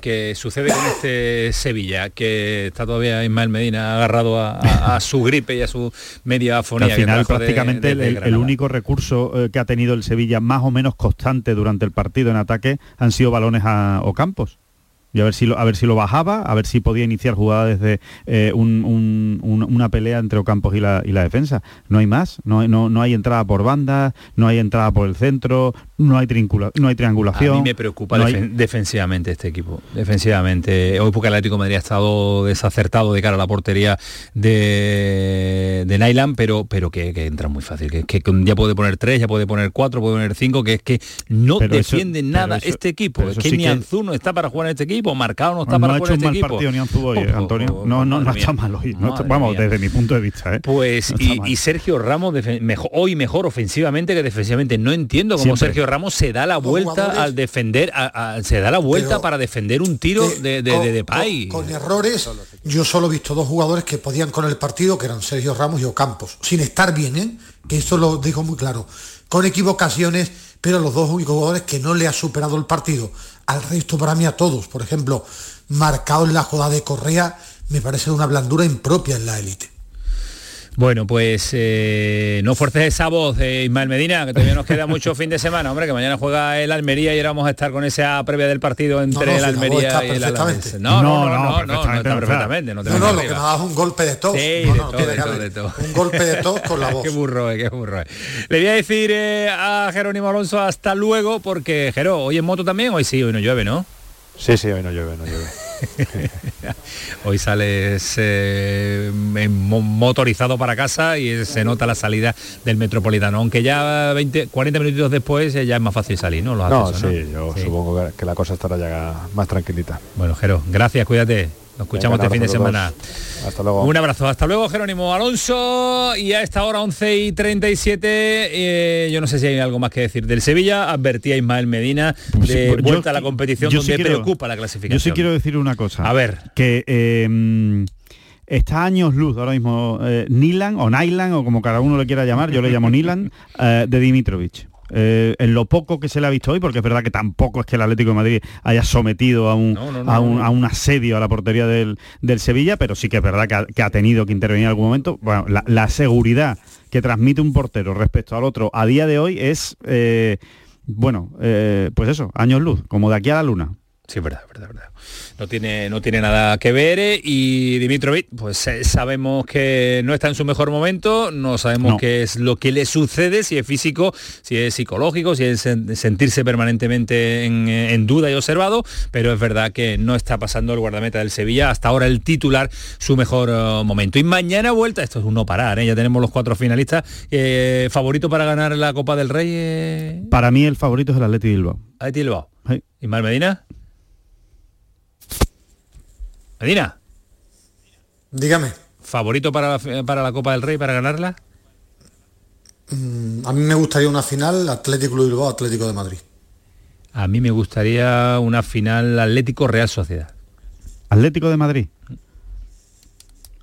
qué, sucede con este Sevilla, que está todavía Ismael Medina agarrado a, a- a su gripe y a su media Que afonía. al final prácticamente el- único recurso eh, que ha tenido el Sevilla más o menos constante durante el partido en ataque han sido balones a Ocampos. Y a ver si lo, a ver si lo bajaba, a ver si podía iniciar jugadas desde eh, un- un- un- una pelea entre Ocampos y la, y la defensa. No hay más, no, hay- no, no hay entrada por banda, no hay entrada por el centro, no hay, no hay A triangulación. mí me preocupa no hay- defen- defensivamente este equipo. Defensivamente. Hoy porque el Atlético de Madrid ha estado desacertado de cara a la portería de, de Nylan, pero, pero que, que entra muy fácil. Que, que ya puede poner tres, ya puede poner cuatro, puede poner cinco, que es que no defiende nada eso- este equipo. Es que sí ni Anzuno está para jugar en este equipo, Marcado no está no para ha hecho un este mal equipo. partido ni Anzu hoy, eh, Oh, Antonio. oh, No, no, no está mal hoy. no está- vamos, mía. desde mi punto de vista. ¿eh? Pues y, Sergio Ramos defe- mejo- hoy mejor ofensivamente que defensivamente. No entiendo cómo Siempre. Sergio Ramos se da la vuelta al defender, a- a- se da la vuelta Pero- para defender un tiro de, de, con- de Depay. Con, con errores, yo solo he visto dos jugadores que podían con el partido, que eran Sergio Ramos y Ocampos, sin estar bien, ¿eh? que esto lo dijo muy claro, con equivocaciones, pero los dos únicos jugadores que no le ha superado el partido. Al resto, para mí, a todos, por ejemplo, marcado en la jugada de Correa, me parece una blandura impropia en la élite. Bueno, pues eh, no fuerces esa voz, eh, Ismael Medina, que todavía nos queda mucho fin de semana, hombre, que mañana juega el Almería y ahora vamos a estar con esa previa del partido entre No, no, el Almería y el. Alavés. No, no, no, No, no, no, no, no, perfectamente está perfectamente. No, No, lo que ha dado es un golpe de tos. Sí, No, de no, todo, de todo, de todo. Un golpe de tos con la voz. qué burro, eh, qué burro. eh. Le voy a decir eh, a Jerónimo Alonso hasta luego, porque Jero, hoy en moto también, hoy sí, hoy no llueve, ¿no? Sí, sí, hoy no llueve, no llueve. Hoy sales eh, mo- motorizado para casa y se nota la salida del metropolitano, aunque ya 20, 40 minutitos después eh, ya es más fácil salir, ¿no? Los No, accesos, sí, yo supongo que la cosa estará ya más tranquilita. Bueno, Jero, gracias, cuídate. Nos escuchamos Venga, este fin de semana. Hasta luego. Un abrazo, hasta luego Jerónimo Alonso y a esta hora 11 y 37 eh, yo no sé si hay algo más que decir del Sevilla, advertía a Ismael Medina Pues sí, de pues yo vuelta a la competición yo donde sí quiero- preocupa la clasificación. Yo sí quiero decir una cosa. A ver. Que eh, mm, está a años luz ahora mismo eh, Nilan o Nylan o como cada uno le quiera llamar, yo le llamo Nilan, eh, de Dimitrovich. Eh, en lo poco que se le ha visto hoy, porque es verdad que tampoco es que el Atlético de Madrid haya sometido a un, no, a un, a un asedio a la portería del, del Sevilla, pero sí que es verdad que ha, que ha tenido que intervenir en algún momento. Bueno, la, la seguridad que transmite un portero respecto al otro a día de hoy es... eh, bueno, eh, pues eso, años luz, como de aquí a la luna. Sí, verdad, verdad, verdad. No tiene, no tiene nada que ver eh, y Dimitrovic, pues eh, sabemos que no está en su mejor momento, no sabemos No. qué es lo que le sucede, si es físico, si es psicológico, si es sen- sentirse permanentemente en, eh, en duda y observado, pero es verdad que no está pasando el guardameta del Sevilla, hasta ahora el titular, su mejor momento. Y mañana vuelta, esto es un no parar, ¿eh? ya tenemos los cuatro finalistas. ¿Favorito para ganar la Copa del Rey? Para mí el favorito es el Atleti Bilbao. Atleti Bilbao. Sí. ¿Y Mar Medina? Medina. Dígame. ¿Favorito para la, para la Copa del Rey para ganarla? Mm, A mí me gustaría una final Atlético Club Bilbao Atlético de Madrid. A mí me gustaría una final Atlético Real Sociedad. Atlético de Madrid.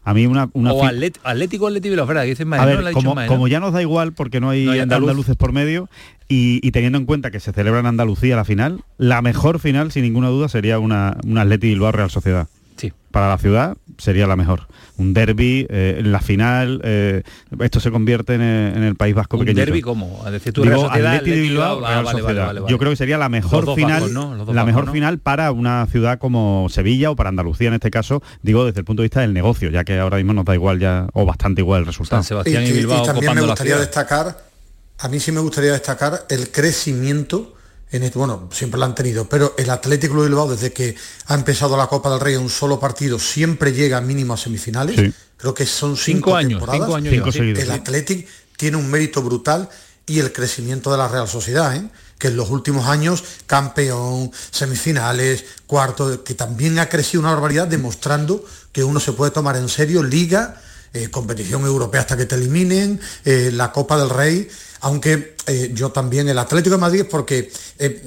A mí una, una o Atlet- Atlético Atlético Bilbao, ¿verdad? Que dicen A Madrid, ver, no lo ha dicho como, ya nos da igual porque no hay, No hay andaluz. andaluces por medio y, y teniendo en cuenta que se celebra en Andalucía la final, la mejor final, sin ninguna duda, sería una, una Atleti Bilbao Real Sociedad. Sí. Para la ciudad sería la mejor. Un derby, eh, en la final, eh, esto se convierte en, el- en el País Vasco Un pequeñito. derbi como, a decir tú Digo, Real Sociedad, Atleti de Atleti Bilbao, Bilbao, ah, Real vale, vale, Sociedad. vale, vale. Yo creo que sería la mejor final, la vascos, mejor ¿no? final para una ciudad como Sevilla o para Andalucía en este caso, digo desde el punto de vista del negocio, ya que ahora mismo nos da igual ya o bastante igual el resultado. y, y- y también me gustaría destacar, a mí sí me gustaría destacar el crecimiento en este, bueno, siempre lo han tenido, pero el Atlético Club Bilbao desde que ha empezado la Copa del Rey en un solo partido siempre llega mínimo a semifinales. Sí. Creo que son Cinco cinco, años, temporadas. cinco años Cinco lleva. seguidos, el sí. Athletic tiene un mérito brutal y el crecimiento de la Real Sociedad, ¿eh? que en los últimos años campeón, semifinales, cuarto, que también ha crecido una barbaridad demostrando que uno se puede tomar en serio liga, eh, competición europea hasta que te eliminen, eh, la Copa del Rey, aunque eh, yo también el Atlético de Madrid es porque eh,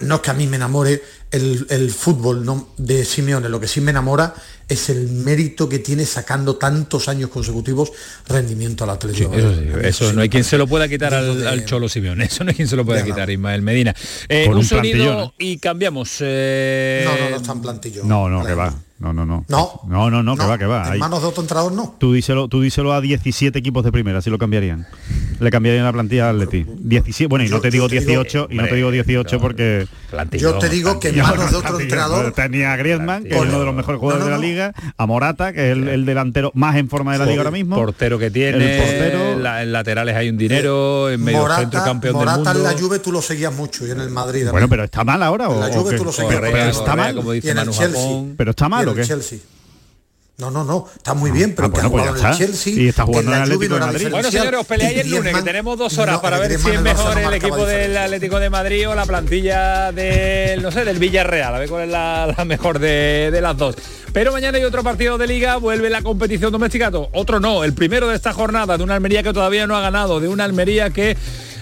no es que a mí me enamore el, el fútbol no, de Simeone, lo que sí me enamora es el mérito que tiene sacando tantos años consecutivos rendimiento al Atlético. de Eso Madrid. sí, eso no hay quien se lo pueda quitar al, de- al Cholo Simeone, eso no hay quien se lo pueda quitar, Ismael Medina. Eh, Con un, un sonido plantillón, y cambiamos. eh, No, no, no está en plantillo. No, no, que va. No, no, no. No. No, no, no, que va, que va. en Ahí- manos de otro entrenador no. Tú díselo, tú díselo a 17 equipos de primera, si lo cambiarían. Le cambiarían la plantilla al Atleti. 17, bueno, y no Yo- te digo yo te digo- 18, y no te digo 18 porque Yo te digo que en manos de otro entrenador tenía a Griezmann, que es uno de los mejores jugadores No, no, de la liga, a Morata, que es el, el delantero más en forma de la liga ahora mismo. portero que tiene, El portero. la- en laterales hay un dinero, en medio centro Morata, campeón Morata del en mundo. la Juve tú lo seguías mucho y en el Madrid. Bueno, pero está mal ahora o, En la Juve tú lo seguías. Pero está mal. en. Pero está Y mal en o el qué? Chelsea. No, no, no, está muy bien, pero Ah, que bueno, ha pues jugado en el. Chelsea. Y está jugando en el Atlético de Madrid. Bueno, señores, os peleáis el Y lunes, que tenemos dos horas no, para ver si es mejor no el equipo del. Atlético de Madrid o la plantilla del, no sé, del Villarreal, a ver cuál es la, la mejor de, de las dos. Pero mañana hay otro partido de liga, vuelve la competición doméstica, otro no, el primero de esta jornada, de una Almería que todavía no ha ganado, de una Almería que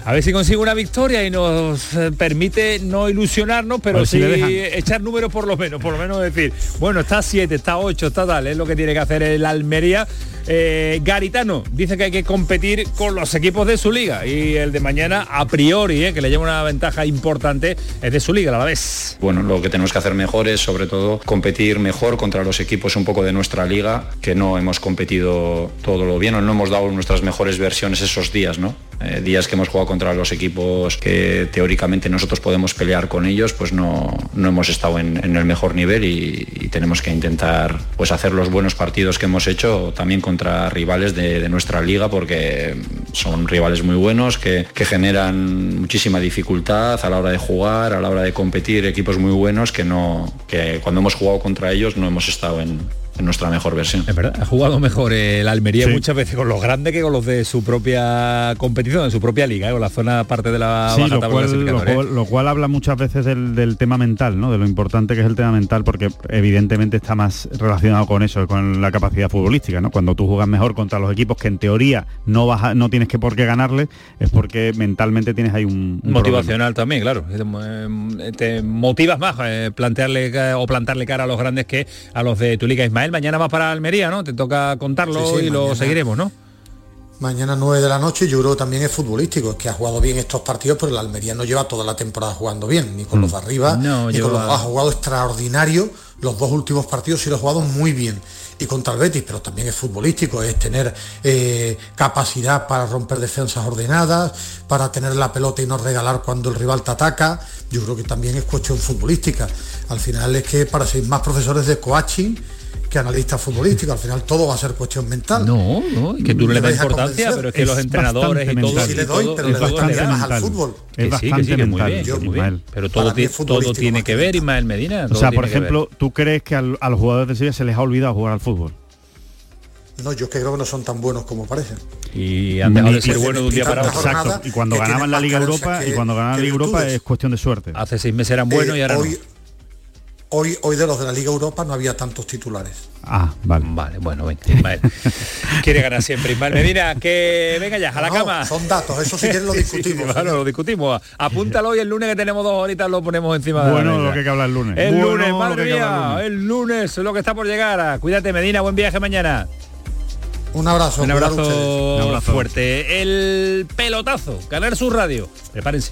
a ver si consigue una victoria y nos eh, permite no ilusionarnos, pero si sí echar números por lo menos, por lo menos decir, bueno, está 7, está 8, está tal, es lo que tiene que hacer el Almería. Eh, Garitano dice que hay que competir con los equipos de su liga y el de mañana a priori, eh, que le lleva una ventaja importante, es de su liga a la vez. Bueno, lo que tenemos que hacer mejor es sobre todo competir mejor contra los equipos un poco de nuestra liga, que no hemos competido todo lo bien o no hemos dado nuestras mejores versiones esos días, ¿no? Eh, días que hemos jugado contra los equipos que teóricamente nosotros podemos pelear con ellos, pues no, no hemos estado en, el mejor nivel y, tenemos que intentar pues hacer los buenos partidos que hemos hecho también contra rivales de, nuestra liga porque son rivales muy buenos que, que generan muchísima dificultad a la hora de jugar, a la hora de competir, equipos muy buenos que no que cuando hemos jugado contra ellos no hemos estado en, en nuestra mejor versión. Es verdad, ha jugado mejor el Almería Sí. muchas veces con los grandes que con los de su propia competición, de su propia liga, eh, con la zona parte de la Sí, baja lo tabla cual, lo, clasificatoria, ¿eh? cual, lo cual habla muchas veces del, del tema mental, ¿no? De lo importante que es el tema mental, porque evidentemente está más relacionado con eso, con la capacidad futbolística, ¿no? Cuando tú juegas mejor contra los equipos que en teoría no vas a- no tienes que por qué ganarle, es porque mentalmente tienes ahí un, un motivacional también, claro. Eh, Te motivas más eh, plantearle o plantarle cara a los grandes que a los de tu liga. Ismael, mañana vas para Almería, ¿no? Te toca contarlo Sí, sí, y lo seguiremos, ¿no? Mañana 9 de la noche, yo creo que también es futbolístico, es que ha jugado bien estos partidos, pero el Almería no lleva toda la temporada jugando bien, ni con los de arriba, No, ni con lleva- los ha jugado extraordinario. Los dos últimos partidos sí lo ha jugado muy bien. y contra el Betis, pero también es futbolístico, es tener eh, capacidad para romper defensas ordenadas, para tener la pelota y no regalar cuando el rival te ataca. Yo creo que también es cuestión futbolística. Al final es que para ser más profesores de coaching que analistas futbolísticos, al final todo va a ser cuestión mental. No, no, que tú no le das importancia, pero es que los entrenadores y todo, Sí le doy, pero le doy más al fútbol. Es Que sí, que bastante sí, que muy mental, bien, yo- que muy bien. Pero todo, todo futbolístico tiene más que ver, Ismael Medina. O sea, por ejemplo, ¿tú crees que al- a los jugadores de Sevilla se les ha olvidado jugar al fútbol? No, yo es que creo que no son tan buenos como parecen. Y han dejado de ser buenos de un día para otro. Exacto. Y cuando ganaban la Liga Europa que- y cuando ganaban la Liga Europa es cuestión de suerte. Hace seis meses eran buenos Eh, y ahora hoy, no. Hoy, hoy de los de la Liga Europa no había tantos titulares. Ah, vale. Vale, bueno, venga, Ismael. Quiere ganar siempre, Ismael Medina. Que venga ya, a la No, cama. Son datos, eso si quieres lo Sí, sí, discutimos. claro, lo discutimos. Apúntalo y el lunes que tenemos dos horitas lo ponemos encima de la Bueno, lo que hay que hablar el lunes. El Bueno, lunes, lo madre que que mía, lunes. el lunes, lo que está por llegar. Cuídate, Medina, buen viaje mañana. Un abrazo. Un abrazo, ustedes. Un abrazo. fuerte. El pelotazo, ganar su radio. Prepárense.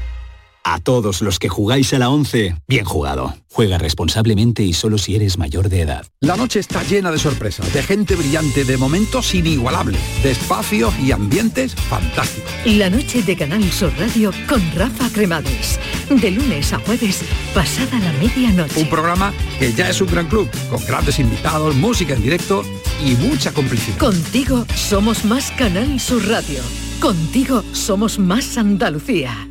A todos los que jugáis a la 11, bien jugado. Juega responsablemente y solo si eres mayor de edad. La noche está llena de sorpresas, de gente brillante, de momentos inigualables, de espacios y ambientes fantásticos. La noche de Canal Sur Radio con Rafa Cremades. De lunes a jueves, pasada la medianoche. Un programa que ya es un gran club, con grandes invitados, música en directo y mucha complicidad. Contigo somos más Canal Sur Radio. Contigo somos más Andalucía.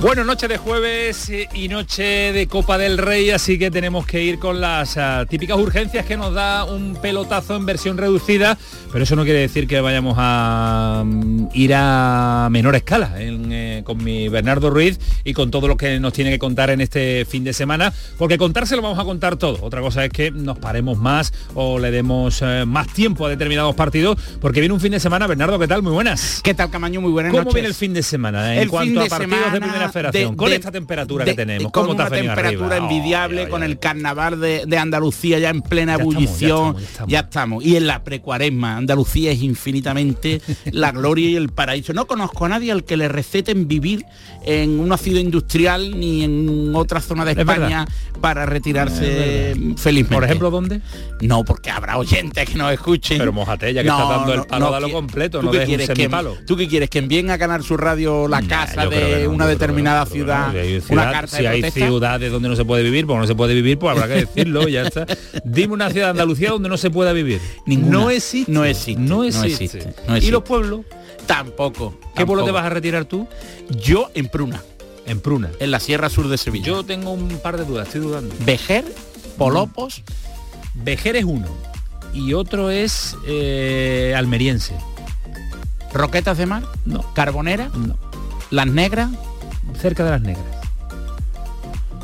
Bueno, noche de jueves eh, y noche de Copa del Rey, así que tenemos que ir con las ah, típicas urgencias que nos da un pelotazo en versión reducida, pero eso no quiere decir que vayamos a mm, ir a menor escala en, eh, con mi Bernardo Ruiz y con todo lo que nos tiene que contar en este fin de semana, porque contárselo vamos a contar todo. Otra cosa es que nos paremos más o le demos eh, más tiempo a determinados partidos, porque viene un fin de semana. Bernardo, ¿qué tal? Muy buenas. ¿Qué tal, Camaño? Muy buenas ¿Cómo noches. viene el fin de semana en El cuanto fin a de partidos de semana primera federación? de- con de- esta temperatura de- que tenemos, con ¿cómo una temperatura arriba? envidiable, con el carnaval de, Andalucía ya en plena ya ebullición. ya estamos. ya estamos. Y en la precuaresma, Andalucía es infinitamente la gloria y el paraíso. No conozco a nadie al que le receten vivir en una ciudad industrial ni en otra zona de Es España para retirarse Es felizmente. Por ejemplo, ¿dónde? No, porque habrá oyentes que nos escuchen. Pero mojate, ya que estás dando el palo, dalo que- completo, ¿tú no qué quieres que-. ¿Tú qué quieres? ¿Que envíen a ganar su radio la casa de no, una yo determinada no, ciudad? Si una ciudad- carta si de hay ciudades donde no se puede vivir, pues no se puede vivir, pues habrá que decirlo y ya está. Dime una ciudad de Andalucía donde no se pueda vivir. Ninguna. No existe. No existe. No no existe. existe, no ¿Y existe. los pueblos? Tampoco. ¿Qué pueblo te tampoco. vas a retirar tú? Yo en Pruna. En Pruna. En la Sierra Sur de Sevilla. Yo tengo un par de dudas, estoy dudando. Vejer, Polopos. Vejer es uno y otro es eh, almeriense. Roquetas de Mar. No. Carbonera. No. Las Negras. Cerca de las negras.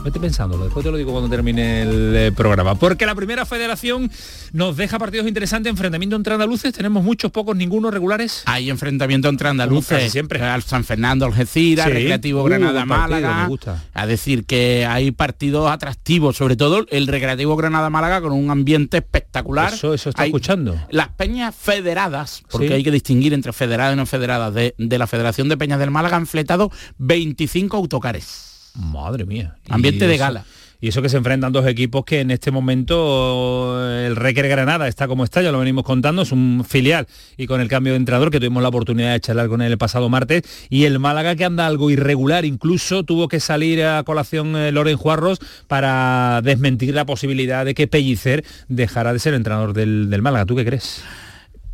Vete pensándolo, después te lo digo cuando termine el eh, programa. Porque la primera federación nos deja partidos interesantes, enfrentamiento entre andaluces, tenemos muchos, pocos, ninguno regulares. Hay enfrentamiento entre andaluces, siempre. al San Fernando, Algeciras, Sí. Recreativo Uh, Granada, partido, Málaga. me gusta. A decir que hay partidos atractivos, sobre todo el Recreativo Granada Málaga con un ambiente espectacular. Eso, eso está Hay escuchando. Las peñas federadas, porque Sí. hay que distinguir entre federadas y no federadas, de, de la Federación de Peñas del Málaga han fletado 25 autocares. Madre mía. Ambiente Y de eso- gala. Y eso que se enfrentan dos equipos que en este momento el Requer Granada está como está, ya lo venimos contando, es un filial y con el cambio de entrenador que tuvimos la oportunidad de charlar con él el pasado martes y el Málaga que anda algo irregular, incluso tuvo que salir a colación eh, Loren Juarros para desmentir la posibilidad de que Pellicer dejara de ser entrenador del, del Málaga. ¿Tú qué crees?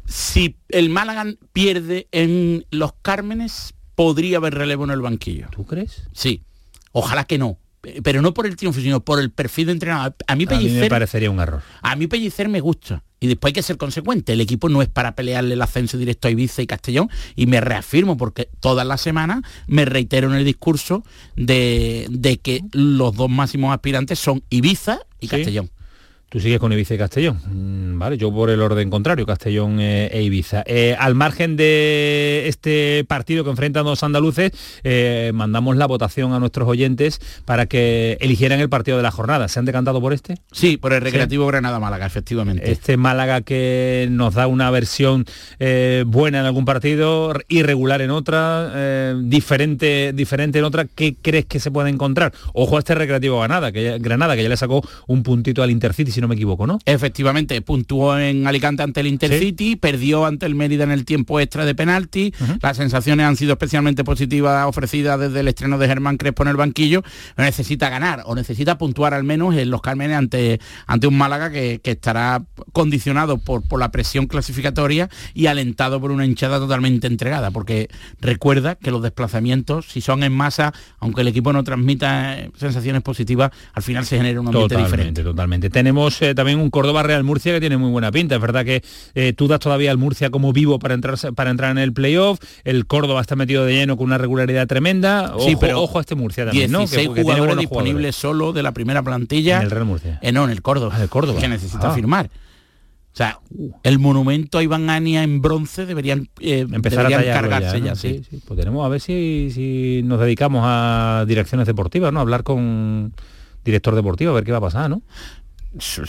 Si el Málaga pierde en Los Cármenes, podría haber relevo en el banquillo. ¿Tú crees? Sí. Ojalá que no. Pero no por el triunfo, sino por el perfil de entrenador. A mí A mí me Pellicer, parecería un error. a mí Pellicer me gusta. Y después hay que ser consecuente. El equipo no es para pelearle el ascenso directo a Ibiza y Castellón. Y me reafirmo porque todas las semanas me reitero en el discurso de, de que los dos máximos aspirantes son Ibiza y Castellón. Tú sigues con Ibiza y Castellón. Mm, Vale, yo por el orden contrario, Castellón eh, e Ibiza. Eh, al margen de este partido que enfrentan los andaluces, eh, mandamos la votación a nuestros oyentes para que eligieran el partido de la jornada. ¿Se han decantado por este? Sí, por el Recreativo Granada Málaga, efectivamente. Este Málaga que nos da una versión buena en algún partido, irregular en otra, diferente, diferente en otra. ¿Qué crees que se puede encontrar? Ojo a este Recreativo Granada, que ya, Granada, que ya le sacó un puntito al Intercity, no me equivoco, ¿no? Efectivamente, puntuó en Alicante ante el Intercity, perdió ante el Mérida en el tiempo extra de penalti. Las sensaciones han sido especialmente positivas ofrecidas desde el estreno de Germán Crespo en el banquillo. Necesita ganar o necesita puntuar al menos en los Cármenes ante, ante un Málaga que, que estará condicionado por, por la presión clasificatoria y alentado por una hinchada totalmente entregada, porque recuerda que los desplazamientos, si son en masa, aunque el equipo no transmita eh, sensaciones positivas, al final se genera un ambiente Totalmente, diferente. totalmente. Tenemos eh, también un Córdoba Real Murcia que tiene muy buena pinta. Es verdad que eh, tú das todavía al Murcia como vivo para entrar, para entrar en el playoff. El Córdoba está metido de lleno con una regularidad tremenda. Ojo, Sí, pero ojo a este Murcia también, ¿no? 16 Que- que tiene jugadores buenos disponibles jugadores. solo de la primera plantilla. En el Real Murcia. Eh, no, en el Córdoba. el Córdoba. Que necesita Ah. firmar. O sea, el monumento a Iván Ania en bronce deberían, eh, Empezar deberían a cargarse ya, ya, ¿no? sí. sí, sí. Pues tenemos a ver si, si nos dedicamos a direcciones deportivas, ¿no? A hablar con director deportivo, a ver qué va a pasar, ¿no?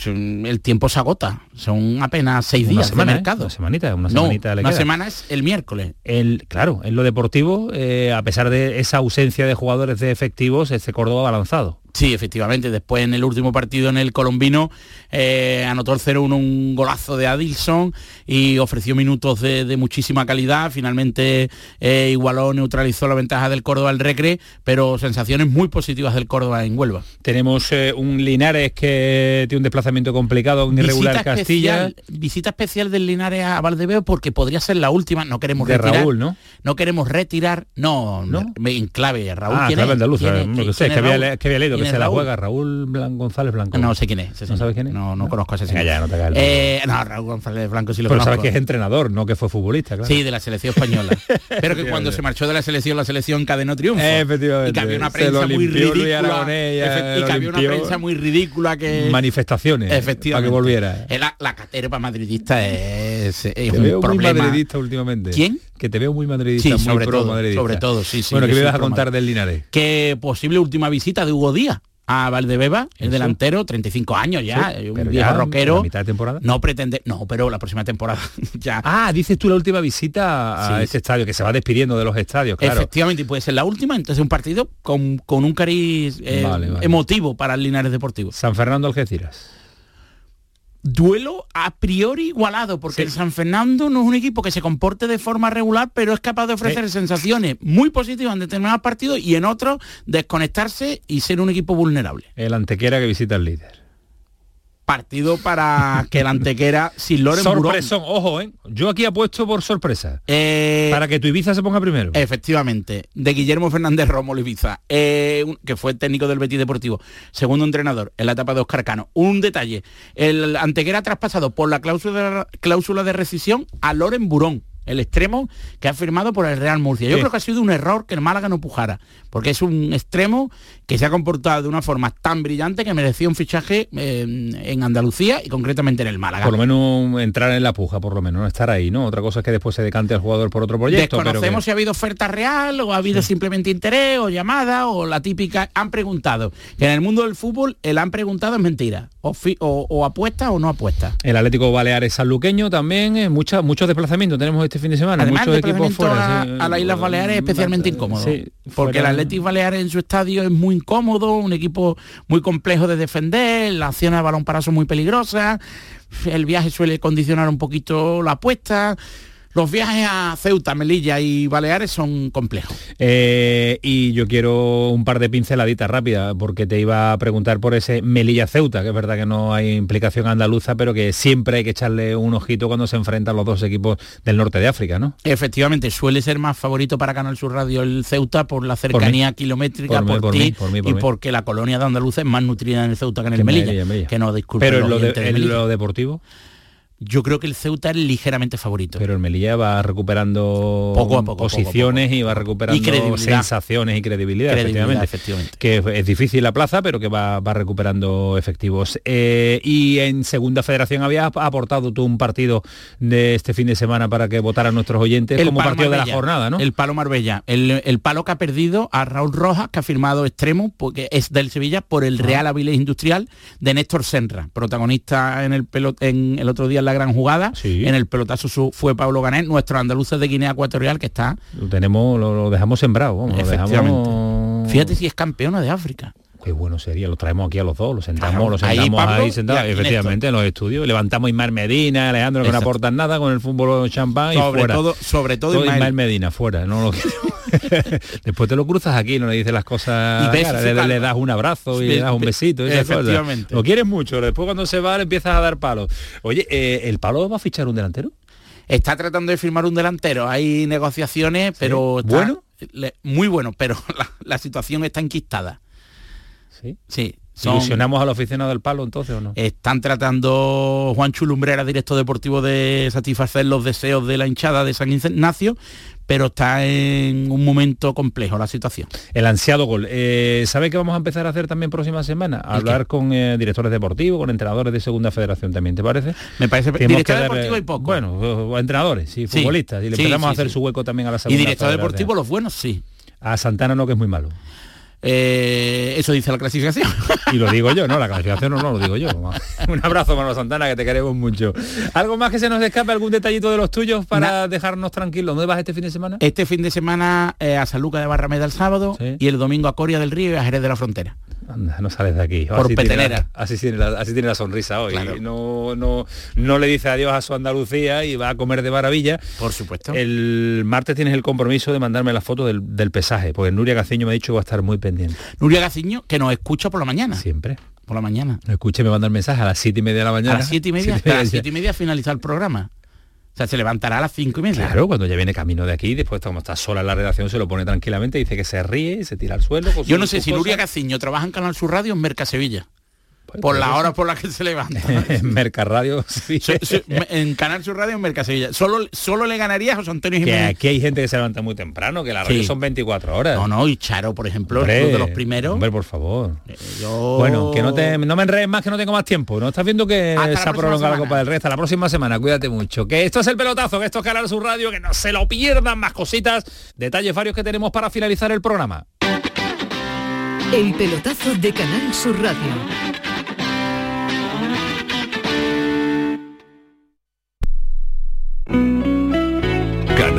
El tiempo se agota. Son apenas seis Una días semana, de ¿eh? mercado. Una semanita, una No, semanita le una queda. semana es el miércoles. El, claro, en lo deportivo, eh, a pesar de esa ausencia de jugadores de efectivos, este Córdoba va lanzado. Sí, efectivamente. Después en el último partido en el colombino eh, anotó el 0-1 un golazo de Adilson y ofreció minutos de, de muchísima calidad. Finalmente eh, igualó, neutralizó la ventaja del Córdoba al Recre, pero sensaciones muy positivas del Córdoba en Huelva. Tenemos eh, un Linares que tiene un desplazamiento complicado en irregular Visita Castilla. especial, visita especial del Linares a Valdebeo porque podría ser la última. No queremos De retirar. Raúl, ¿no? No queremos retirar. No, no. en clave. Raúl, ah, ¿quién clave es? que ¿Quién sé, es que había, leído que ¿Quién se la juega Raúl González Blanco. No sé quién es. ¿No sabes quién es? No, no conozco a ese señor. ya, no te Eh, no, Raúl González Blanco sí lo Pero conozco. sabes que es entrenador, no que fue futbolista, claro. Sí, de la selección española. Pero que cuando se marchó de la selección, la selección encadenó triunfo. Efectivamente. Y que había una prensa muy ridícula. Y que había una prensa muy ridícula que... Manifestaciones. Efectivamente. Para que volviera. Eh, La, la caterpa madridista es, es Te un veo muy madridista últimamente. ¿Quién? Que te veo muy madridista, Sí, muy sobre pro todo, madridista. sobre todo, sí, sí, Bueno, ¿qué me vas a contar del Linares? que posible última visita de Hugo Díaz a Valdebeba, el delantero, 35 años ya, Sí, un viejo rockero. ¿la mitad de temporada? No pretende, no, pero la próxima temporada ya. Ah, dices tú la última visita a Sí, este sí. estadio, que se va despidiendo de los estadios, claro. Efectivamente, y puede ser la última, entonces un partido con, con un cariz eh, Vale, vale. emotivo para el Linares Deportivo. San Fernando Algeciras. Duelo a priori igualado, porque el San Fernando no es un equipo que se comporte de forma regular, pero es capaz de ofrecer sensaciones muy positivas en determinados partidos y en otros desconectarse y ser un equipo vulnerable. El Antequera que visita al líder. Partido para que el Antequera sin Loren Burón- Sorpresón, ojo, ¿eh? Yo aquí apuesto por sorpresa. Eh, Para que tu Ibiza se ponga primero. Efectivamente, de Guillermo Fernández Romo Ibiza, eh, que fue técnico del Betis Deportivo, segundo entrenador en la etapa de Oscar Cano. Un detalle, el Antequera ha traspasado por la cláusula de, cláusula de rescisión a Loren Burón, el extremo que ha firmado por el Real Murcia. Yo Sí. creo que ha sido un error que el Málaga no pujara, porque es un extremo que se ha comportado de una forma tan brillante que merecía un fichaje eh, en Andalucía y concretamente en el Málaga. Por lo menos entrar en la puja, por lo menos, no estar ahí, ¿no? Otra cosa es que después se decante al jugador por otro proyecto. pero Desconocemos que- si ha habido oferta real o ha habido simplemente interés o llamada o la típica han preguntado. Que en el mundo del fútbol el han preguntado es mentira. O, fi- o, o apuesta o no apuesta. El Atlético Baleares sanluqueño también, eh, mucha- muchos desplazamientos tenemos este fin de semana, Además, muchos equipos fuera. a, sí. a las Islas Baleares es especialmente incómodo. sí, porque el Atlético Baleares en su estadio es muy incómodo, un equipo muy complejo de defender, las acciones de balón para son muy peligrosas, el viaje suele condicionar un poquito la apuesta. Los viajes a Ceuta, Melilla y Baleares son complejos. Eh, y yo quiero un par de pinceladitas rápidas, porque te iba a preguntar por ese Melilla Ceuta, que es verdad que no hay implicación andaluza, pero que siempre hay que echarle un ojito cuando se enfrentan los dos equipos del norte de África, ¿no? Efectivamente, suele ser más favorito para Canal Sur Radio el Ceuta por la cercanía kilométrica, Por por, ti por por y porque la colonia de Andaluza es más nutrida en el Ceuta que en el Melilla, Melilla, Melilla. Que no disculpen Pero en lo, de- en lo deportivo, Yo creo que el Ceuta es ligeramente favorito. pero el Melilla va recuperando Poco a poco, posiciones poco a y va recuperando Y sensaciones y credibilidad, Credibilidad, efectivamente. Que es- difícil la plaza, pero que va, va recuperando efectivos. Eh, y en Segunda Federación habías aportado tú un partido de este fin de semana para que votaran nuestros oyentes como partido de la jornada, ¿no? El palo Marbella. El, el palo que ha perdido a Raúl Rojas, que ha firmado extremo, porque es del Sevilla, por el Real Avilés Industrial de Néstor Senra, protagonista en el pelot en el otro día en la gran jugada. En el pelotazo su- fue Pablo Ganet, nuestro andaluces de Guinea Ecuatorial, que está. Lo tenemos, lo, lo dejamos sembrado, vamos, lo Efectivamente. dejamos... Fíjate si es campeona de África. Qué bueno sería, lo traemos aquí a los dos, lo sentamos, Claro, lo sentamos ahí, Pablo aquí efectivamente, en los estudios, levantamos Ismael Medina, Alejandro que no aportan nada con el fútbol champán y fuera. todo- sobre todo Ismael. Ismael. Medina, fuera, no lo Después te lo cruzas aquí, no le dices las cosas, Y cara, le, das un abrazo y le das un besito. y efectivamente. Lo quieres mucho, después cuando se va le empiezas a dar palos. Oye, eh, ¿el palo va a fichar un delantero? Está tratando de firmar un delantero. Hay negociaciones, pero está- ¿Bueno? le- muy bueno, pero la, la situación está enquistada. Sí. Sí. son- ¿Ilusionamos a la oficina del palo entonces o no? Están tratando Juan Chulumbrera, director deportivo, de satisfacer los deseos de la hinchada de San Ignacio, pero está en un momento complejo la situación. El ansiado gol. Eh, ¿Sabe qué vamos a empezar a hacer también próxima semana? A hablar con eh, directores deportivos, con entrenadores de segunda federación también, ¿te parece? Me parece director que deportivo y poco. Bueno, o entrenadores, sí, Sí. futbolistas. Y le Sí, empezamos a hacer su hueco también a la Y segunda director federación. deportivo, los buenos sí. A Santana no, que es muy malo. Eh, eso dice la clasificación. Y lo digo yo, no, la clasificación no, no lo digo yo. Un abrazo, Manuel Santana, que te queremos mucho. ¿Algo más que se nos escape, algún detallito de los tuyos para dejarnos tranquilos? ¿Dónde vas este fin de semana? Este fin de semana eh, a San Lucas de Barrameda el sábado y el domingo a Coria del Río y a Jerez de la Frontera. Anda, no sales de aquí. Por Así tiene petenera. la- así, tiene la, así tiene la sonrisa hoy. No, no, no le dice adiós a su Andalucía y va a comer de maravilla. Por supuesto. El martes tienes el compromiso de mandarme la foto del, del pesaje, porque Nuria Gaciño me ha dicho que va a estar muy pendiente. Nuria Gaciño, que nos escucha por la mañana. Siempre. Por la mañana. Escuche, me manda el mensaje a las siete y media de la mañana. A las siete y media, Siete a las siete y media finaliza el programa. O sea, se levantará a las cinco y media. Claro, cuando ya viene camino de aquí, después como está sola en la redacción, se lo pone tranquilamente, dice que se ríe, se tira al suelo. Yo no sé si Nuria. Gaciño trabaja en Canal Sur Radio en Merca Sevilla. Por eso. horas por las que se levanta. en Mercarradio. Sí. So- so- en Canal Sur Radio en Merca Sevilla. Solo, solo le ganaría a José Antonio Que Jiménez. aquí hay gente que se levanta muy temprano, que la radio Sí. son 24 horas. No, no, y Charo, por ejemplo, Hombre, uno de los primeros. Hombre, por favor. yo- Bueno, que no te no me enredes más que no tengo más tiempo. ¿No estás viendo que Hasta la se ha prolongado la. Copa del Rey? Hasta la próxima semana, cuídate mucho. Que esto es el pelotazo, que esto es Canal Sur Radio, que no se lo pierdan más cositas, detalles varios que tenemos para finalizar el programa. El pelotazo de Canal Sur Radio.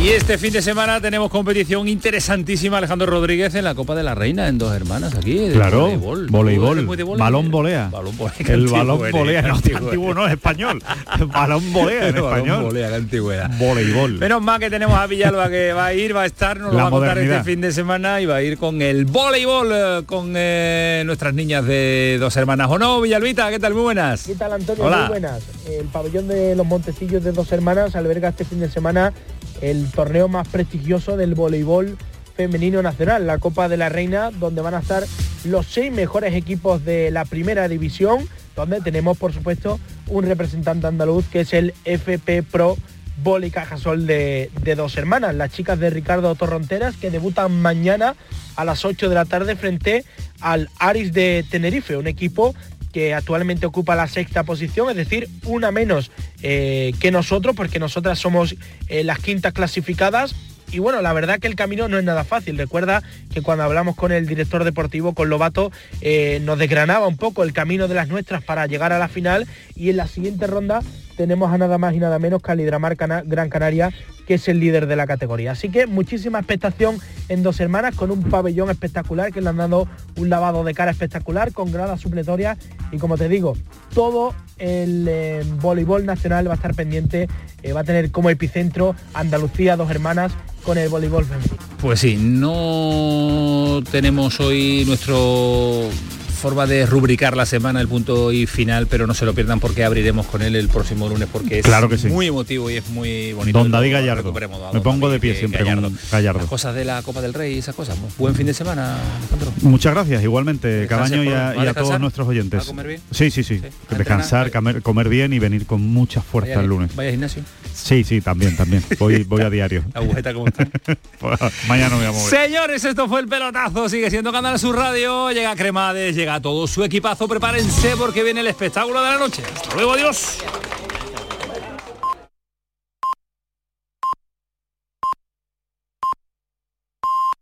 Y este fin de semana tenemos competición interesantísima Alejandro Rodríguez en la Copa de la Reina en dos hermanas aquí. de Claro, voleibol. balón volea. Balón El balón volea, no, antiguo no, es español. balón volea en Balón español. volea, qué antigüedad. Voleibol. Menos mal que tenemos a Villalba que va a ir, va a estar, nos lo La va a contar modernidad. este fin de semana y va a ir con el voleibol eh, con eh, nuestras niñas de dos hermanas. ¿O no, Villalbita? ¿Qué tal? Muy buenas. ¿Qué tal Antonio? Hola. Muy buenas. El pabellón de los Montecillos de Dos Hermanas alberga este fin de semana el torneo más prestigioso del voleibol femenino nacional, la Copa de la Reina, donde van a estar los seis mejores equipos de la primera división, donde tenemos por supuesto un representante andaluz que es el FP Pro Voli Cajasol de, de Dos Hermanas, las chicas de Ricardo Torronteras que debutan mañana a las 8 de la tarde frente al Aris de Tenerife, un equipo que actualmente ocupa la sexta posición, es decir, una menos eh, que nosotros, porque nosotras somos eh, las quintas clasificadas. Y bueno, la verdad que el camino no es nada fácil. Recuerda que cuando hablamos con el director deportivo, con Lobato, eh, nos desgranaba un poco el camino de las nuestras para llegar a la final. Y en la siguiente ronda tenemos a nada más y nada menos que al Hidramar Cana- Gran Canaria, que es el líder de la categoría. Así que muchísima expectación en dos hermanas, con un pabellón espectacular, que le han dado un lavado de cara espectacular, con gradas supletorias y como te digo, todo el eh, voleibol nacional va a estar pendiente, eh, va a tener como epicentro Andalucía, dos hermanas, con el voleibol femenino. Pues sí, no tenemos hoy nuestro forma de rubricar la semana, el punto y final, pero no se lo pierdan porque abriremos con él el próximo lunes porque es Claro que sí. muy emotivo y es muy bonito. Don David Gallardo. Me don pongo de pie siempre con Gallardo. Las cosas de la Copa del Rey y esas cosas. Buen fin de semana, Alejandro. Muchas gracias, igualmente, Cabaño y a, ¿va a y a todos nuestros oyentes. ¿Va a comer bien? Sí, sí, sí. Descansar, comer, comer bien y venir con mucha fuerza Vaya- el lunes. Vaya gimnasio. Sí, sí, también, también. Voy, voy a diario. La agujeta como está. Mañana me voy a mover. Señores, esto fue el pelotazo. Sigue siendo Canal Sur Radio. Llega Cremades, llega todo su equipazo. Prepárense porque viene el espectáculo de la noche. Hasta luego, adiós.